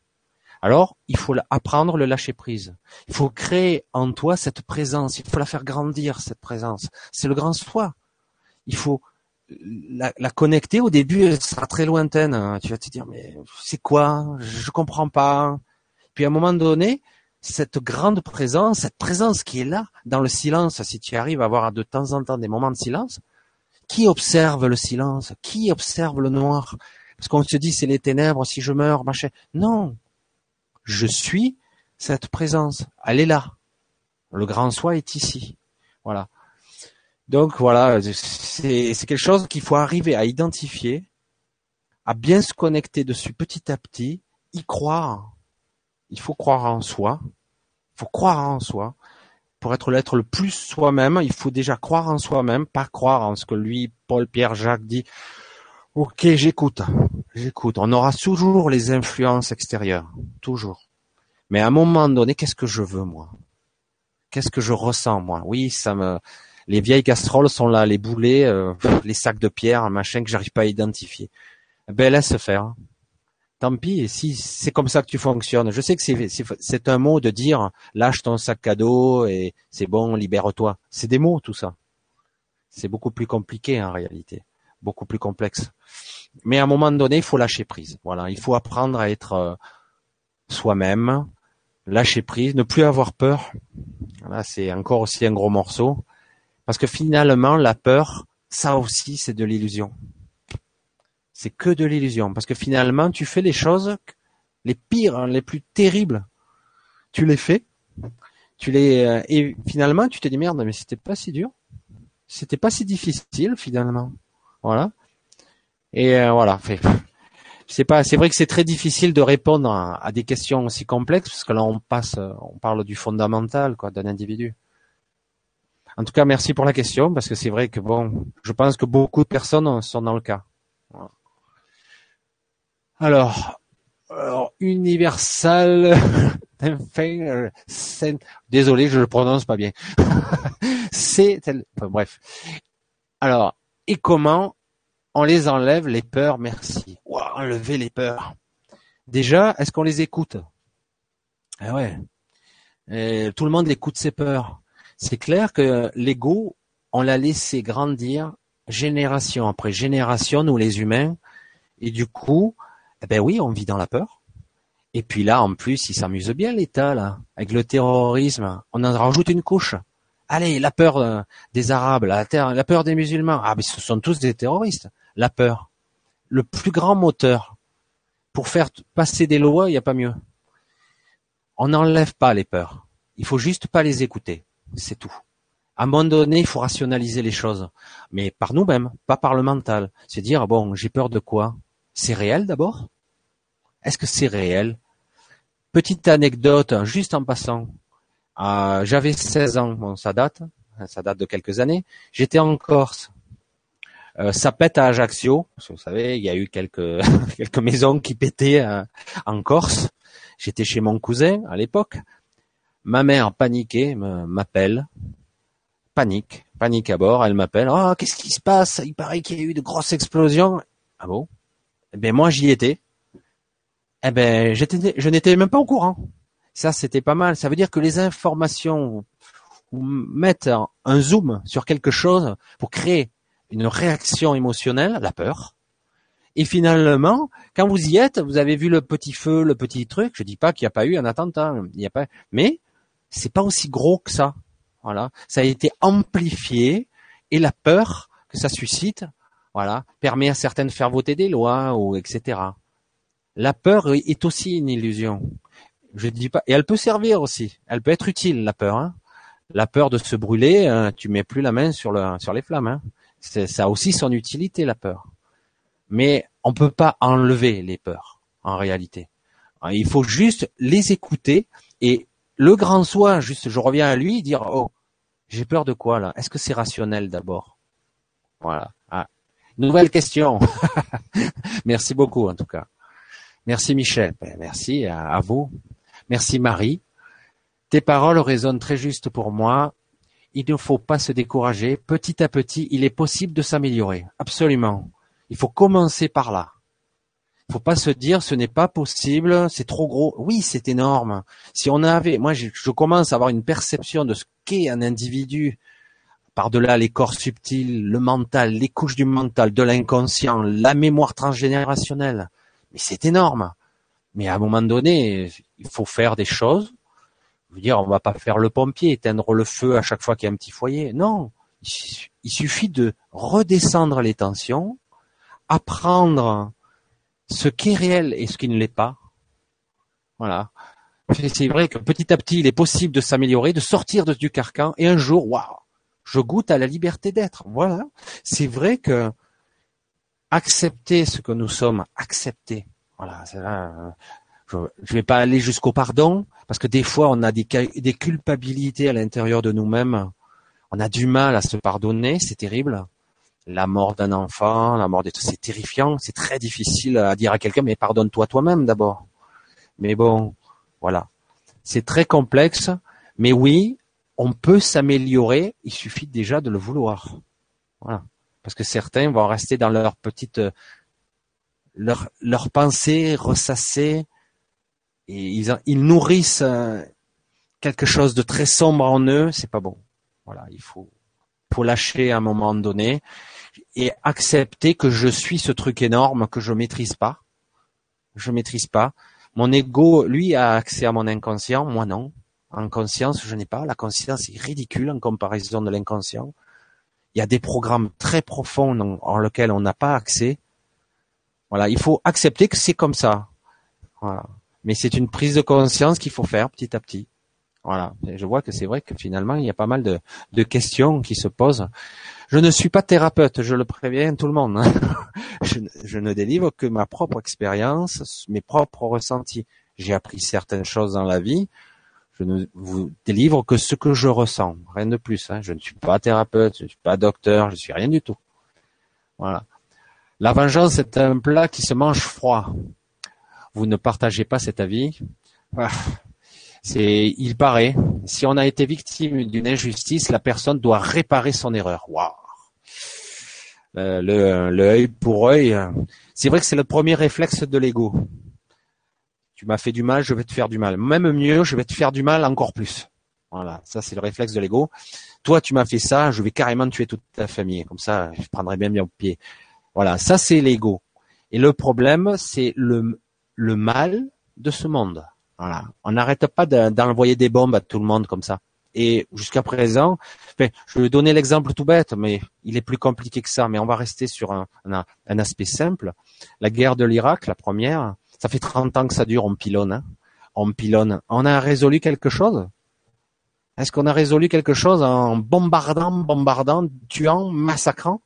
[SPEAKER 2] Alors, il faut apprendre le lâcher prise. Il faut créer en toi cette présence. Il faut la faire grandir, cette présence. C'est le grand soi. Il faut la, connecter. Au début, elle sera très lointaine. Hein. Tu vas te dire, mais c'est quoi? Je comprends pas. Puis à un moment donné, cette grande présence, cette présence qui est là, dans le silence, si tu arrives à avoir de temps en temps des moments de silence, qui observe le silence Qui observe le noir? Parce qu'on se dit, c'est les ténèbres, si je meurs, machin. Non, je suis cette présence. Elle est là. Le grand soi est ici. Voilà. Donc voilà, c'est quelque chose qu'il faut arriver à identifier, à bien se connecter dessus petit à petit, y croire. Il faut croire en soi. Il faut croire en soi. Pour être l'être le plus soi-même, il faut déjà croire en soi-même, pas croire en ce que lui, Paul, Pierre, Jacques dit. Ok, j'écoute, j'écoute. On aura toujours les influences extérieures, toujours. Mais à un moment donné, qu'est-ce que je veux moi? Qu'est-ce que je ressens moi? Oui, ça me. Les vieilles casseroles sont là, les boulets, euh, les sacs de pierre, machin que j'arrive pas à identifier. Ben laisse faire. Tant pis. Si c'est comme ça que tu fonctionnes, je sais que c'est un mot de dire lâche ton sac à dos et c'est bon, libère-toi. C'est des mots tout ça. C'est beaucoup plus compliqué en réalité beaucoup plus complexe. Mais à un moment donné, il faut lâcher prise. Voilà, il faut apprendre à être euh, soi-même, lâcher prise, ne plus avoir peur. Là, c'est encore aussi un gros morceau, parce que finalement, la peur, ça aussi, c'est de l'illusion. C'est que de l'illusion, parce que finalement, tu fais les choses les pires, hein, les plus terribles. Tu les fais, tu les euh, et finalement, tu te dis merde, mais c'était pas si dur, c'était pas si difficile finalement. Voilà. Et euh, voilà. C'est pas, c'est vrai que c'est très difficile de répondre à, des questions aussi complexes parce que là on passe, on parle du fondamental quoi d'un individu. En tout cas, merci pour la question parce que c'est vrai que bon, je pense que beaucoup de personnes sont dans le cas. Alors, alors Universal, désolé, je le prononce pas bien. c'est, enfin, bref. Alors, et comment on les enlève les peurs, merci. enlever les peurs. Déjà, est-ce qu'on les écoute? Ah ouais. tout le monde écoute ses peurs. C'est clair que l'ego, on l'a laissé grandir génération après génération, nous les humains, et du coup, eh ben oui, on vit dans la peur. Et puis là, en plus, il s'amuse bien l'État là, avec le terrorisme. On en rajoute une couche. Allez, la peur euh, des Arabes, la, peur des musulmans. Ah, mais ce sont tous des terroristes. La peur. Le plus grand moteur pour faire passer des lois, il n'y a pas mieux. On n'enlève pas les peurs. Il faut juste pas les écouter. C'est tout. À un moment donné, il faut rationaliser les choses. Mais par nous-mêmes, pas par le mental. C'est dire, bon, j'ai peur de quoi? C'est réel d'abord? Est-ce que c'est réel? Petite anecdote, juste en passant. Euh, j'avais 16 ans, bon, ça date, ça date de quelques années. J'étais en Corse. Euh, ça pète à Ajaccio. Vous savez, il y a eu quelques quelques maisons qui pétaient euh, en Corse. J'étais chez mon cousin à l'époque. Ma mère paniquée m'appelle. Panique, panique à bord. Elle m'appelle. Oh, qu'est-ce qui se passe? Il paraît qu'il y a eu de grosses explosions. Ah bon? Eh moi j'y étais. Eh ben je n'étais même pas au courant. Ça c'était pas mal. Ça veut dire que les informations vous mettent un zoom sur quelque chose pour créer une réaction émotionnelle, la peur. Et finalement, quand vous y êtes, vous avez vu le petit feu, le petit truc. Je dis pas qu'il n'y a pas eu un attentat, il n'y a pas, mais c'est pas aussi gros que ça. Voilà, ça a été amplifié et la peur que ça suscite, voilà, permet à certaines de faire voter des lois ou etc. La peur est aussi une illusion. Je dis pas, et elle peut servir aussi. Elle peut être utile la peur. Hein. La peur de se brûler, hein, tu mets plus la main sur le sur les flammes. Hein. Ça a aussi son utilité la peur. Mais on peut pas enlever les peurs en réalité. Il faut juste les écouter et le grand soi, juste je reviens à lui, dire oh j'ai peur de quoi là? Est-ce que c'est rationnel d'abord? Voilà. Ah. Nouvelle question. merci beaucoup en tout cas. Merci Michel. Ben, merci à, vous. Merci Marie. Tes paroles résonnent très juste pour moi. Il ne faut pas se décourager. Petit à petit, il est possible de s'améliorer. Absolument. Il faut commencer par là. Il faut pas se dire ce n'est pas possible, c'est trop gros. Oui, c'est énorme. Si on avait, moi, je, je commence à avoir une perception de ce qu'est un individu par-delà les corps subtils, le mental, les couches du mental, de l'inconscient, la mémoire transgénérationnelle. Mais c'est énorme. Mais à un moment donné, il faut faire des choses. Je veux dire, on va pas faire le pompier, éteindre le feu à chaque fois qu'il y a un petit foyer. Non. Il suffit de redescendre les tensions, apprendre ce qui est réel et ce qui ne l'est pas. Voilà. C'est vrai que petit à petit, il est possible de s'améliorer, de sortir du carcan, et un jour, waouh, je goûte à la liberté d'être. Voilà. C'est vrai que accepter ce que nous sommes, accepter. Voilà. je ne vais pas aller jusqu'au pardon, parce que des fois, on a des, des culpabilités à l'intérieur de nous-mêmes. On a du mal à se pardonner, c'est terrible. La mort d'un enfant, la mort de c'est terrifiant, c'est très difficile à dire à quelqu'un, mais pardonne-toi toi-même d'abord. Mais bon, voilà. C'est très complexe, mais oui, on peut s'améliorer, il suffit déjà de le vouloir. Voilà. Parce que certains vont rester dans leur petite leur, leur pensée ressassée et ils, ils nourrissent euh, quelque chose de très sombre en eux, c'est pas bon. Voilà, il faut, faut lâcher à un moment donné et accepter que je suis ce truc énorme que je maîtrise pas. Je maîtrise pas. Mon ego, lui, a accès à mon inconscient, moi non. En conscience, je n'ai pas. La conscience est ridicule en comparaison de l'inconscient. Il y a des programmes très profonds en, lesquels on n'a pas accès. Voilà, il faut accepter que c'est comme ça. Mais c'est une prise de conscience qu'il faut faire petit à petit. Voilà. je vois que c'est vrai que finalement, il y a pas mal de, questions qui se posent. Je ne suis pas thérapeute, je le préviens tout le monde. Hein. je, ne délivre que ma propre expérience, mes propres ressentis. J'ai appris certaines choses dans la vie. Je ne vous délivre que ce que je ressens, rien de plus. Hein. Je ne suis pas thérapeute, je ne suis pas docteur, je ne suis rien du tout. Voilà. La vengeance est un plat qui se mange froid. Vous ne partagez pas cet avis. Ah, c'est, il paraît, si on a été victime d'une injustice, la personne doit réparer son erreur. Waouh euh, le, pour œil. C'est vrai que c'est le premier réflexe de l'ego. Tu m'as fait du mal, je vais te faire du mal. Même mieux, je vais te faire du mal encore plus. Voilà, ça c'est le réflexe de l'ego. Toi, tu m'as fait ça, je vais carrément tuer toute ta famille. Comme ça, je prendrai bien bien au pied. Voilà, ça c'est l'ego. Et le problème, c'est le, le mal de ce monde. Voilà. On n'arrête pas d'envoyer des bombes à tout le monde comme ça. Et jusqu'à présent, je vais donner l'exemple tout bête, mais il est plus compliqué que ça. Mais on va rester sur un, un, aspect simple. La guerre de l'Irak, la première, ça fait 30 ans que ça dure, on pilonne. Hein. On pilonne. On a résolu quelque chose? Est-ce qu'on a résolu quelque chose en bombardant, bombardant, tuant, massacrant?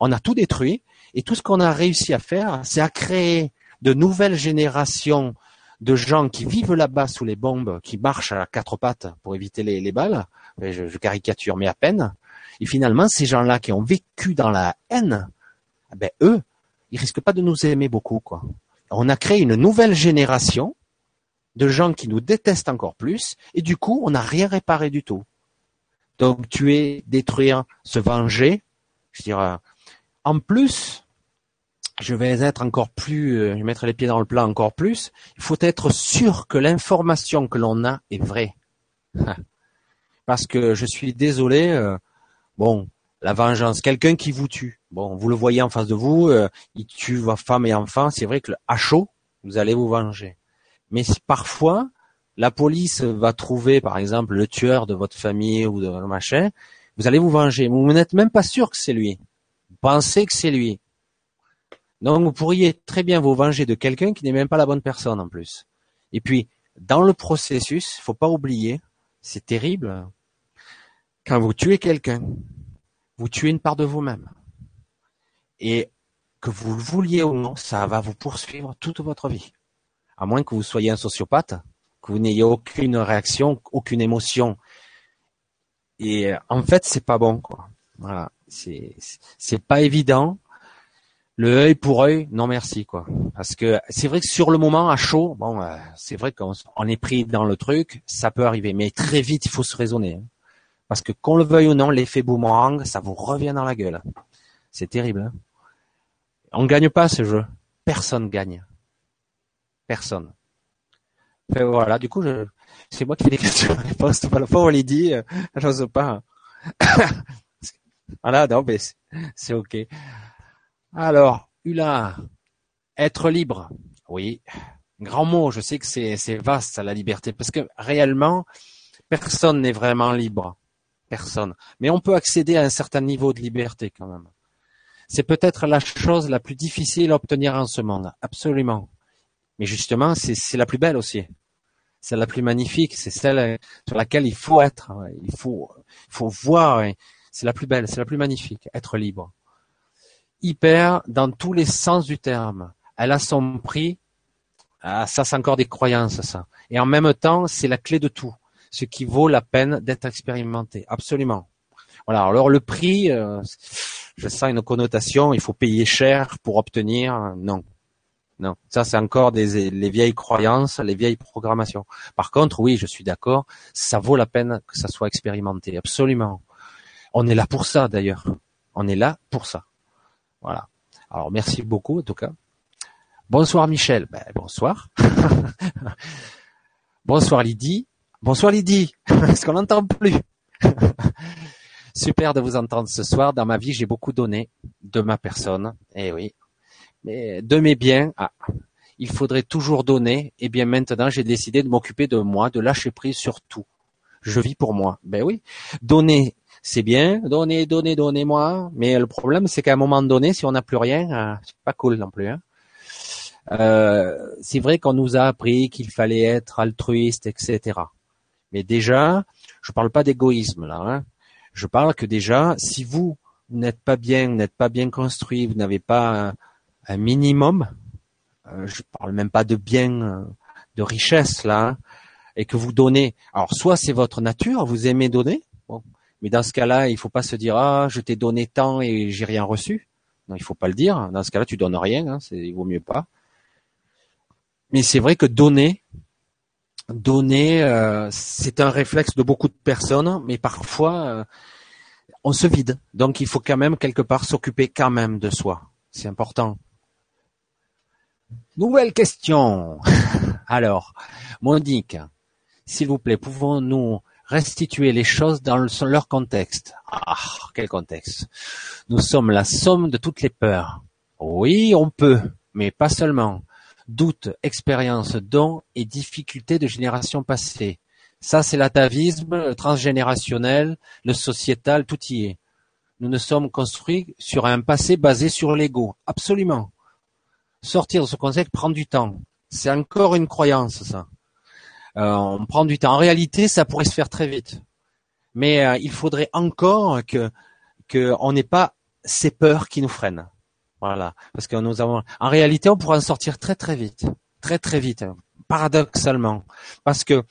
[SPEAKER 2] On a tout détruit. Et tout ce qu'on a réussi à faire, c'est à créer de nouvelles générations de gens qui vivent là-bas sous les bombes, qui marchent à quatre pattes pour éviter les, balles. Je, caricature, mais à peine. Et finalement, ces gens-là qui ont vécu dans la haine, eh ben eux, ils risquent pas de nous aimer beaucoup, quoi. On a créé une nouvelle génération de gens qui nous détestent encore plus, et du coup, on n'a rien réparé du tout. Donc, tuer, détruire, se venger, je dirais. En plus, je vais être encore plus, euh, je vais mettre les pieds dans le plat encore plus. Il faut être sûr que l'information que l'on a est vraie. Parce que je suis désolé, euh, bon, la vengeance, quelqu'un qui vous tue, bon, vous le voyez en face de vous, euh, il tue vos femmes et enfants, c'est vrai que à chaud, vous allez vous venger. Mais parfois, la police va trouver, par exemple, le tueur de votre famille ou de machin, vous allez vous venger. Vous n'êtes même pas sûr que c'est lui. Vous pensez que c'est lui. Donc vous pourriez très bien vous venger de quelqu'un qui n'est même pas la bonne personne en plus. Et puis, dans le processus, faut pas oublier, c'est terrible, quand vous tuez quelqu'un, vous tuez une part de vous-même. Et que vous le vouliez ou non, ça va vous poursuivre toute votre vie. À moins que vous soyez un sociopathe, que vous n'ayez aucune réaction, aucune émotion. Et en fait, c'est pas bon, quoi. Voilà. C'est, c'est pas évident le œil pour œil, non merci quoi. Parce que c'est vrai que sur le moment à chaud, bon, euh, c'est vrai qu'on est pris dans le truc, ça peut arriver, mais très vite il faut se raisonner, hein. Parce que qu'on le veuille ou non, l'effet boomerang, ça vous revient dans la gueule. C'est terrible. Hein On gagne pas ce jeu. Personne gagne. Personne. voilà, du coup, je, c'est moi qui fais des questions-réponses. La fois on les dit, euh, j'ose pas. voilà, non, mais c'est ok. Alors, Hulin, être libre. Oui, grand mot. Je sais que c'est vaste la liberté parce que réellement, personne n'est vraiment libre. Personne. Mais on peut accéder à un certain niveau de liberté quand même. C'est peut-être la chose la plus difficile à obtenir en ce monde. Absolument. Mais justement, c'est la plus belle aussi. C'est la plus magnifique. C'est celle sur laquelle il faut être. Il faut, il faut voir. C'est la plus belle. C'est la plus magnifique. Être libre hyper dans tous les sens du terme. Elle a son prix. Ah, ça, c'est encore des croyances, ça. Et en même temps, c'est la clé de tout. Ce qui vaut la peine d'être expérimenté. Absolument. Voilà. Alors le prix, euh, je sens une connotation. Il faut payer cher pour obtenir. Non. Non, ça c'est encore des les vieilles croyances, les vieilles programmations. Par contre, oui, je suis d'accord, ça vaut la peine que ça soit expérimenté, absolument. On est là pour ça d'ailleurs. On est là pour ça. Voilà. Alors merci beaucoup en tout cas. Bonsoir Michel. Ben, bonsoir. bonsoir Lydie. Bonsoir Lydie. Parce qu'on n'entend plus. Super de vous entendre ce soir. Dans ma vie, j'ai beaucoup donné de ma personne. Eh oui. Mais de mes biens, ah, il faudrait toujours donner. Et eh bien maintenant, j'ai décidé de m'occuper de moi, de lâcher prise sur tout. Je vis pour moi. Ben oui. Donner, c'est bien, donnez, donnez, donnez-moi. Mais le problème, c'est qu'à un moment donné, si on n'a plus rien, euh, c'est pas cool non plus. Hein. Euh, c'est vrai qu'on nous a appris qu'il fallait être altruiste, etc. Mais déjà, je parle pas d'égoïsme là. Hein. Je parle que déjà, si vous, n'êtes pas bien, n'êtes pas bien construit, vous n'avez pas un, minimum, euh, je parle même pas de bien, euh, de richesse là, et que vous donnez. Alors soit c'est votre nature, vous aimez donner, mais dans ce cas-là, il faut pas se dire ah je t'ai donné tant et j'ai rien reçu. Non, il faut pas le dire. Dans ce cas-là, tu donnes rien. Hein, c'est, il vaut mieux pas. Mais c'est vrai que donner, donner, euh, c'est un réflexe de beaucoup de personnes, mais parfois euh, on se vide. Donc il faut quand même quelque part s'occuper quand même de soi. C'est important. Nouvelle question. Alors, Monique, s'il vous plaît, pouvons-nous restituer les choses dans leur contexte? Ah, quel contexte Nous sommes la somme de toutes les peurs. Oui, on peut, mais pas seulement. Doute, expérience, dons et difficultés de générations passées. Ça, c'est l'atavisme, le transgénérationnel, le sociétal, tout y est. Nous ne sommes construits sur un passé basé sur l'ego. Absolument. Sortir de ce concept prend du temps. C'est encore une croyance, ça. Euh, on prend du temps. En réalité, ça pourrait se faire très vite, mais euh, il faudrait encore que qu'on n'ait pas ces peurs qui nous freinent. Voilà, parce que nous avons. En réalité, on pourra en sortir très très vite, très très vite, paradoxalement, parce que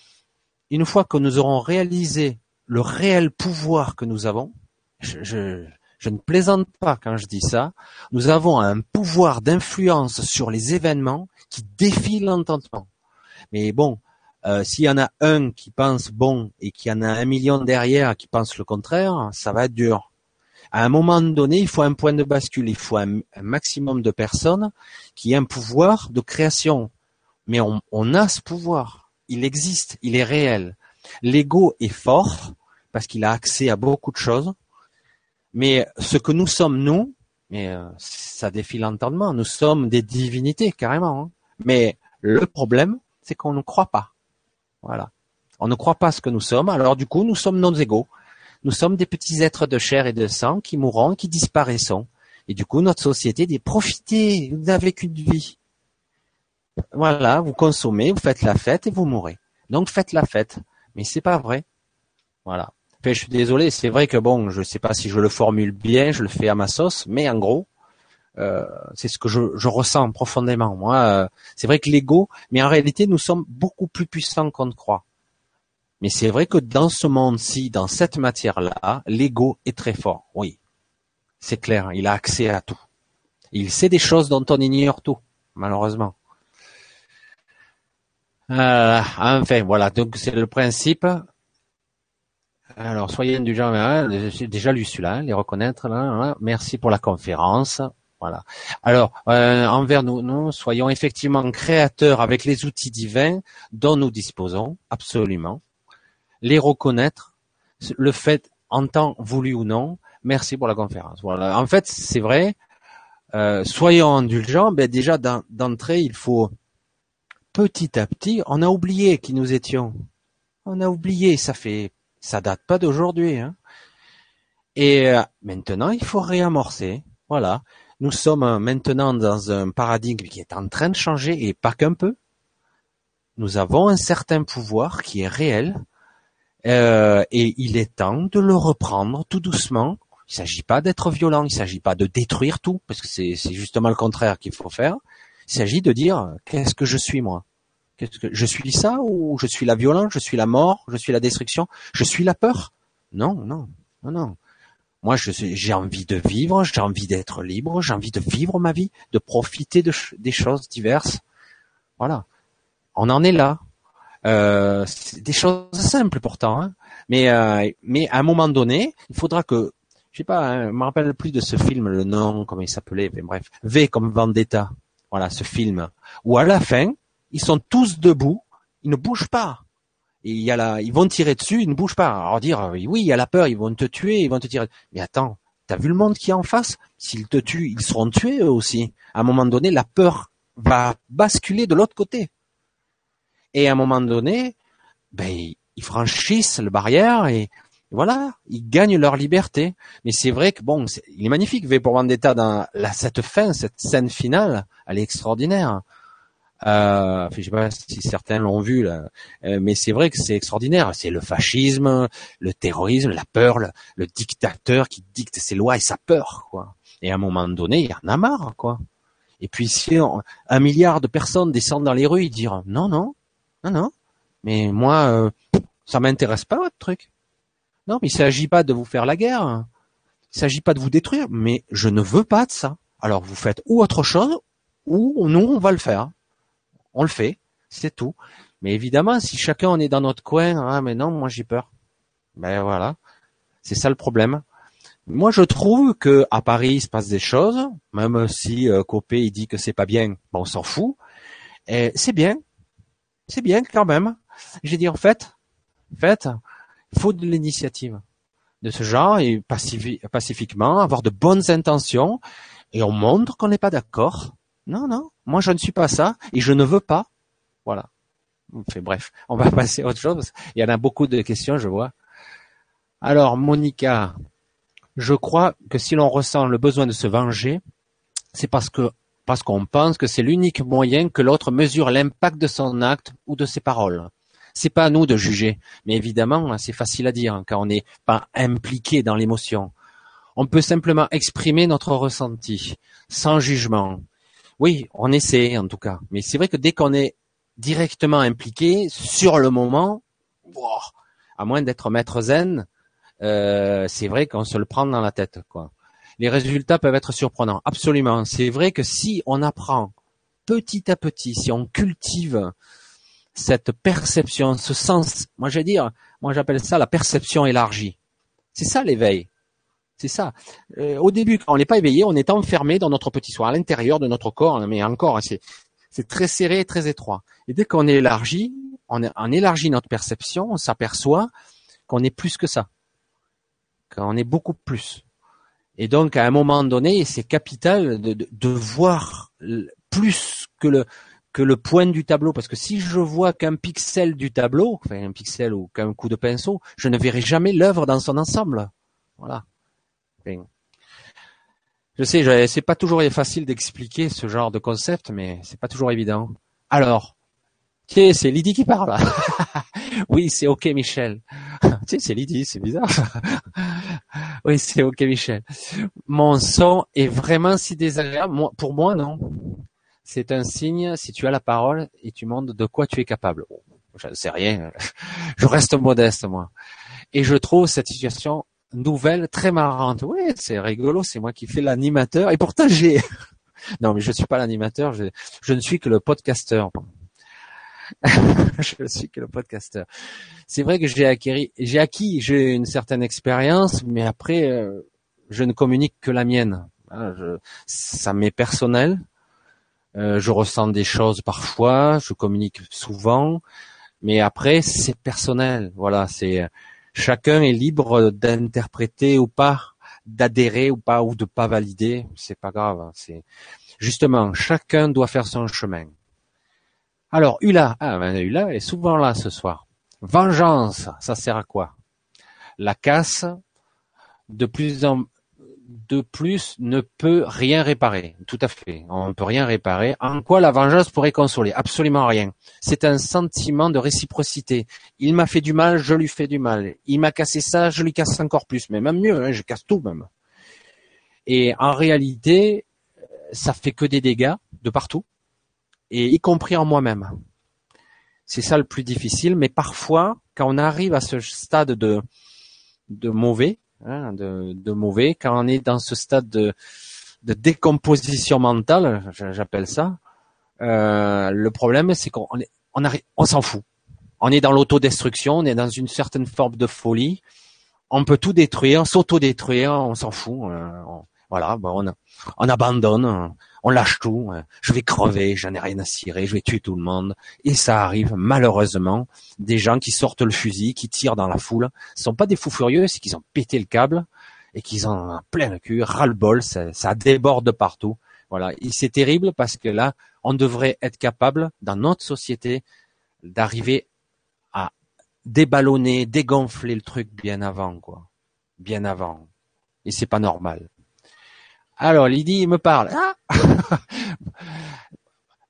[SPEAKER 2] une fois que nous aurons réalisé le réel pouvoir que nous avons, je, je, je ne plaisante pas quand je dis ça, nous avons un pouvoir d'influence sur les événements qui défie l'entendement. Mais bon, euh, s'il y en a un qui pense bon et qu'il y en a un million derrière qui pense le contraire, ça va être dur. À un moment donné, il faut un point de bascule, il faut un, maximum de personnes qui aient un pouvoir de création. Mais on, on a ce pouvoir, il existe, il est réel. L'ego est fort parce qu'il a accès à beaucoup de choses, mais ce que nous sommes nous, mais euh, ça défie l'entendement, nous sommes des divinités carrément. Hein. Mais le problème, c'est qu'on ne croit pas. Voilà. On ne croit pas ce que nous sommes, alors du coup, nous sommes nos égaux. Nous sommes des petits êtres de chair et de sang qui mourront, qui disparaissons. Et du coup, notre société dit profitez, vous n'avez qu'une vie. Voilà, vous consommez, vous faites la fête et vous mourrez. Donc faites la fête. Mais c'est pas vrai. Voilà. je suis désolé, c'est vrai que bon, je sais pas si je le formule bien, je le fais à ma sauce, mais en gros, euh, c'est ce que je, je, ressens profondément. Moi, euh, c'est vrai que l'ego, mais en réalité, nous sommes beaucoup plus puissants qu'on ne croit. Mais c'est vrai que dans ce monde-ci, dans cette matière-là, l'ego est très fort. Oui, c'est clair. Il a accès à tout. Il sait des choses dont on ignore tout, malheureusement. Euh, enfin, voilà. Donc c'est le principe. Alors, soyez indulgents. J'ai déjà lu celui-là, les reconnaître. Là, Merci pour la conférence. Voilà. Alors, euh, envers nous, nous, soyons effectivement créateurs avec les outils divins dont nous disposons, absolument. Les reconnaître, le fait en temps voulu ou non. Merci pour la conférence. Voilà. En fait, c'est vrai. Euh, soyons indulgents. Ben déjà d'entrée, il faut petit à petit, on a oublié qui nous étions. On a oublié. Ça fait, ça date pas d'aujourd'hui. Hein. Et euh, maintenant, il faut réamorcer. Voilà. Nous sommes maintenant dans un paradigme qui est en train de changer et pas qu'un peu. Nous avons un certain pouvoir qui est réel euh, et il est temps de le reprendre tout doucement. Il ne s'agit pas d'être violent, il ne s'agit pas de détruire tout, parce que c'est justement le contraire qu'il faut faire. Il s'agit de dire qu'est-ce que je suis moi? Qu'est-ce que je suis ça ou je suis la violence, je suis la mort, je suis la destruction, je suis la peur? Non, non, non, non. Moi, j'ai envie de vivre, j'ai envie d'être libre, j'ai envie de vivre ma vie, de profiter de, des choses diverses. Voilà. On en est là. Euh, des choses simples pourtant, hein. mais euh, mais à un moment donné, il faudra que, je sais pas, hein, je me rappelle plus de ce film, le nom, comment il s'appelait, mais bref, V comme Vendetta. Voilà, ce film où à la fin, ils sont tous debout, ils ne bougent pas il y a la, ils vont tirer dessus, ils ne bougent pas. Alors dire, euh, oui, il y a la peur, ils vont te tuer, ils vont te tirer. Mais attends, t'as vu le monde qui est en face? S'ils te tuent, ils seront tués eux aussi. À un moment donné, la peur va basculer de l'autre côté. Et à un moment donné, ben, ils franchissent le barrière et voilà, ils gagnent leur liberté. Mais c'est vrai que bon, il est magnifique V pour Vendetta dans la, cette fin, cette scène finale, elle est extraordinaire. Euh, je sais pas si certains l'ont vu là, euh, mais c'est vrai que c'est extraordinaire. C'est le fascisme, le terrorisme, la peur, le, dictateur qui dicte ses lois et sa peur, quoi. Et à un moment donné, il y en a marre, quoi. Et puis si un milliard de personnes descendent dans les rues, ils diront non, non, non, non. Mais moi, euh, ça m'intéresse pas votre truc. Non, mais il s'agit pas de vous faire la guerre. Il s'agit pas de vous détruire, mais je ne veux pas de ça. Alors vous faites ou autre chose, ou nous on va le faire on le fait, c'est tout. Mais évidemment, si chacun on est dans notre coin, ah mais non, moi j'ai peur. Ben voilà, c'est ça le problème. Moi, je trouve que à Paris, il se passe des choses, même si euh, Copé il dit que c'est pas bien, bon, on s'en fout. Et c'est bien, c'est bien quand même. J'ai dit en fait, fait, faut de l'initiative de ce genre et pacifiquement avoir de bonnes intentions et on montre qu'on n'est pas d'accord non, non, moi je ne suis pas ça et je ne veux pas. Voilà. Bref, on va passer à autre chose. Il y en a beaucoup de questions, je vois. Alors, Monica, je crois que si l'on ressent le besoin de se venger, c'est parce que parce qu'on pense que c'est l'unique moyen que l'autre mesure l'impact de son acte ou de ses paroles. C'est pas à nous de juger, mais évidemment, c'est facile à dire quand on n'est pas impliqué dans l'émotion. On peut simplement exprimer notre ressenti, sans jugement, oui, on essaie en tout cas. Mais c'est vrai que dès qu'on est directement impliqué sur le moment, à moins d'être maître zen, euh, c'est vrai qu'on se le prend dans la tête. Quoi. Les résultats peuvent être surprenants, absolument. C'est vrai que si on apprend petit à petit, si on cultive cette perception, ce sens, moi je dire, moi j'appelle ça la perception élargie. C'est ça l'éveil. C'est ça. Euh, au début, quand on n'est pas éveillé, on est enfermé dans notre petit soi, à l'intérieur de notre corps, mais encore, c'est, très serré, très étroit. Et dès qu'on élargit, on élargit notre perception, on s'aperçoit qu'on est plus que ça, qu'on est beaucoup plus. Et donc, à un moment donné, c'est capital de, de, de voir plus que le, que le point du tableau, parce que si je vois qu'un pixel du tableau, enfin un pixel ou qu'un coup de pinceau, je ne verrai jamais l'œuvre dans son ensemble. Voilà. je sais, c'est pas toujours facile d'expliquer ce genre de concept, mais c'est pas toujours évident. Alors, c'est Lydie qui parle. oui, c'est OK, Michel. tiens, c'est Lydie, c'est bizarre. oui, c'est OK, Michel. Mon son est vraiment si désagréable. Pour moi, non c'est un signe si tu as la parole et tu montres de quoi tu es capable. je ne sais rien, je reste modeste moi. Et je trouve cette situation nouvelle très marrante. Oui, c'est rigolo, c'est moi qui fais l'animateur et pourtant j'ai non mais je suis pas l'animateur, je, ne suis que le podcasteur. je suis que le podcasteur. C'est vrai que j'ai acquis, j'ai acquis, j'ai une certaine expérience, mais après, euh, je ne communique que la mienne. ça m'est personnel. Euh, je ressens des choses parfois, je communique souvent, mais après c'est personnel. Voilà, c'est chacun est libre d'interpréter ou pas, d'adhérer ou pas ou de pas valider. C'est pas grave. Hein, c'est justement chacun doit faire son chemin. Alors Ula, ah ben Ula est souvent là ce soir. Vengeance, ça sert à quoi? La casse de plus en de plus ne peut rien réparer. Tout à fait. On ne peut rien réparer. En quoi la vengeance pourrait consoler? Absolument rien. C'est un sentiment de réciprocité. Il m'a fait du mal, je lui fais du mal. Il m'a cassé ça, je lui casse encore plus. Mais même mieux, hein, je casse tout même. Et en réalité, ça fait que des dégâts de partout, et y compris en moi-même. C'est ça le plus difficile. Mais parfois, quand on arrive à ce stade de, de mauvais, Hein, de, mauvais. Quand on est dans ce stade de, décomposition mentale, j'appelle ça, euh, le problème c'est qu'on on, on s'en fout. On est dans l'autodestruction, on est dans une certaine forme de folie. On peut tout détruire, s'auto-détruire, on s'en fout. Euh, voilà, on abandonne, on lâche tout. Hein. Je vais crever, j'en ai rien à cirer, je vais tuer tout le monde. Et ça arrive malheureusement des gens qui sortent le fusil, qui tirent dans la foule. Ce sont pas des fous furieux, c'est qu'ils ont pété le câble et qu'ils ont plein le cul, ras-le-bol, ça, ça déborde partout. Voilà, et c'est terrible parce que là, on devrait être capable dans notre société d'arriver à déballonner, dégonfler le truc bien avant, quoi, bien avant. Et c'est pas normal. Alors, Lydie me parle. Ah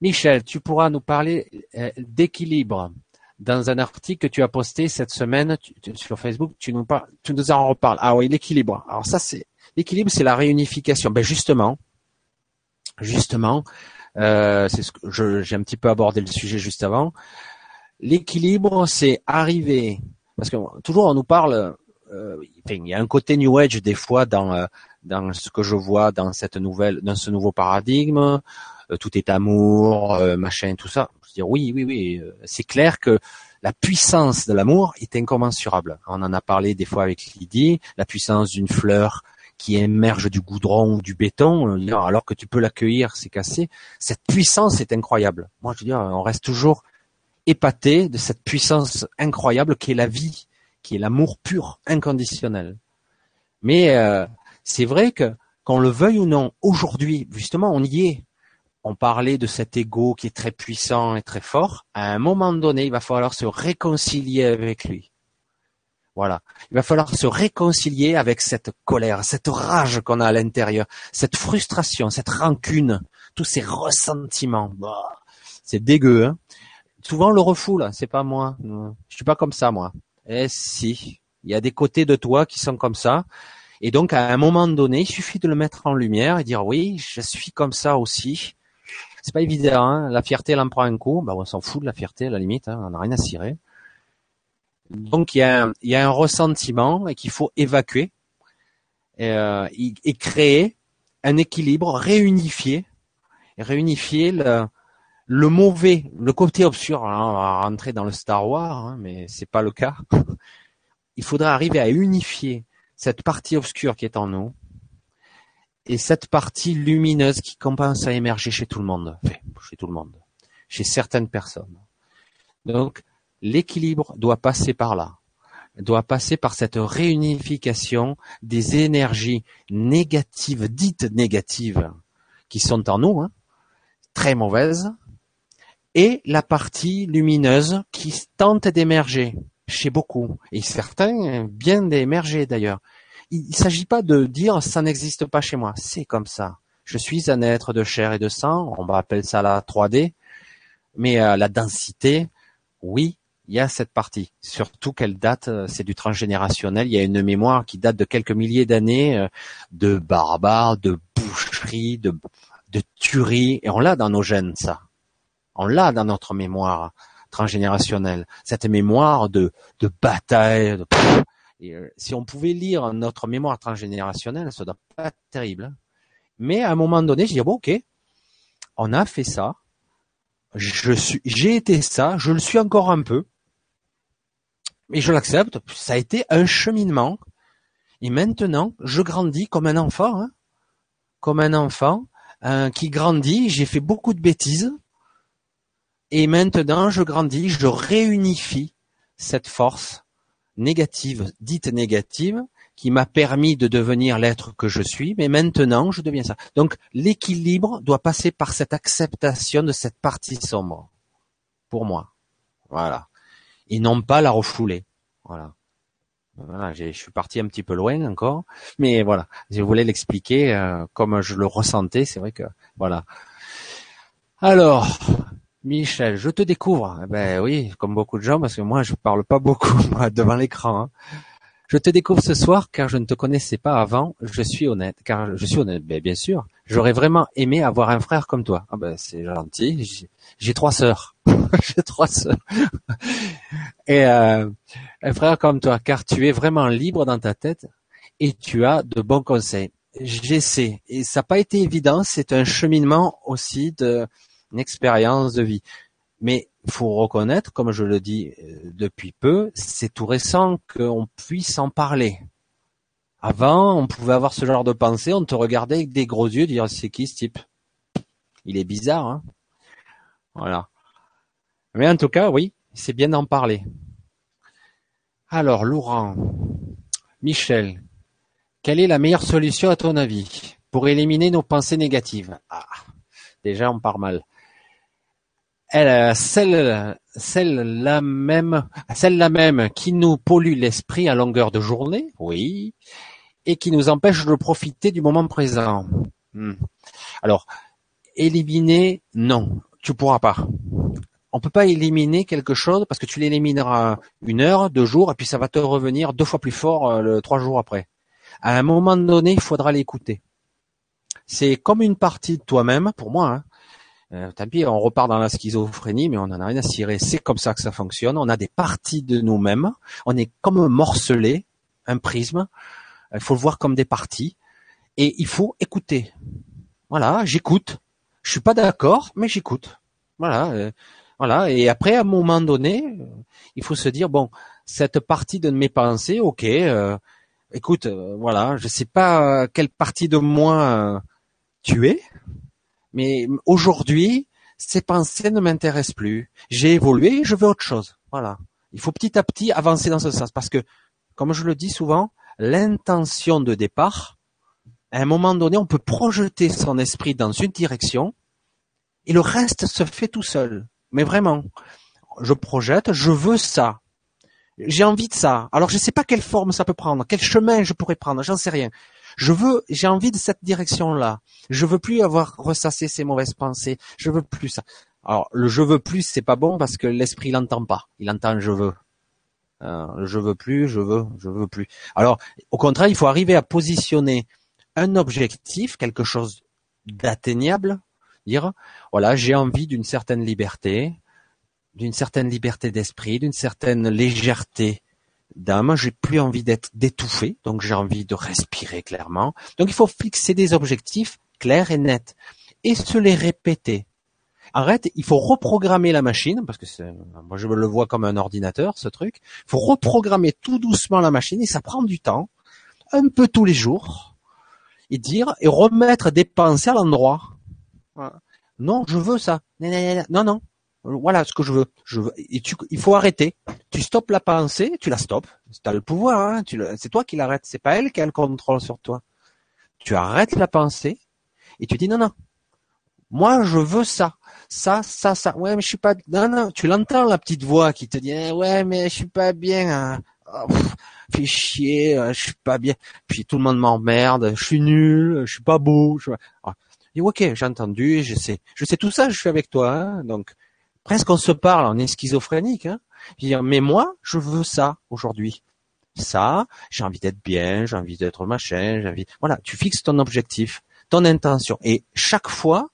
[SPEAKER 2] Michel, tu pourras nous parler euh, d'équilibre. Dans un article que tu as posté cette semaine sur Facebook, tu nous, parles, tu nous en reparles. Ah oui, l'équilibre. Alors ça, c'est l'équilibre, c'est la réunification. Ben justement, justement, euh, c'est ce que j'ai un petit peu abordé le sujet juste avant. L'équilibre, c'est arriver, parce que toujours on nous parle, euh, il y a un côté New Age des fois dans dans ce que je vois dans cette nouvelle, dans ce nouveau paradigme, euh, tout est amour, euh, machin, tout ça. Je veux dire, oui, oui, oui, euh, c'est clair que la puissance de l'amour est incommensurable. On en a parlé des fois avec Lydie, la puissance d'une fleur qui émerge du goudron ou du béton, alors que tu peux l'accueillir, c'est cassé. Cette puissance est incroyable. Moi, je veux dire, on reste toujours épaté de cette puissance incroyable qui est la vie, qui est l'amour pur, inconditionnel. Mais c'est vrai que, qu'on le veuille ou non, aujourd'hui, justement, on y est. On parlait de cet ego qui est très puissant et très fort. À un moment donné, il va falloir se réconcilier avec lui. Voilà. Il va falloir se réconcilier avec cette colère, cette rage qu'on a à l'intérieur, cette frustration, cette rancune, tous ces ressentiments. Bah, c'est dégueu. Hein Souvent on le refoule. C'est pas moi. Je suis pas comme ça moi. Eh si. Il y a des côtés de toi qui sont comme ça. Et donc, à un moment donné, il suffit de le mettre en lumière et dire oui, je suis comme ça aussi. C'est pas évident. Hein la fierté, elle en prend un coup. Bah, on s'en fout de la fierté, à la limite. Hein on n'a rien à cirer. Donc, il y a un, il y a un ressentiment et qu'il faut évacuer et, euh, et, créer un équilibre, réunifier, réunifier le, le mauvais, le côté obscur. on va rentrer dans le Star Wars, hein, mais c'est pas le cas. Il faudra arriver à unifier cette partie obscure qui est en nous et cette partie lumineuse qui commence à émerger chez tout le monde, chez tout le monde, chez certaines personnes. Donc, l'équilibre doit passer par là, doit passer par cette réunification des énergies négatives, dites négatives, qui sont en nous, hein, très mauvaises, et la partie lumineuse qui tente d'émerger chez beaucoup, et certains bien d'émerger d'ailleurs. Il ne s'agit pas de dire ça n'existe pas chez moi, c'est comme ça. Je suis un être de chair et de sang, on va appeler ça la 3D, mais euh, la densité, oui, il y a cette partie. Surtout qu'elle date, euh, c'est du transgénérationnel. Il y a une mémoire qui date de quelques milliers d'années euh, de barbares, de boucheries, de, de tueries. Et on l'a dans nos gènes, ça. On l'a dans notre mémoire transgénérationnelle. Cette mémoire de, de bataille. Euh, si on pouvait lire notre mémoire transgénérationnelle, ça doit pas terrible. Hein. Mais à un moment donné, je dis bon, ok, on a fait ça. Je suis, j'ai été ça, je le suis encore un peu mais je l'accepte. Ça a été un cheminement. Et maintenant, je grandis comme un enfant, hein. comme un enfant euh, qui grandit. J'ai fait beaucoup de bêtises. Et maintenant, je grandis, je réunifie cette force négative, dite négative, qui m'a permis de devenir l'être que je suis, mais maintenant, je deviens ça. Donc, l'équilibre doit passer par cette acceptation de cette partie sombre. Pour moi. Voilà et non pas la refouler. Voilà. Voilà, je suis parti un petit peu loin encore, mais voilà, je voulais l'expliquer euh, comme je le ressentais. C'est vrai que voilà. Alors, Michel, je te découvre. Eh ben oui, comme beaucoup de gens, parce que moi je parle pas beaucoup moi, devant l'écran. Hein. Je te découvre ce soir car je ne te connaissais pas avant. Je suis honnête, car je suis honnête. Ben, bien sûr, j'aurais vraiment aimé avoir un frère comme toi. Ah ben c'est gentil. J'ai trois sœurs. J'ai trois sœurs. Et euh, un frère comme toi, car tu es vraiment libre dans ta tête et tu as de bons conseils. J'essaie. Et ça n'a pas été évident. C'est un cheminement aussi de une expérience de vie. Mais faut reconnaître, comme je le dis euh, depuis peu, c'est tout récent qu'on puisse en parler. Avant, on pouvait avoir ce genre de pensée, on te regardait avec des gros yeux, dire c'est qui ce type? Il est bizarre, hein? Voilà. Mais en tout cas, oui, c'est bien d'en parler. Alors, Laurent, Michel, quelle est la meilleure solution à ton avis pour éliminer nos pensées négatives? Ah, déjà on part mal. Elle, celle, celle la même, celle la même qui nous pollue l'esprit à longueur de journée, oui, et qui nous empêche de profiter du moment présent. Hmm. Alors, éliminer, non, tu pourras pas on peut pas éliminer quelque chose parce que tu l'élimineras une heure, deux jours, et puis ça va te revenir deux fois plus fort euh, trois jours après. À un moment donné, il faudra l'écouter. C'est comme une partie de toi-même, pour moi. Hein. Euh, tant pis, on repart dans la schizophrénie, mais on en a rien à cirer. C'est comme ça que ça fonctionne. On a des parties de nous-mêmes. On est comme morcelé, un prisme. Il faut le voir comme des parties. Et il faut écouter. Voilà, j'écoute. Je suis pas d'accord, mais j'écoute. Voilà. Euh, voilà. Et après, à un moment donné, il faut se dire bon, cette partie de mes pensées, ok. Euh, écoute, euh, voilà, je sais pas quelle partie de moi euh, tu es, mais aujourd'hui, ces pensées ne m'intéressent plus. J'ai évolué, je veux autre chose. Voilà. Il faut petit à petit avancer dans ce sens parce que, comme je le dis souvent, l'intention de départ, à un moment donné, on peut projeter son esprit dans une direction et le reste se fait tout seul. Mais vraiment, je projette, je veux ça. J'ai envie de ça. Alors je ne sais pas quelle forme ça peut prendre, quel chemin je pourrais prendre, j'en sais rien. Je veux, j'ai envie de cette direction-là. Je veux plus avoir ressassé ces mauvaises pensées. Je veux plus ça. Alors le je veux plus, c'est pas bon parce que l'esprit l'entend pas. Il entend je veux. Euh, je veux plus, je veux, je veux plus. Alors au contraire, il faut arriver à positionner un objectif, quelque chose d'atteignable, dire, voilà, j'ai envie d'une certaine liberté, d'une certaine liberté d'esprit, d'une certaine légèreté d'âme. J'ai plus envie d'être d'étouffer, donc j'ai envie de respirer clairement. Donc il faut fixer des objectifs clairs et nets et se les répéter. Arrête, il faut reprogrammer la machine parce que moi je le vois comme un ordinateur ce truc. Il faut reprogrammer tout doucement la machine et ça prend du temps. un peu tous les jours et dire et remettre des pensées à l'endroit. Non, je veux ça. Non, non. Voilà ce que je veux. Je veux. Et tu, il faut arrêter. Tu stoppes la pensée, tu la stoppes. Tu as le pouvoir. Hein. c'est toi qui l'arrêtes. C'est pas elle qui a le contrôle sur toi. Tu arrêtes la pensée et tu dis non, non. Moi, je veux ça. Ça, ça, ça. Ouais, mais je suis pas. Non, non. Tu l'entends la petite voix qui te dit eh, ouais, mais je suis pas bien. Hein. Oh, fais chier, euh, je suis pas bien. Puis tout le monde m'emmerde. Je suis nul. Je suis pas beau. Je... Ah. ok, j'ai entendu. Je sais. Je sais tout ça. Je suis avec toi. Hein. Donc presque on se parle. On est schizophrénique. Hein. mais moi, je veux ça aujourd'hui ça, j'ai envie d'être bien, j'ai envie d'être machin, j'ai envie. Voilà, tu fixes ton objectif, ton intention, et chaque fois,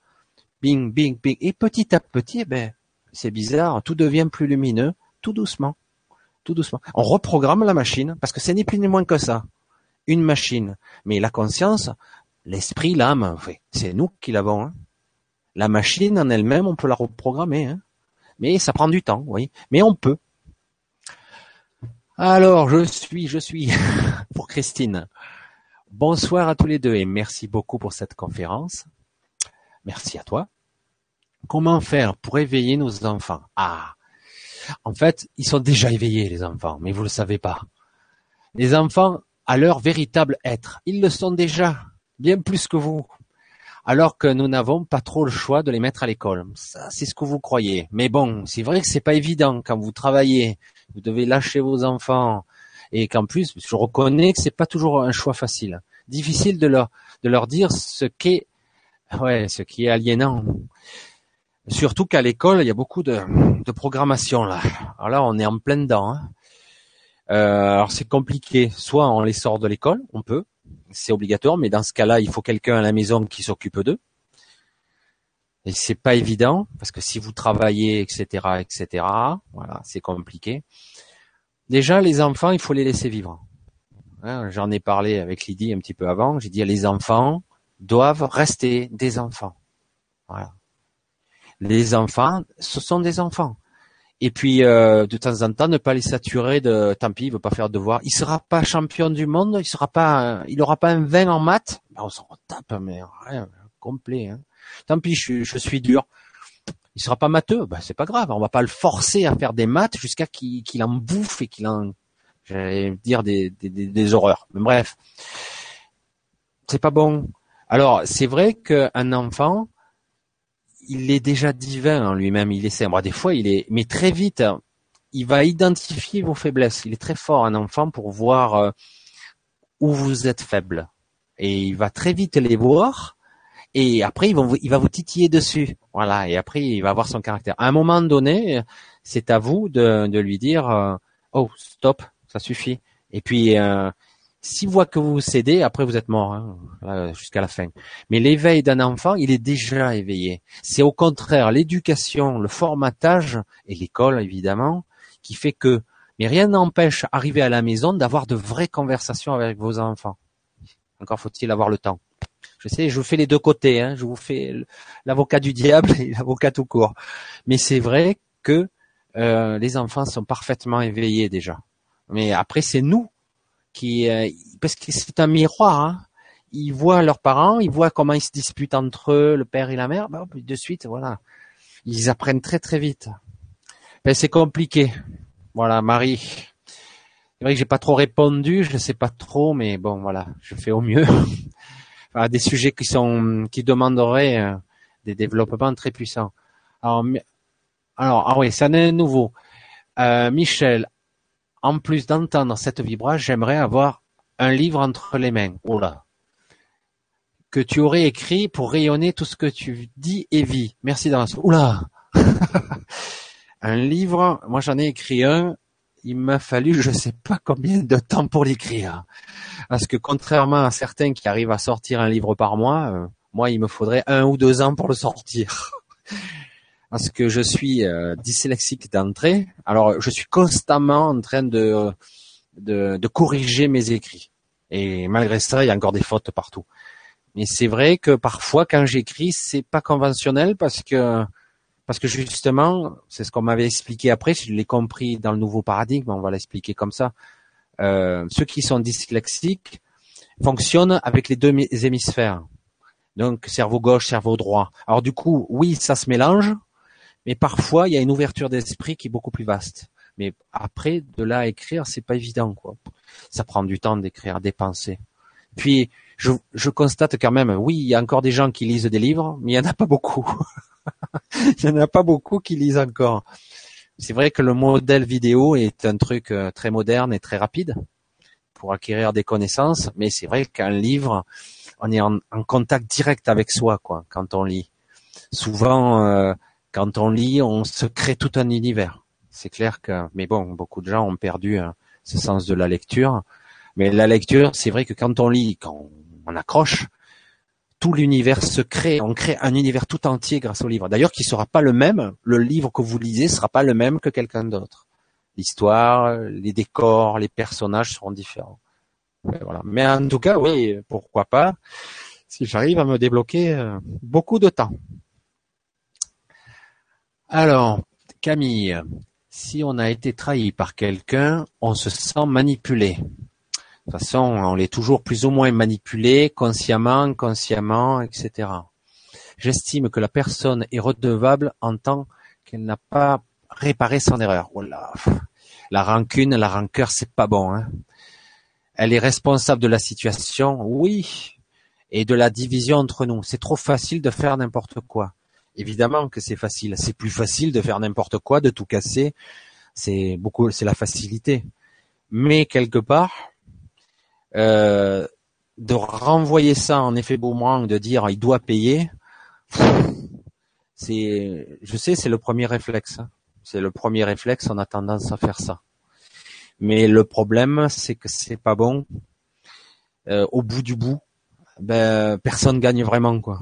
[SPEAKER 2] bing, bing, bing, et petit à petit, eh ben, c'est bizarre, tout devient plus lumineux, tout doucement, tout doucement. On reprogramme la machine parce que c'est ni plus ni moins que ça, une machine. Mais la conscience, l'esprit, l'âme, c'est nous qui l'avons. Hein. La machine en elle-même, on peut la reprogrammer, hein. Mais ça prend du temps, oui. Mais on peut. Alors, je suis, je suis pour Christine. Bonsoir à tous les deux et merci beaucoup pour cette conférence. Merci à toi. Comment faire pour éveiller nos enfants? Ah, en fait, ils sont déjà éveillés, les enfants, mais vous le savez pas. Les enfants, à leur véritable être, ils le sont déjà, bien plus que vous. Alors que nous n'avons pas trop le choix de les mettre à l'école. Ça, c'est ce que vous croyez. Mais bon, c'est vrai que c'est pas évident quand vous travaillez, vous devez lâcher vos enfants et qu'en plus, je reconnais que c'est pas toujours un choix facile. Difficile de leur de leur dire ce qu'est ouais, ce qui est aliénant. Surtout qu'à l'école, il y a beaucoup de, de programmation là. Alors là, on est en plein dedans. Hein. Euh, alors c'est compliqué. Soit on les sort de l'école, on peut, c'est obligatoire, mais dans ce cas-là, il faut quelqu'un à la maison qui s'occupe d'eux. Et c'est pas évident parce que si vous travaillez, etc., etc., voilà, c'est compliqué. Déjà, les enfants, il faut les laisser vivre. Hein, j'en ai parlé avec Lydie un petit peu avant. J'ai dit les enfants doivent rester des enfants. Voilà. Les enfants, ce sont des enfants. Et puis euh, de temps en temps, ne pas les saturer de tant pis, il veut pas faire de devoir. Il sera pas champion du monde, il sera pas, il aura pas un 20 en maths. Ben, on s'en tape, mais rien, complet. Hein. Tant pis, je, suis dur. Il sera pas matheux, ben c'est pas grave. On va pas le forcer à faire des maths jusqu'à qu'il en bouffe et qu'il en, j'allais dire des, des, des, horreurs. Mais bref, c'est pas bon. Alors c'est vrai qu'un enfant, il est déjà divin en lui-même. Il essaie. Moi, des fois, il est, mais très vite, il va identifier vos faiblesses. Il est très fort un enfant pour voir euh, où vous êtes faible et il va très vite les voir et après il va, vous, titiller dessus. Voilà, et après il va avoir son caractère. À un moment donné, c'est à vous de, de lui dire euh, oh stop, ça suffit. Et puis euh, s'il voit que vous cédez, après vous êtes mort hein, jusqu'à la fin. Mais l'éveil d'un enfant, il est déjà éveillé. C'est au contraire l'éducation, le formatage et l'école évidemment qui fait que. Mais rien n'empêche, arriver à la maison, d'avoir de vraies conversations avec vos enfants. Encore faut-il avoir le temps. Je sais, je vous fais les deux côtés. Hein. Je vous fais l'avocat du diable et l'avocat tout court. Mais c'est vrai que euh, les enfants sont parfaitement éveillés déjà. Mais après, c'est nous euh, parce que c'est un miroir. Hein. Ils voient leurs parents, ils voient comment ils se disputent entre eux, le père et la mère. Bah, de suite, voilà, ils apprennent très très vite. Ben, c'est compliqué. Voilà, Marie. C'est vrai que j'ai pas trop répondu, je ne sais pas trop, mais bon, voilà, je fais au mieux. des sujets qui sont qui demanderaient euh, des développements très puissants. Alors, alors ah oui, ça n'est nouveau. Euh, Michel, en plus d'entendre cette vibrage, j'aimerais avoir un livre entre les mains. Là. Que tu aurais écrit pour rayonner tout ce que tu dis et vis. Merci d'avance. Oula. un livre, moi j'en ai écrit un. Il m'a fallu je sais pas combien de temps pour l'écrire. Parce que contrairement à certains qui arrivent à sortir un livre par mois, euh, moi, il me faudrait un ou deux ans pour le sortir. Parce que je suis euh, dyslexique d'entrée. Alors, je suis constamment en train de, de, de corriger mes écrits. Et malgré ça, il y a encore des fautes partout. Mais c'est vrai que parfois, quand j'écris, c'est pas conventionnel parce que parce que justement, c'est ce qu'on m'avait expliqué après. Je l'ai compris dans le nouveau paradigme. On va l'expliquer comme ça. Euh, ceux qui sont dyslexiques, fonctionne avec les deux hémisphères. Donc cerveau gauche, cerveau droit. Alors du coup, oui, ça se mélange, mais parfois il y a une ouverture d'esprit qui est beaucoup plus vaste. Mais après, de là à écrire, c'est pas évident, quoi. Ça prend du temps d'écrire, des pensées. Puis je, je, constate quand même, oui, il y a encore des gens qui lisent des livres, mais il y en a pas beaucoup. il y en a pas beaucoup qui lisent encore. C'est vrai que le modèle vidéo est un truc euh, très moderne et très rapide pour acquérir des connaissances, mais c'est vrai qu'un livre, on est en, contact direct avec soi, quoi, quand on lit. Souvent, euh, quand on lit, on se crée tout un univers. C'est clair que, mais bon, beaucoup de gens ont perdu euh, ce sens de la lecture. Mais la lecture, c'est vrai que quand on lit, quand on accroche, tout l'univers se crée, on crée un univers tout entier grâce au livre. D'ailleurs, qui sera pas le même, le livre que vous lisez sera pas le même que quelqu'un d'autre. L'histoire, les décors, les personnages seront différents. voilà. Mais en tout cas, oui, pourquoi pas, si j'arrive à me débloquer euh, beaucoup de temps. Alors, Camille, si on a été trahi par quelqu'un, on se sent manipulé. De toute façon, on est toujours plus ou moins manipulé, consciemment, inconsciemment, etc. J'estime que la personne est redevable en tant qu'elle n'a pas réparé son erreur. Oh la rancune, la rancœur, c'est pas bon. Hein. Elle est responsable de la situation, oui, et de la division entre nous. C'est trop facile de faire n'importe quoi. Évidemment que c'est facile. C'est plus facile de faire n'importe quoi, de tout casser. C'est beaucoup, c'est la facilité. Mais quelque part, euh, de renvoyer ça en effet boomerang, de dire il doit payer, c'est, je sais, c'est le premier réflexe. Hein. C'est le premier réflexe, on a tendance à faire ça. Mais le problème, c'est que c'est pas bon. Euh, au bout du bout, ben personne gagne vraiment quoi.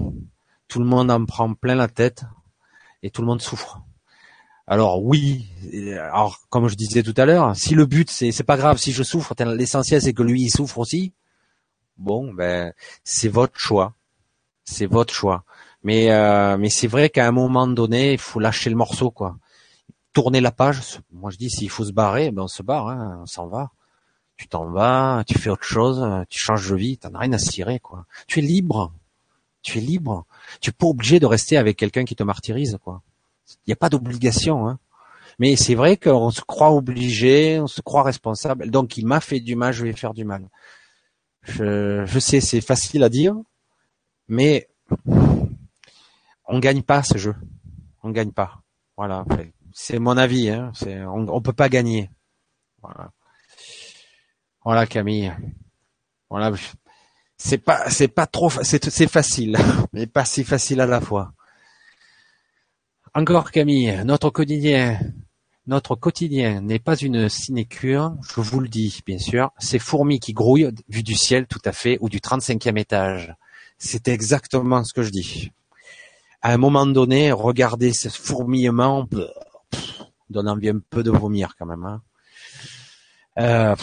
[SPEAKER 2] Tout le monde en prend plein la tête et tout le monde souffre. Alors oui, alors comme je disais tout à l'heure, si le but c'est c'est pas grave si je souffre, l'essentiel c'est que lui il souffre aussi. Bon ben c'est votre choix, c'est votre choix. Mais euh, mais c'est vrai qu'à un moment donné il faut lâcher le morceau quoi, tourner la page. Moi je dis s'il faut se barrer, ben on se barre, hein, on s'en va. Tu t'en vas, tu fais autre chose, tu changes de vie, t'en as rien à cirer quoi. Tu es libre, tu es libre. Tu es pas obligé de rester avec quelqu'un qui te martyrise quoi. Il n'y a pas d'obligation. Hein. Mais c'est vrai qu'on se croit obligé, on se croit responsable. Donc il m'a fait du mal, je vais faire du mal. Je, je sais, c'est facile à dire, mais on gagne pas ce jeu. On gagne pas. Voilà. C'est mon avis. Hein. on, on peut pas gagner. Voilà. Voilà Camille. Voilà. C'est pas, c'est pas trop, c'est, c'est facile, mais pas si facile à la fois. Encore Camille, notre quotidien, notre quotidien n'est pas une sinécure, je vous le dis bien sûr, ces fourmis qui grouillent vu du ciel tout à fait ou du 35e étage. C'est exactement ce que je dis. À un moment donné, regardez ce fourmillement, donne envie un peu de vomir quand même. Hein. Euh,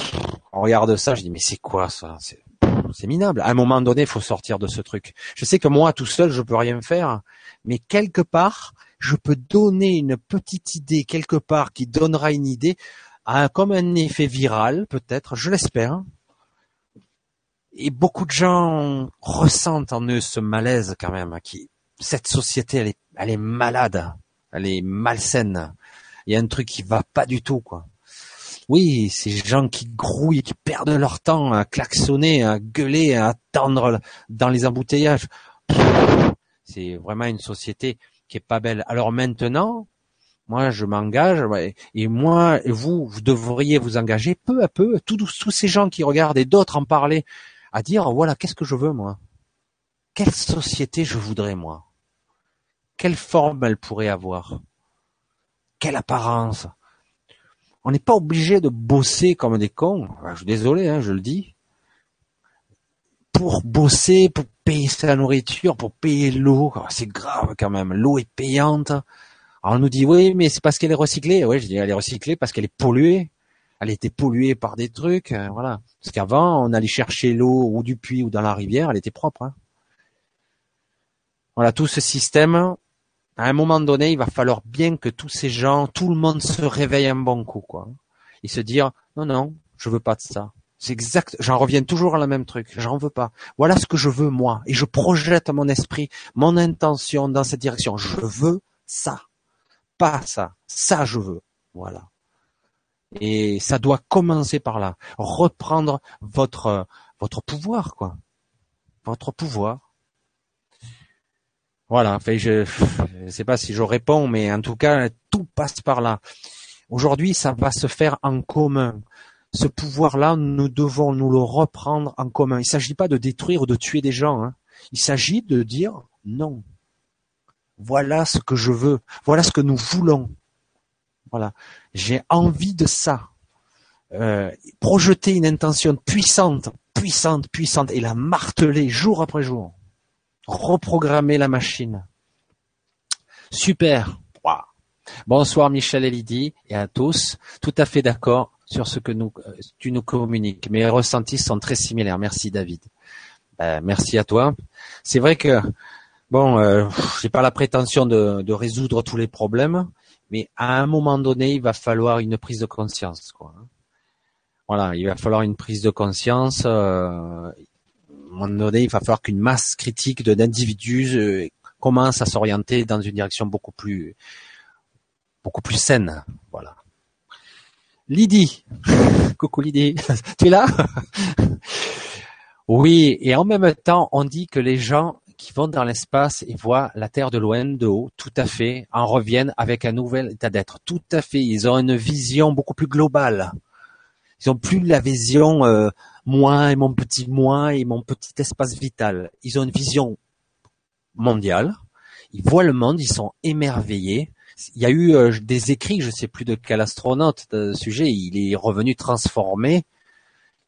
[SPEAKER 2] on regarde ça, je dis mais c'est quoi ça? C'est minable. À un moment donné, il faut sortir de ce truc. Je sais que moi, tout seul, je peux rien faire, mais quelque part, je peux donner une petite idée quelque part qui donnera une idée, comme un effet viral peut-être, je l'espère. Et beaucoup de gens ressentent en eux ce malaise quand même. Qui, cette société, elle est, elle est malade, elle est malsaine. Il y a un truc qui va pas du tout, quoi. Oui, ces gens qui grouillent, qui perdent leur temps à klaxonner, à gueuler, à attendre dans les embouteillages. C'est vraiment une société qui est pas belle. Alors maintenant, moi je m'engage et moi et vous, vous devriez vous engager peu à peu, tous, tous ces gens qui regardent et d'autres en parler, à dire voilà qu'est-ce que je veux moi, quelle société je voudrais moi, quelle forme elle pourrait avoir, quelle apparence? On n'est pas obligé de bosser comme des cons. je suis désolé, hein, je le dis. Pour bosser, pour payer sa nourriture, pour payer l'eau. C'est grave quand même. L'eau est payante. On nous dit oui, mais c'est parce qu'elle est recyclée. Oui, je dis elle est recyclée parce qu'elle est polluée. Elle était polluée par des trucs, euh, voilà. Parce qu'avant, on allait chercher l'eau ou du puits ou dans la rivière, elle était propre. Hein. Voilà, tout ce système, à un moment donné, il va falloir bien que tous ces gens, tout le monde se réveille un bon coup, quoi. Et se dire, non, non, je veux pas de ça. C'est exact. J'en reviens toujours à la même truc. J'en veux pas. Voilà ce que je veux moi, et je projette mon esprit, mon intention dans cette direction. Je veux ça, pas ça. Ça je veux. Voilà. Et ça doit commencer par là. Reprendre votre votre pouvoir, quoi. Votre pouvoir. Voilà. Enfin, je ne sais pas si je réponds, mais en tout cas, tout passe par là. Aujourd'hui, ça va se faire en commun ce pouvoir-là, nous devons nous le reprendre en commun. Il ne s'agit pas de détruire ou de tuer des gens. Hein. Il s'agit de dire non. Voilà ce que je veux. Voilà ce que nous voulons. Voilà. J'ai envie de ça. Euh, projeter une intention puissante, puissante, puissante et la marteler jour après jour. Reprogrammer la machine. Super. Bonsoir Michel et Lydie et à tous. Tout à fait d'accord sur ce que nous, euh, tu nous communiques. Mes ressentis sont très similaires. Merci David. Ben, merci à toi. C'est vrai que bon, euh, j'ai pas la prétention de, de, résoudre tous les problèmes, mais à un moment donné, il va falloir une prise de conscience. Quoi. Voilà, il va falloir une prise de conscience. Euh, donné, il va falloir qu'une masse critique d'individus euh, commence à s'orienter dans une direction beaucoup plus beaucoup plus saine. Voilà. Lydie. Coucou Lydie. tu es là? Oui, et en même temps, on dit que les gens qui vont dans l'espace et voient la Terre de loin, de haut, tout à fait, en reviennent avec un nouvel état d'être. Tout à fait. Ils ont une vision beaucoup plus globale. Ils ont plus la vision euh, moi et mon petit moi et mon petit espace vital. Ils ont une vision mondiale. Ils voient le monde, ils sont émerveillés il y a eu euh, des écrits, je sais plus de quel astronaute de ce sujet, il est revenu transformé,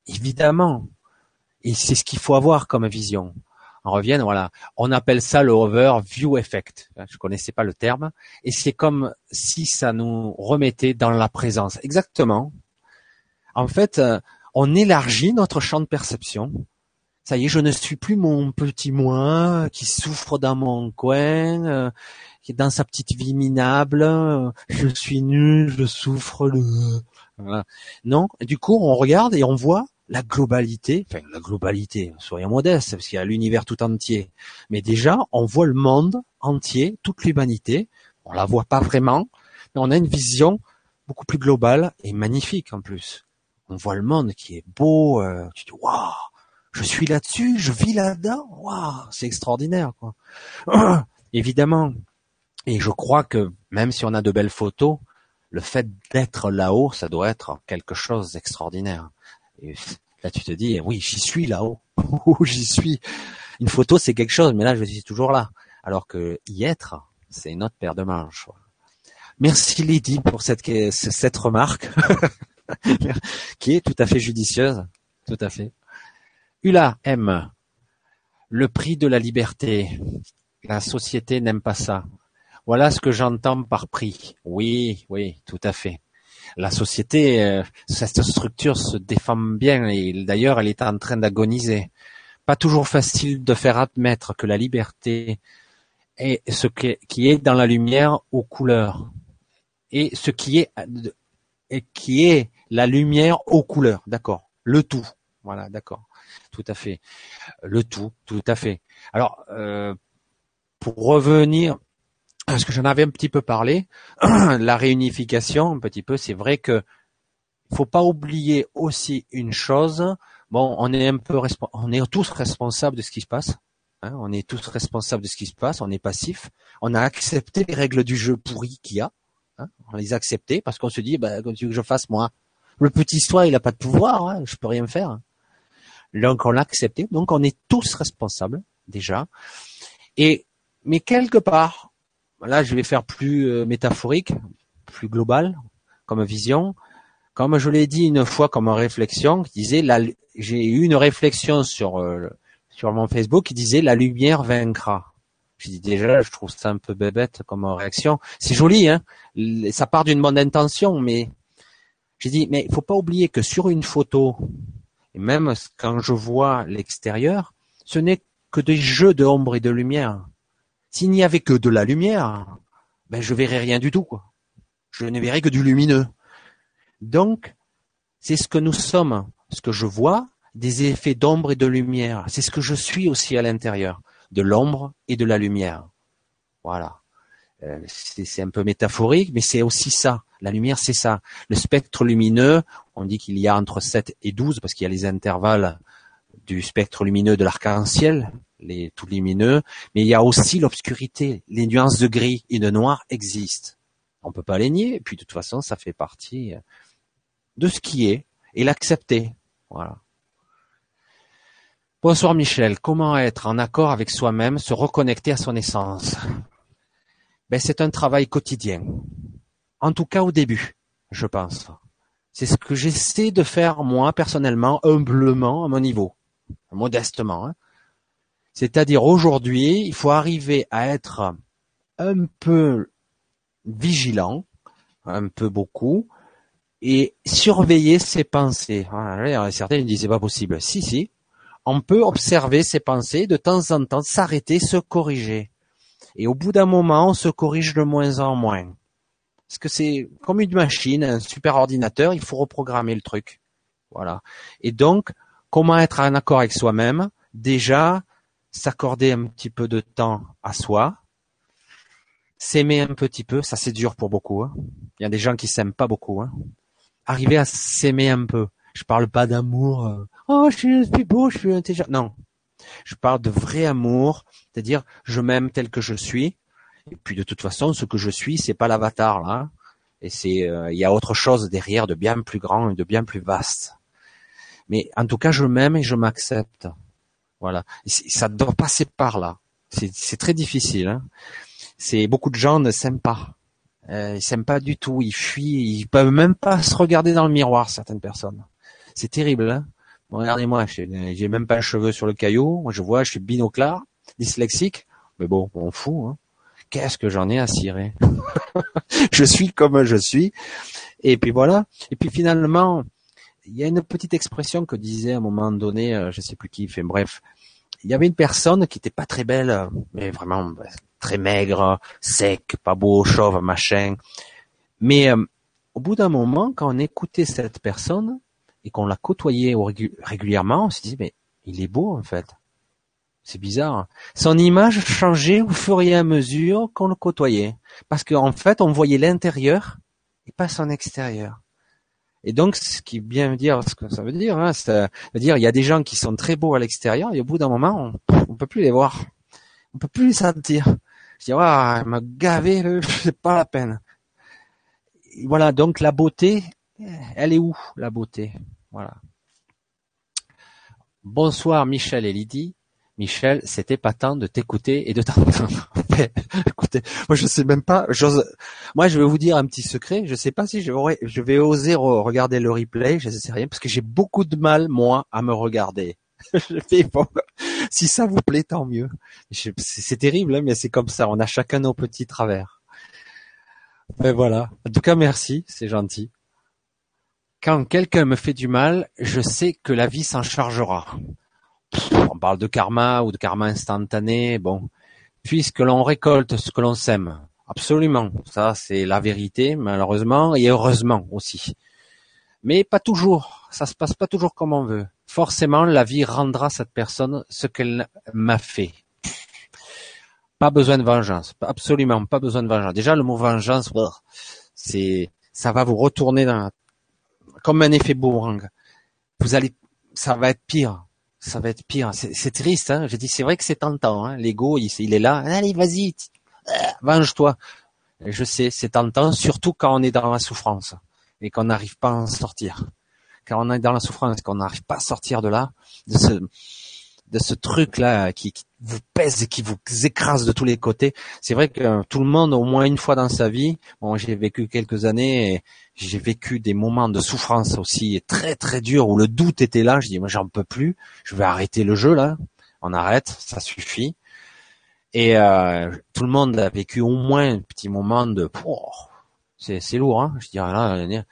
[SPEAKER 2] évidemment. Et c'est ce qu'il faut avoir comme vision. On revient, voilà. On appelle ça le overview effect. Je connaissais pas le terme. Et c'est comme si ça nous remettait dans la présence. Exactement. En fait, euh, on élargit notre champ de perception. Ça y est, je ne suis plus mon petit moi qui souffre dans mon coin, euh, qui est dans sa petite vie minable, je suis nul, je souffre. Le... Non, du coup, on regarde et on voit la globalité, enfin la globalité, soyons modestes, parce qu'il y a l'univers tout entier. Mais déjà, on voit le monde entier, toute l'humanité. On la voit pas vraiment, mais on a une vision beaucoup plus globale et magnifique en plus. On voit le monde qui est beau. Euh, tu dis waouh, je suis là-dessus, je vis là-dedans. Waouh, c'est extraordinaire quoi. Évidemment, et je crois que même si on a de belles photos, le fait d'être là-haut, ça doit être quelque chose d'extraordinaire. Là, tu te dis, oui, j'y suis là-haut. j'y suis? Une photo, c'est quelque chose, mais là, je suis toujours là. Alors que y être, c'est une autre paire de manches. Merci Lydie pour cette remarque, qui est tout à fait judicieuse. Tout à fait. Ula M. Le prix de la liberté. La société n'aime pas ça. Voilà ce que j'entends par prix. Oui, oui, tout à fait. La société, euh, cette structure se défend bien et d'ailleurs elle est en train d'agoniser. Pas toujours facile de faire admettre que la liberté est ce qui est dans la lumière aux couleurs et ce qui est et qui est la lumière aux couleurs. D'accord. Le tout. Voilà, d'accord. Tout à fait. Le tout, tout à fait. Alors, euh, pour revenir parce que j'en avais un petit peu parlé, la réunification, un petit peu, c'est vrai que faut pas oublier aussi une chose. Bon, on est un peu, on est tous responsables de ce qui se passe. Hein, on est tous responsables de ce qui se passe. On est passif. On a accepté les règles du jeu pourri qu'il y a. Hein, on les a acceptées parce qu'on se dit, bah, comme tu veux que je fasse moi, le petit soi, il a pas de pouvoir. Hein, je peux rien faire. Donc on l'a accepté. Donc on est tous responsables déjà. Et mais quelque part, là je vais faire plus euh, métaphorique, plus global comme vision. Comme je l'ai dit une fois comme réflexion, disait j'ai eu une réflexion sur euh, sur mon Facebook qui disait la lumière vaincra. Je dis déjà, je trouve ça un peu bébête comme réaction. C'est joli, hein. Ça part d'une bonne intention, mais j'ai dit, mais il faut pas oublier que sur une photo, et même quand je vois l'extérieur, ce n'est que des jeux de ombre et de lumière. S'il n'y avait que de la lumière, ben je verrais rien du tout. Je ne verrais que du lumineux. Donc, c'est ce que nous sommes. ce que je vois, des effets d'ombre et de lumière. C'est ce que je suis aussi à l'intérieur, de l'ombre et de la lumière. Voilà. Euh, c'est un peu métaphorique, mais c'est aussi ça. La lumière, c'est ça. Le spectre lumineux, on dit qu'il y a entre 7 et 12, parce qu'il y a les intervalles du spectre lumineux de l'arc-en-ciel, les tout lumineux, mais il y a aussi l'obscurité. Les nuances de gris et de noir existent. On peut pas les nier, et puis de toute façon, ça fait partie de ce qui est, et l'accepter. Voilà. Bonsoir Michel, comment être en accord avec soi-même, se reconnecter à son essence? Ben, C'est un travail quotidien. En tout cas au début, je pense. C'est ce que j'essaie de faire moi personnellement, humblement, à mon niveau, modestement. Hein. C'est-à-dire aujourd'hui, il faut arriver à être un peu vigilant, un peu beaucoup, et surveiller ses pensées. Ah, certains me disent c'est pas possible. Si, si. On peut observer ses pensées, de temps en temps s'arrêter, se corriger. Et au bout d'un moment, on se corrige de moins en moins. Parce que c'est comme une machine, un super ordinateur, il faut reprogrammer le truc. Voilà. Et donc, comment être en accord avec soi-même? Déjà, s'accorder un petit peu de temps à soi, s'aimer un petit peu, ça c'est dur pour beaucoup. Hein. Il y a des gens qui s'aiment pas beaucoup. Hein. Arriver à s'aimer un peu. Je parle pas d'amour. Euh, oh, je suis beau, je suis intelligent. Non, je parle de vrai amour, c'est-à-dire je m'aime tel que je suis. Et puis de toute façon, ce que je suis, c'est pas l'avatar là. Et c'est, euh, il y a autre chose derrière de bien plus grand et de bien plus vaste. Mais en tout cas, je m'aime et je m'accepte. Voilà. ça doit passer par là. C'est très difficile. Hein. C'est beaucoup de gens ne s'aiment pas. Euh, ils s'aiment pas du tout. Ils fuient. Ils peuvent même pas se regarder dans le miroir. Certaines personnes. C'est terrible. Hein regardez-moi. J'ai même pas un cheveu sur le caillou. Moi, je vois. Je suis binoclard, dyslexique. Mais bon, on fout. Hein. Qu'est-ce que j'en ai à cirer? Je suis comme je suis. Et puis voilà. Et puis finalement, il y a une petite expression que disait à un moment donné, euh, je sais plus qui, fait bref, il y avait une personne qui était pas très belle, mais vraiment bah, très maigre, sec, pas beau, chauve, machin. Mais euh, au bout d'un moment, quand on écoutait cette personne et qu'on la côtoyait régulièrement, on se disait mais il est beau en fait. C'est bizarre. Son image changeait au fur et à mesure qu'on le côtoyait, parce qu'en fait, on voyait l'intérieur et pas son extérieur. Et donc, ce qui vient dire ce que ça veut dire, hein, ça veut dire il y a des gens qui sont très beaux à l'extérieur et au bout d'un moment, on, on peut plus les voir, on peut plus les sentir. Je dis ah, elle m'a gavé, c'est pas la peine. voilà, donc la beauté, elle est où la beauté? Voilà. Bonsoir Michel et Lydie. Michel, c'était pas temps de t'écouter et de t'entendre. Écoutez, moi je sais même pas. Moi je vais vous dire un petit secret. Je sais pas si je, vais oser regarder le replay. Je sais rien parce que j'ai beaucoup de mal moi à me regarder. Si ça vous plaît, tant mieux. C'est terrible, hein, mais c'est comme ça. On a chacun nos petits travers. Mais voilà. En tout cas, merci. C'est gentil. Quand quelqu'un me fait du mal, je sais que la vie s'en chargera on parle de karma ou de karma instantané, bon, puisque l'on récolte ce que l'on sème. Absolument, ça c'est la vérité, malheureusement, et heureusement aussi. Mais pas toujours, ça se passe pas toujours comme on veut. Forcément, la vie rendra cette personne ce qu'elle m'a fait. Pas besoin de vengeance, absolument pas besoin de vengeance. Déjà, le mot vengeance, c'est, ça va vous retourner dans, comme un effet boomerang. Vous allez, ça va être pire ça va être pire. C'est triste. Hein Je dis, c'est vrai que c'est tentant. Hein L'ego, il, est là. Allez, vas-y, euh, venge-toi. Je sais, c'est tentant, surtout quand on est dans la souffrance et qu'on n'arrive pas à en sortir. Quand on est dans la souffrance, qu'on n'arrive pas à sortir de là, de ce, de ce truc-là qui, vous pèse et qui vous écrase de tous les côtés. C'est vrai que tout le monde, au moins une fois dans sa vie, bon, j'ai vécu quelques années et j'ai vécu des moments de souffrance aussi très très durs où le doute était là. Je dis, moi, j'en peux plus. Je vais arrêter le jeu là. On arrête, ça suffit. Et euh, tout le monde a vécu au moins un petit moment de, oh, c'est c'est lourd, hein. Je dirais là.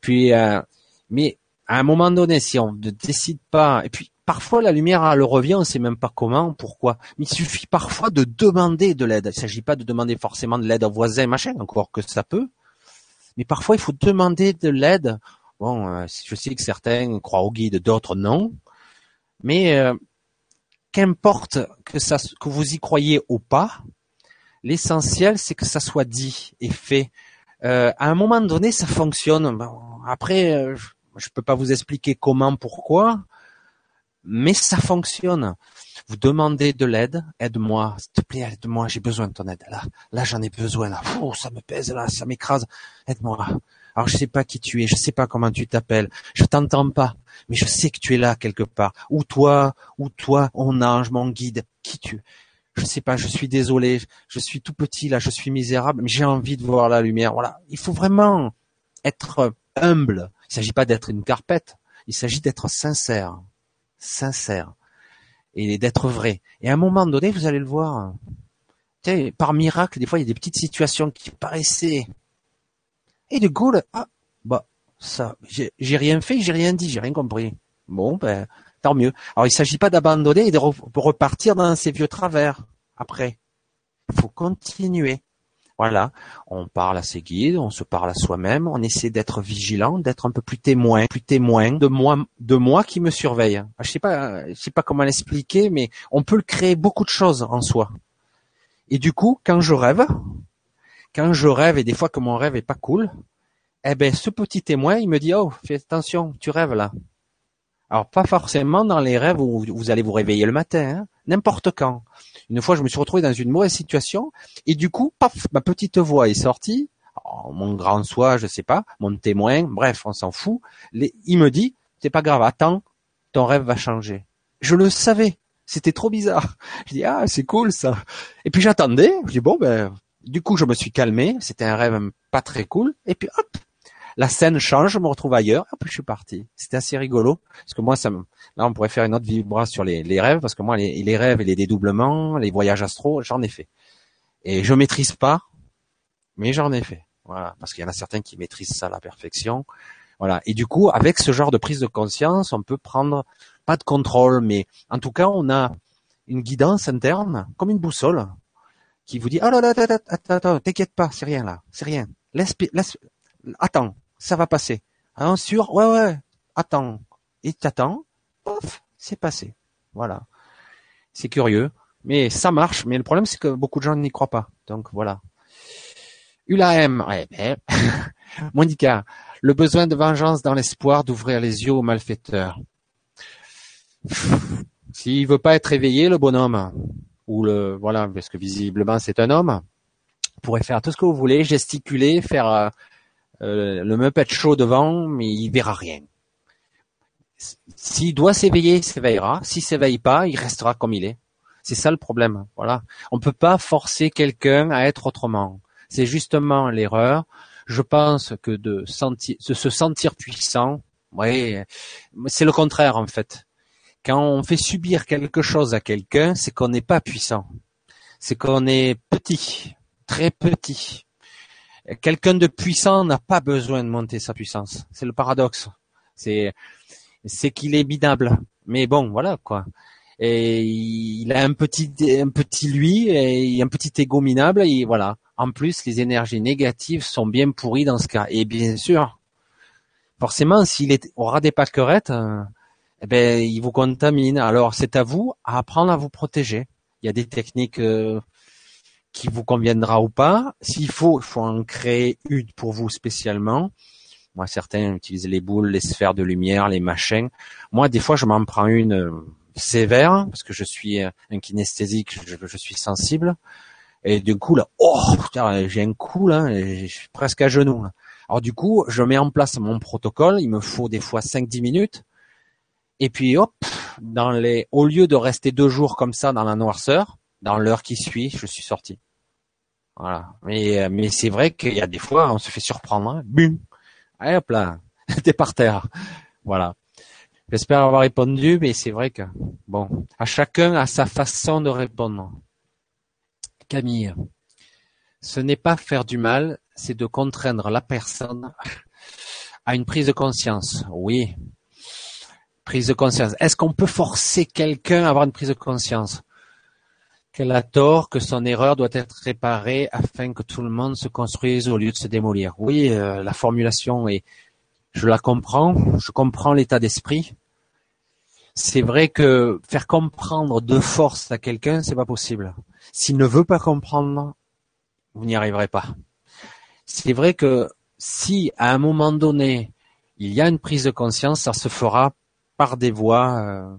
[SPEAKER 2] Puis, euh, mais à un moment donné, si on ne décide pas, et puis Parfois, la lumière, elle revient, on sait même pas comment, pourquoi. Mais il suffit parfois de demander de l'aide. Il ne s'agit pas de demander forcément de l'aide aux voisins, machin, encore que ça peut. Mais parfois, il faut demander de l'aide Bon, euh, je sais que certains croient au guide, d'autres non. Mais euh, qu'importe que vous y croyez ou pas, l'essentiel c'est que ça soit dit et fait. Euh, à un moment donné, ça fonctionne. après, je peux pas vous expliquer comment, pourquoi, mais ça fonctionne. Vous demandez de l'aide, aide-moi, s'il te plaît, aide-moi, j'ai besoin de ton aide. Là, là, j'en ai besoin. Là, ça me pèse, là, ça m'écrase. Aide-moi. Alors, je sais pas qui tu es, je sais pas comment tu t'appelles, je t'entends pas, mais je sais que tu es là quelque part. Ou toi, ou toi, mon ange, mon guide, qui tu Je sais pas, je suis désolé, je suis tout petit là, je suis misérable, mais j'ai envie de voir la lumière. Voilà, il faut vraiment être humble. Il s'agit pas d'être une carpette, il s'agit d'être sincère, sincère et d'être vrai. Et à un moment donné, vous allez le voir. par miracle, des fois, il y a des petites situations qui paraissaient. Et de Gaulle, ah, bah, ça, j'ai rien fait, j'ai rien dit, j'ai rien compris. Bon, ben, tant mieux. Alors, il s'agit pas d'abandonner et de repartir dans ses vieux travers. Après, il faut continuer. Voilà, on parle à ses guides, on se parle à soi-même, on essaie d'être vigilant, d'être un peu plus témoin, plus témoin de moi, de moi qui me surveille. Ah, je sais pas, je sais pas comment l'expliquer, mais on peut créer beaucoup de choses en soi. Et du coup, quand je rêve, quand je rêve et des fois que mon rêve est pas cool, eh ben ce petit témoin, il me dit oh fais attention, tu rêves là. Alors pas forcément dans les rêves où vous allez vous réveiller le matin, hein, n'importe quand. Une fois, je me suis retrouvé dans une mauvaise situation et du coup, paf, ma petite voix est sortie. mon grand soi, je sais pas, mon témoin, bref, on s'en fout. il me dit, c'est pas grave, attends, ton rêve va changer. Je le savais. C'était trop bizarre. Je dis ah c'est cool ça. Et puis j'attendais. Je dis bon ben du coup je me suis calmé. C'était un rêve pas très cool. Et puis hop la scène change, je me retrouve ailleurs, et puis je suis parti. C'était assez rigolo, parce que moi, ça là, on pourrait faire une autre vibra sur les, les rêves, parce que moi, les, les, rêves et les dédoublements, les voyages astro, j'en ai fait. Et je maîtrise pas, mais j'en ai fait. Voilà, parce qu'il y en a certains qui maîtrisent ça à la perfection. Voilà. Et du coup, avec ce genre de prise de conscience, on peut prendre pas de contrôle, mais en tout cas, on a une guidance interne, comme une boussole, qui vous dit, ah là là, attends, attends, attends, t'inquiète pas, c'est rien là, c'est rien. Laisse, laisse, attends, ça va passer. Hein, sûr, ouais, ouais, attends. Et t'attends, pof, c'est passé. Voilà. C'est curieux, mais ça marche. Mais le problème, c'est que beaucoup de gens n'y croient pas. Donc voilà. ULAM, ouais, ben, Monica, le besoin de vengeance dans l'espoir d'ouvrir les yeux aux malfaiteurs. S'il veut pas être éveillé, le bonhomme, ou le, voilà, parce que visiblement c'est un homme, pourrait faire tout ce que vous voulez, gesticuler, faire euh, le Muppet chaud devant, mais il verra rien. S'il doit s'éveiller, il s'éveillera. S'il s'éveille pas, il restera comme il est. C'est ça le problème. Voilà. On peut pas forcer quelqu'un à être autrement. C'est justement l'erreur. Je pense que de sentir, de se sentir puissant, oui, c'est le contraire en fait. Quand on fait subir quelque chose à quelqu'un, c'est qu'on n'est pas puissant. C'est qu'on est petit, très petit. Quelqu'un de puissant n'a pas besoin de monter sa puissance. C'est le paradoxe. C'est c'est qu'il est minable. Mais bon, voilà quoi. Et il a un petit un petit lui et un petit égo minable et voilà. En plus, les énergies négatives sont bien pourries dans ce cas. Et bien sûr, forcément, s'il aura des pâquerettes, eh ben, il vous contamine. Alors, c'est à vous à apprendre à vous protéger. Il y a des techniques euh, qui vous conviendra ou pas. S'il faut, il faut en créer une pour vous spécialement. Moi, certains utilisent les boules, les sphères de lumière, les machins. Moi, des fois, je m'en prends une euh, sévère parce que je suis un kinesthésique, je, suis sensible. Et du coup, là, oh, j'ai un coup là, je suis presque à genoux. Alors du coup, je mets en place mon protocole. Il me faut des fois 5-10 minutes. Et puis hop, dans les, au lieu de rester deux jours comme ça dans la noirceur, dans l'heure qui suit, je suis sorti. Voilà. Mais, euh, mais c'est vrai qu'il y a des fois, on se fait surprendre. Hein. Bum. Allez, hop là. T'es par terre. Voilà. J'espère avoir répondu, mais c'est vrai que, bon, à chacun a sa façon de répondre. Camille. Ce n'est pas faire du mal, c'est de contraindre la personne à une prise de conscience. Oui. Prise de conscience. Est-ce qu'on peut forcer quelqu'un à avoir une prise de conscience? Qu'elle a tort, que son erreur doit être réparée afin que tout le monde se construise au lieu de se démolir. Oui, euh, la formulation est Je la comprends, je comprends l'état d'esprit. C'est vrai que faire comprendre de force à quelqu'un, c'est pas possible. S'il ne veut pas comprendre, vous n'y arriverez pas. C'est vrai que si à un moment donné il y a une prise de conscience, ça se fera par des voies, euh,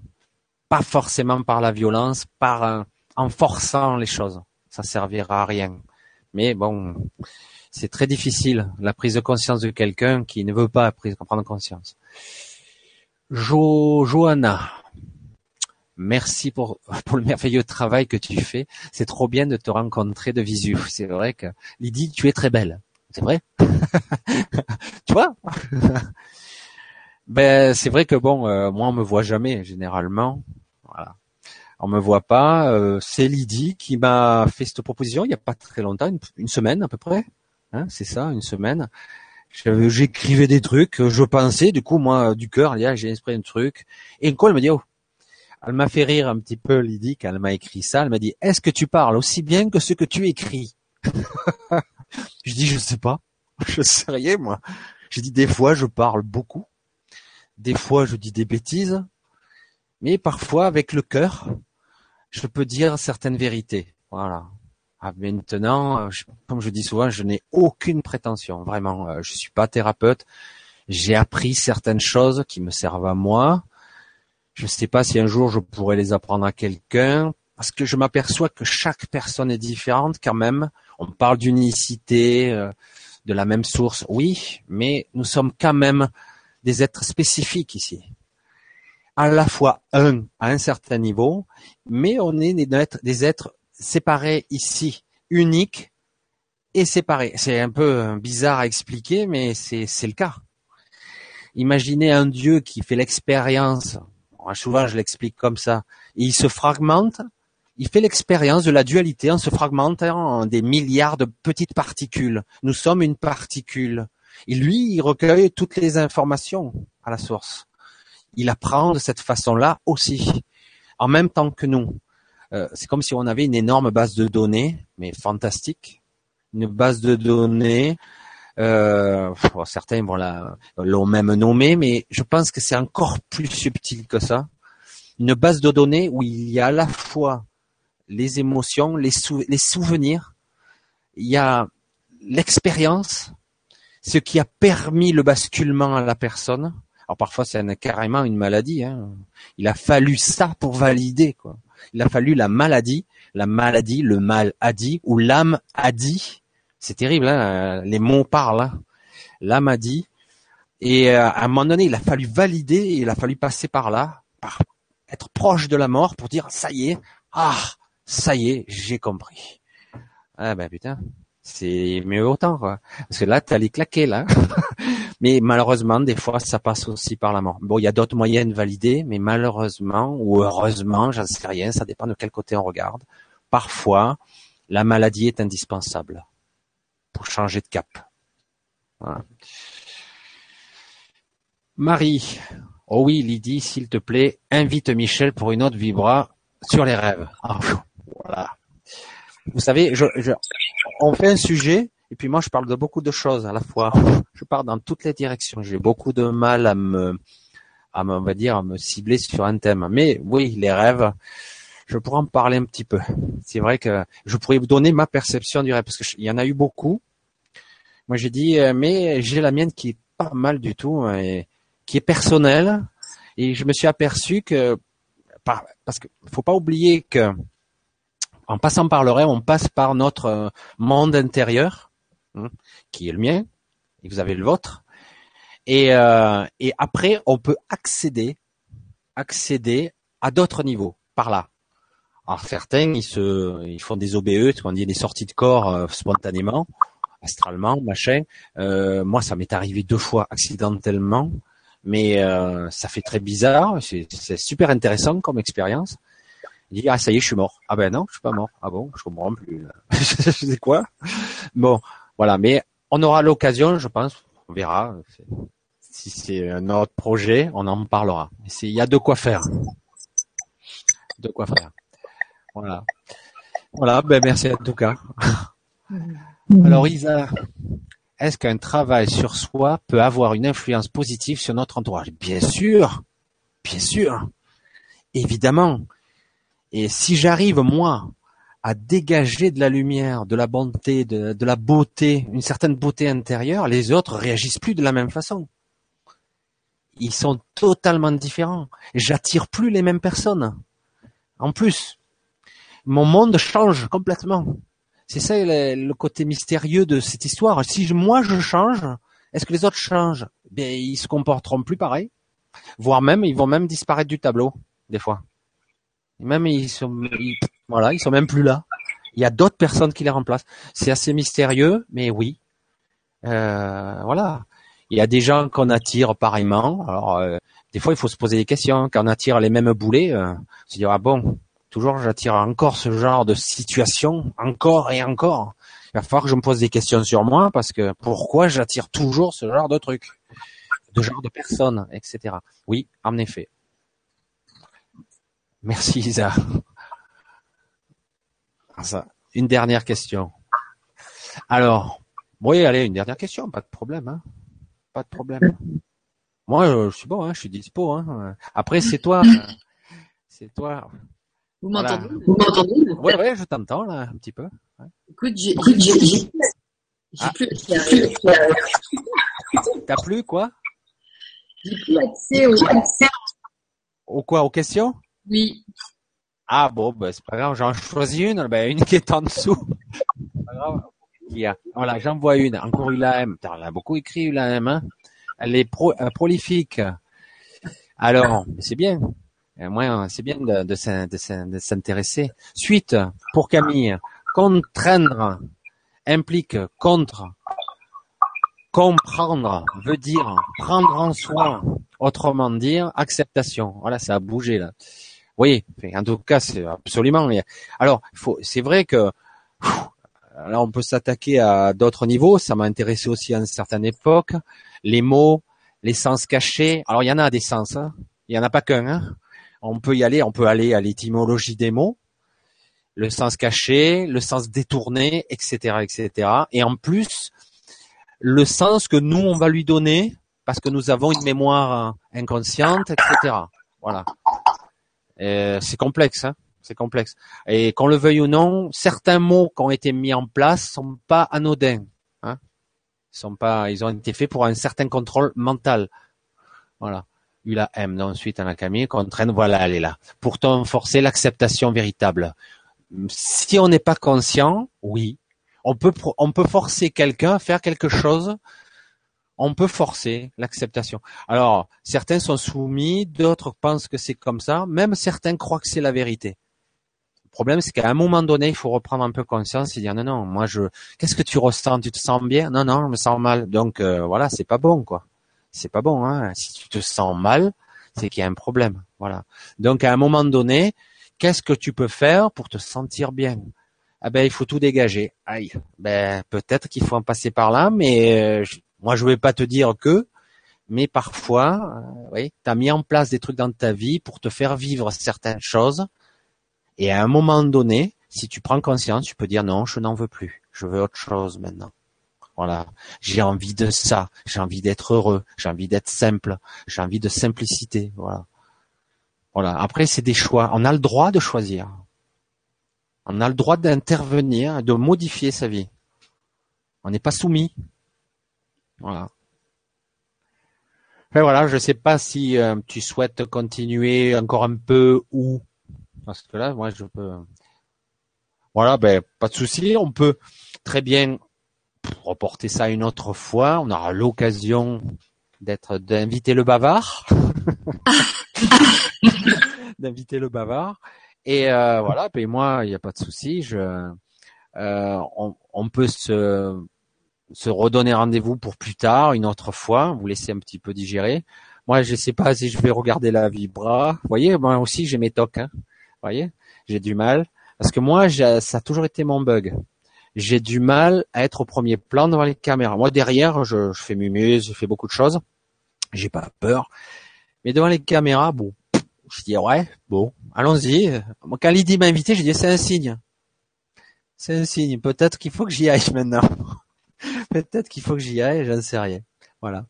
[SPEAKER 2] pas forcément par la violence, par en forçant les choses. Ça servira à rien. Mais bon, c'est très difficile la prise de conscience de quelqu'un qui ne veut pas prendre conscience. Jo, Johanna, merci pour, le merveilleux travail que tu fais. C'est trop bien de te rencontrer de visu. C'est vrai que Lydie, tu es très belle. C'est vrai? Tu vois? Ben c'est vrai que bon, euh, moi on me voit jamais généralement. Voilà. On me voit pas. Euh, c'est Lydie qui m'a fait cette proposition il y a pas très longtemps, une, semaine à peu près. Hein, c'est ça, une semaine. J'écrivais des trucs, je pensais, du coup moi du cœur, j'ai inspiré un truc. Et quoi elle me dit oh, elle m'a fait rire un petit peu Lydie quand elle m'a écrit ça. Elle m'a dit est-ce que tu parles aussi bien que ce que tu écris? Je dis je sais pas, je sais rien moi. J'ai dit des fois je parle beaucoup, des fois je dis des bêtises, mais parfois avec le cœur, je peux dire certaines vérités. Voilà. Ah, maintenant, comme je dis souvent, je n'ai aucune prétention. Vraiment, euh, je suis pas thérapeute. J'ai appris certaines choses qui me servent à moi. Je ne sais pas si un jour je pourrais les apprendre à quelqu'un, parce que je m'aperçois que chaque personne est différente quand même. On parle d'unicité, euh, de la même source, oui, mais nous sommes quand même des êtres spécifiques ici. À la fois un à un certain niveau, mais on est des êtres, séparés ici, uniques et séparés. C'est un peu bizarre à expliquer, mais c'est le cas. Imaginez un Dieu qui fait l'expérience, souvent je l'explique comme ça, il se fragmente, il fait l'expérience de la dualité en se fragmentant en des milliards de petites particules. Nous sommes une particule. Et lui, il recueille toutes les informations à la source. Il apprend de cette façon-là aussi, en même temps que nous. Euh, c'est comme si on avait une énorme base de données, mais fantastique, une base de données. Euh, certains l'ont même nommé, mais je pense que c'est encore plus subtil que ça. Une base de données où il y a à la fois les émotions, les souvenirs, il y a l'expérience, ce qui a permis le basculement à la personne. Alors parfois c'est carrément une maladie. Hein. Il a fallu ça pour valider. Quoi il a fallu la maladie, la maladie, le mal a dit, ou l'âme a dit. C'est terrible, hein les mots parlent. Hein l'âme a dit. Et euh, à un moment donné, il a fallu valider, il a fallu passer par là, par être proche de la mort pour dire ça y est, ah, ça y est, j'ai compris. Ah ben putain, c'est mieux autant quoi. Parce que là, t'allais claquer là. Mais malheureusement, des fois, ça passe aussi par la mort. Bon, il y a d'autres moyens de valider, mais malheureusement ou heureusement, j'en sais rien, ça dépend de quel côté on regarde. Parfois, la maladie est indispensable pour changer de cap. Marie, oh oui, Lydie, s'il te plaît, invite Michel pour une autre vibra sur les rêves. Ah, voilà. Vous savez, on fait un sujet et puis moi, je parle de beaucoup de choses à la fois. Je pars dans toutes les directions. J'ai beaucoup de mal à me, à me, on va dire, à me cibler sur un thème. Mais oui, les rêves, je pourrais en parler un petit peu. C'est vrai que je pourrais vous donner ma perception du rêve parce qu'il y en a eu beaucoup. Moi, j'ai dit, euh, mais j'ai la mienne qui est pas mal du tout hein, et qui est personnelle. Et je me suis aperçu que, parce qu'il faut pas oublier que en passant par le rêve, on passe par notre euh, monde intérieur Hein, qui est le mien, et vous avez le vôtre. Et, euh, et après, on peut accéder, accéder à d'autres niveaux par là. Alors certains, ils se, ils font des OBE, on dit des sorties de corps euh, spontanément, astralement, machin. Euh, moi, ça m'est arrivé deux fois accidentellement, mais euh, ça fait très bizarre. C'est super intéressant comme expérience. Il dit ah ça y est, je suis mort. Ah ben non, je suis pas mort. Ah bon, je comprends plus. sais quoi. Bon, voilà, mais on aura l'occasion, je pense, on verra. Si c'est un autre projet, on en parlera. Il y a de quoi faire. De quoi faire. Voilà. Voilà, ben merci en tout cas. Alors Isa, est-ce qu'un travail sur soi peut avoir une influence positive sur notre entourage? Bien sûr, bien sûr, évidemment. Et si j'arrive, moi, à dégager de la lumière, de la bonté, de, la beauté, une certaine beauté intérieure, les autres réagissent plus de la même façon. Ils sont totalement différents. J'attire plus les mêmes personnes. En plus, mon monde change complètement. C'est ça le, côté mystérieux de cette histoire. Si moi je change, est-ce que les autres changent? Bien, ils se comporteront plus pareil, voire même ils vont même disparaître du tableau des fois. même ils sont, voilà, ils sont même plus là. Il y a d'autres personnes qui les remplacent. C'est assez mystérieux, mais oui. Euh, voilà. Il y a des gens qu'on attire pareillement. Alors, euh, des fois, il faut se poser des questions. Quand on attire les mêmes boulets, euh, se dire ah bon, toujours j'attire encore ce genre de situation, encore et encore. Il va falloir que je me pose des questions sur moi parce que pourquoi j'attire toujours ce genre de trucs, de genre de personnes, etc. Oui, en effet. Merci Isa. Ah, une dernière question. Alors, oui, allez, une dernière question, pas de problème, hein. Pas de problème. Moi, je suis bon, hein, je suis dispo. Hein. Après, c'est toi, c'est toi.
[SPEAKER 1] Vous m'entendez Vous m'entendez
[SPEAKER 2] Oui, ouais, je t'entends là, un petit peu.
[SPEAKER 1] Écoute, j'ai, j'ai, ah. plus.
[SPEAKER 2] T'as plus quoi?
[SPEAKER 1] J'ai plus accès au.
[SPEAKER 2] Au quoi Aux questions?
[SPEAKER 1] Oui.
[SPEAKER 2] Ah bon, ben, c'est pas grave, j'en choisis une, ben, une qui est en dessous. pas grave. Voilà, j'en vois une. Encore ULAM. Putain, elle a beaucoup écrit ULAM. Hein elle est pro, euh, prolifique. Alors, c'est bien. Moi, c'est bien de, de, s'intéresser. Suite, pour Camille, contraindre implique contre. Comprendre veut dire prendre en soi. Autrement dire, acceptation. Voilà, ça a bougé là. Oui, en tout cas, c'est absolument. Alors, c'est vrai que là, on peut s'attaquer à d'autres niveaux. Ça m'a intéressé aussi à une certaine époque. Les mots, les sens cachés. Alors, il y en a des sens. Hein. Il y en a pas qu'un. Hein. On peut y aller. On peut aller à l'étymologie des mots, le sens caché, le sens détourné, etc., etc. Et en plus, le sens que nous on va lui donner parce que nous avons une mémoire inconsciente, etc. Voilà. C'est complexe. Hein c'est complexe. Et qu'on le veuille ou non, certains mots qui ont été mis en place sont pas anodins. Hein ils sont pas, ils ont été faits pour un certain contrôle mental. Voilà. Eu la M, ensuite en a Camille, contrainte, voilà, elle est là. Pourtant, forcer l'acceptation véritable. Si on n'est pas conscient, oui, on peut, on peut forcer quelqu'un à faire quelque chose on peut forcer l'acceptation. Alors, certains sont soumis, d'autres pensent que c'est comme ça, même certains croient que c'est la vérité. Le problème, c'est qu'à un moment donné, il faut reprendre un peu conscience et dire non, non, moi je, qu'est-ce que tu ressens? Tu te sens bien? Non, non, je me sens mal. Donc euh, voilà, c'est pas bon, quoi. C'est pas bon. Hein si tu te sens mal, c'est qu'il y a un problème. Voilà. Donc à un moment donné, qu'est-ce que tu peux faire pour te sentir bien? Ah ben, il faut tout dégager. Aïe. Ben peut-être qu'il faut en passer par là, mais euh, moi je vais pas te dire que, mais parfois, euh, oui, tu as mis en place des trucs dans ta vie pour te faire vivre certaines choses et à un moment donné, si tu prends conscience, tu peux dire non, je n'en veux plus. Je veux autre chose maintenant. Voilà. J'ai envie de ça. J'ai envie d'être heureux. J'ai envie d'être simple. J'ai envie de simplicité. Voilà. Voilà. Après, c'est des choix. On a le droit de choisir. On a le droit d'intervenir, de modifier sa vie. On n'est pas soumis. Voilà. Et voilà, je ne sais pas si euh, tu souhaites continuer encore un peu ou parce que là, moi, je peux. Voilà, ben pas de souci. On peut très bien reporter ça une autre fois. On aura l'occasion d'être d'inviter le bavard, d'inviter le bavard. Et euh, voilà, ben moi, il n'y a pas de souci. Euh, on, on, peut se se redonner rendez-vous pour plus tard, une autre fois. Vous laissez un petit peu digérer. Moi, je sais pas si je vais regarder la vibra. Vous voyez, moi aussi, j'ai mes tocs. Hein voyez J'ai du mal. Parce que moi, ça a toujours été mon bug. J'ai du mal à être au premier plan devant les caméras. Moi, derrière, je, je fais mumuse, je fais beaucoup de choses. J'ai pas peur. Mais devant les caméras, bon, je dis ouais, bon, allons-y. Quand Lydie m'a invité, j'ai dit c'est un signe. C'est un signe. Peut-être qu'il faut que j'y aille maintenant. Peut-être qu'il faut que j'y aille, je ne sais rien. Voilà.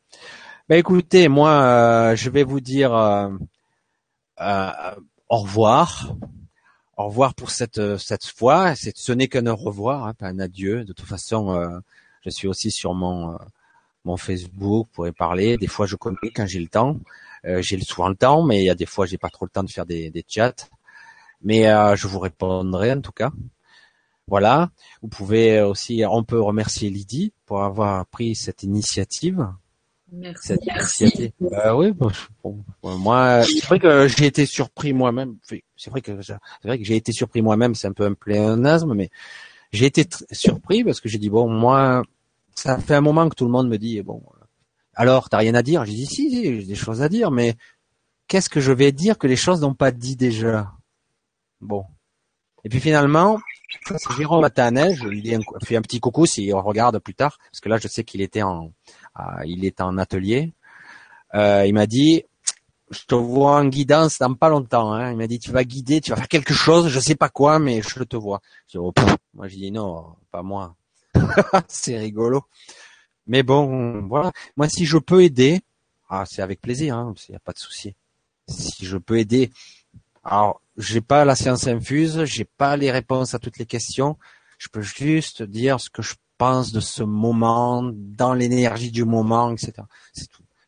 [SPEAKER 2] Ben écoutez, moi, euh, je vais vous dire euh, euh, au revoir. Au revoir pour cette cette fois. Ce n'est qu'un au revoir, hein, pas un adieu. De toute façon, je suis aussi sur mon mon Facebook pour y parler. Des fois, je communique quand j'ai le temps. j'ai souvent le temps, mais il y a des fois, j'ai pas trop le temps de faire des, des chats. Mais je vous répondrai en tout cas. Voilà. Vous pouvez aussi, on peut remercier Lydie pour avoir pris cette initiative.
[SPEAKER 1] Merci.
[SPEAKER 2] Cette initiative. Euh, oui, bon, moi, c'est vrai que j'ai été surpris moi-même. C'est vrai que c'est vrai que j'ai été surpris moi-même. C'est un peu un pléonasme, mais j'ai été surpris parce que j'ai dit bon, moi, ça fait un moment que tout le monde me dit bon, alors t'as rien à dire? J'ai dit si, j'ai des choses à dire, mais qu'est-ce que je vais dire que les choses n'ont pas dit déjà? Bon. Et puis finalement, Jérôme Matanel, je lui ai fait un petit coucou s'il regarde plus tard, parce que là je sais qu'il était en, il est en atelier. Euh, il m'a dit, je te vois en guidance dans pas longtemps. Hein. Il m'a dit, tu vas guider, tu vas faire quelque chose, je sais pas quoi, mais je te vois. Je oh, moi j'ai dit non, pas moi. c'est rigolo. Mais bon, voilà. Moi, si je peux aider, ah, c'est avec plaisir, hein, il n'y a pas de souci. Si je peux aider, alors j'ai pas la science infuse, j'ai pas les réponses à toutes les questions. Je peux juste dire ce que je pense de ce moment, dans l'énergie du moment, etc.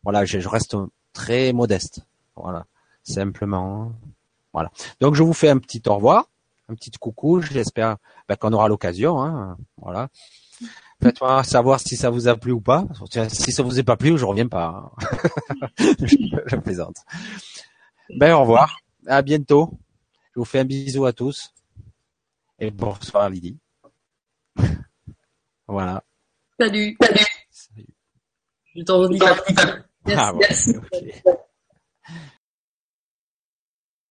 [SPEAKER 2] Voilà, je, reste très modeste. Voilà, simplement. Voilà. Donc je vous fais un petit au revoir, un petit coucou. J'espère ben, qu'on aura l'occasion. Hein. Voilà. Faites-moi savoir si ça vous a plu ou pas. Si ça vous est pas plu, je reviens pas. je plaisante. Ben au revoir. À bientôt. Je vous fais un bisou à tous. Et bonsoir Lydie. voilà.
[SPEAKER 1] Salut. Salut. Je t'en dis.
[SPEAKER 2] Ah, merci.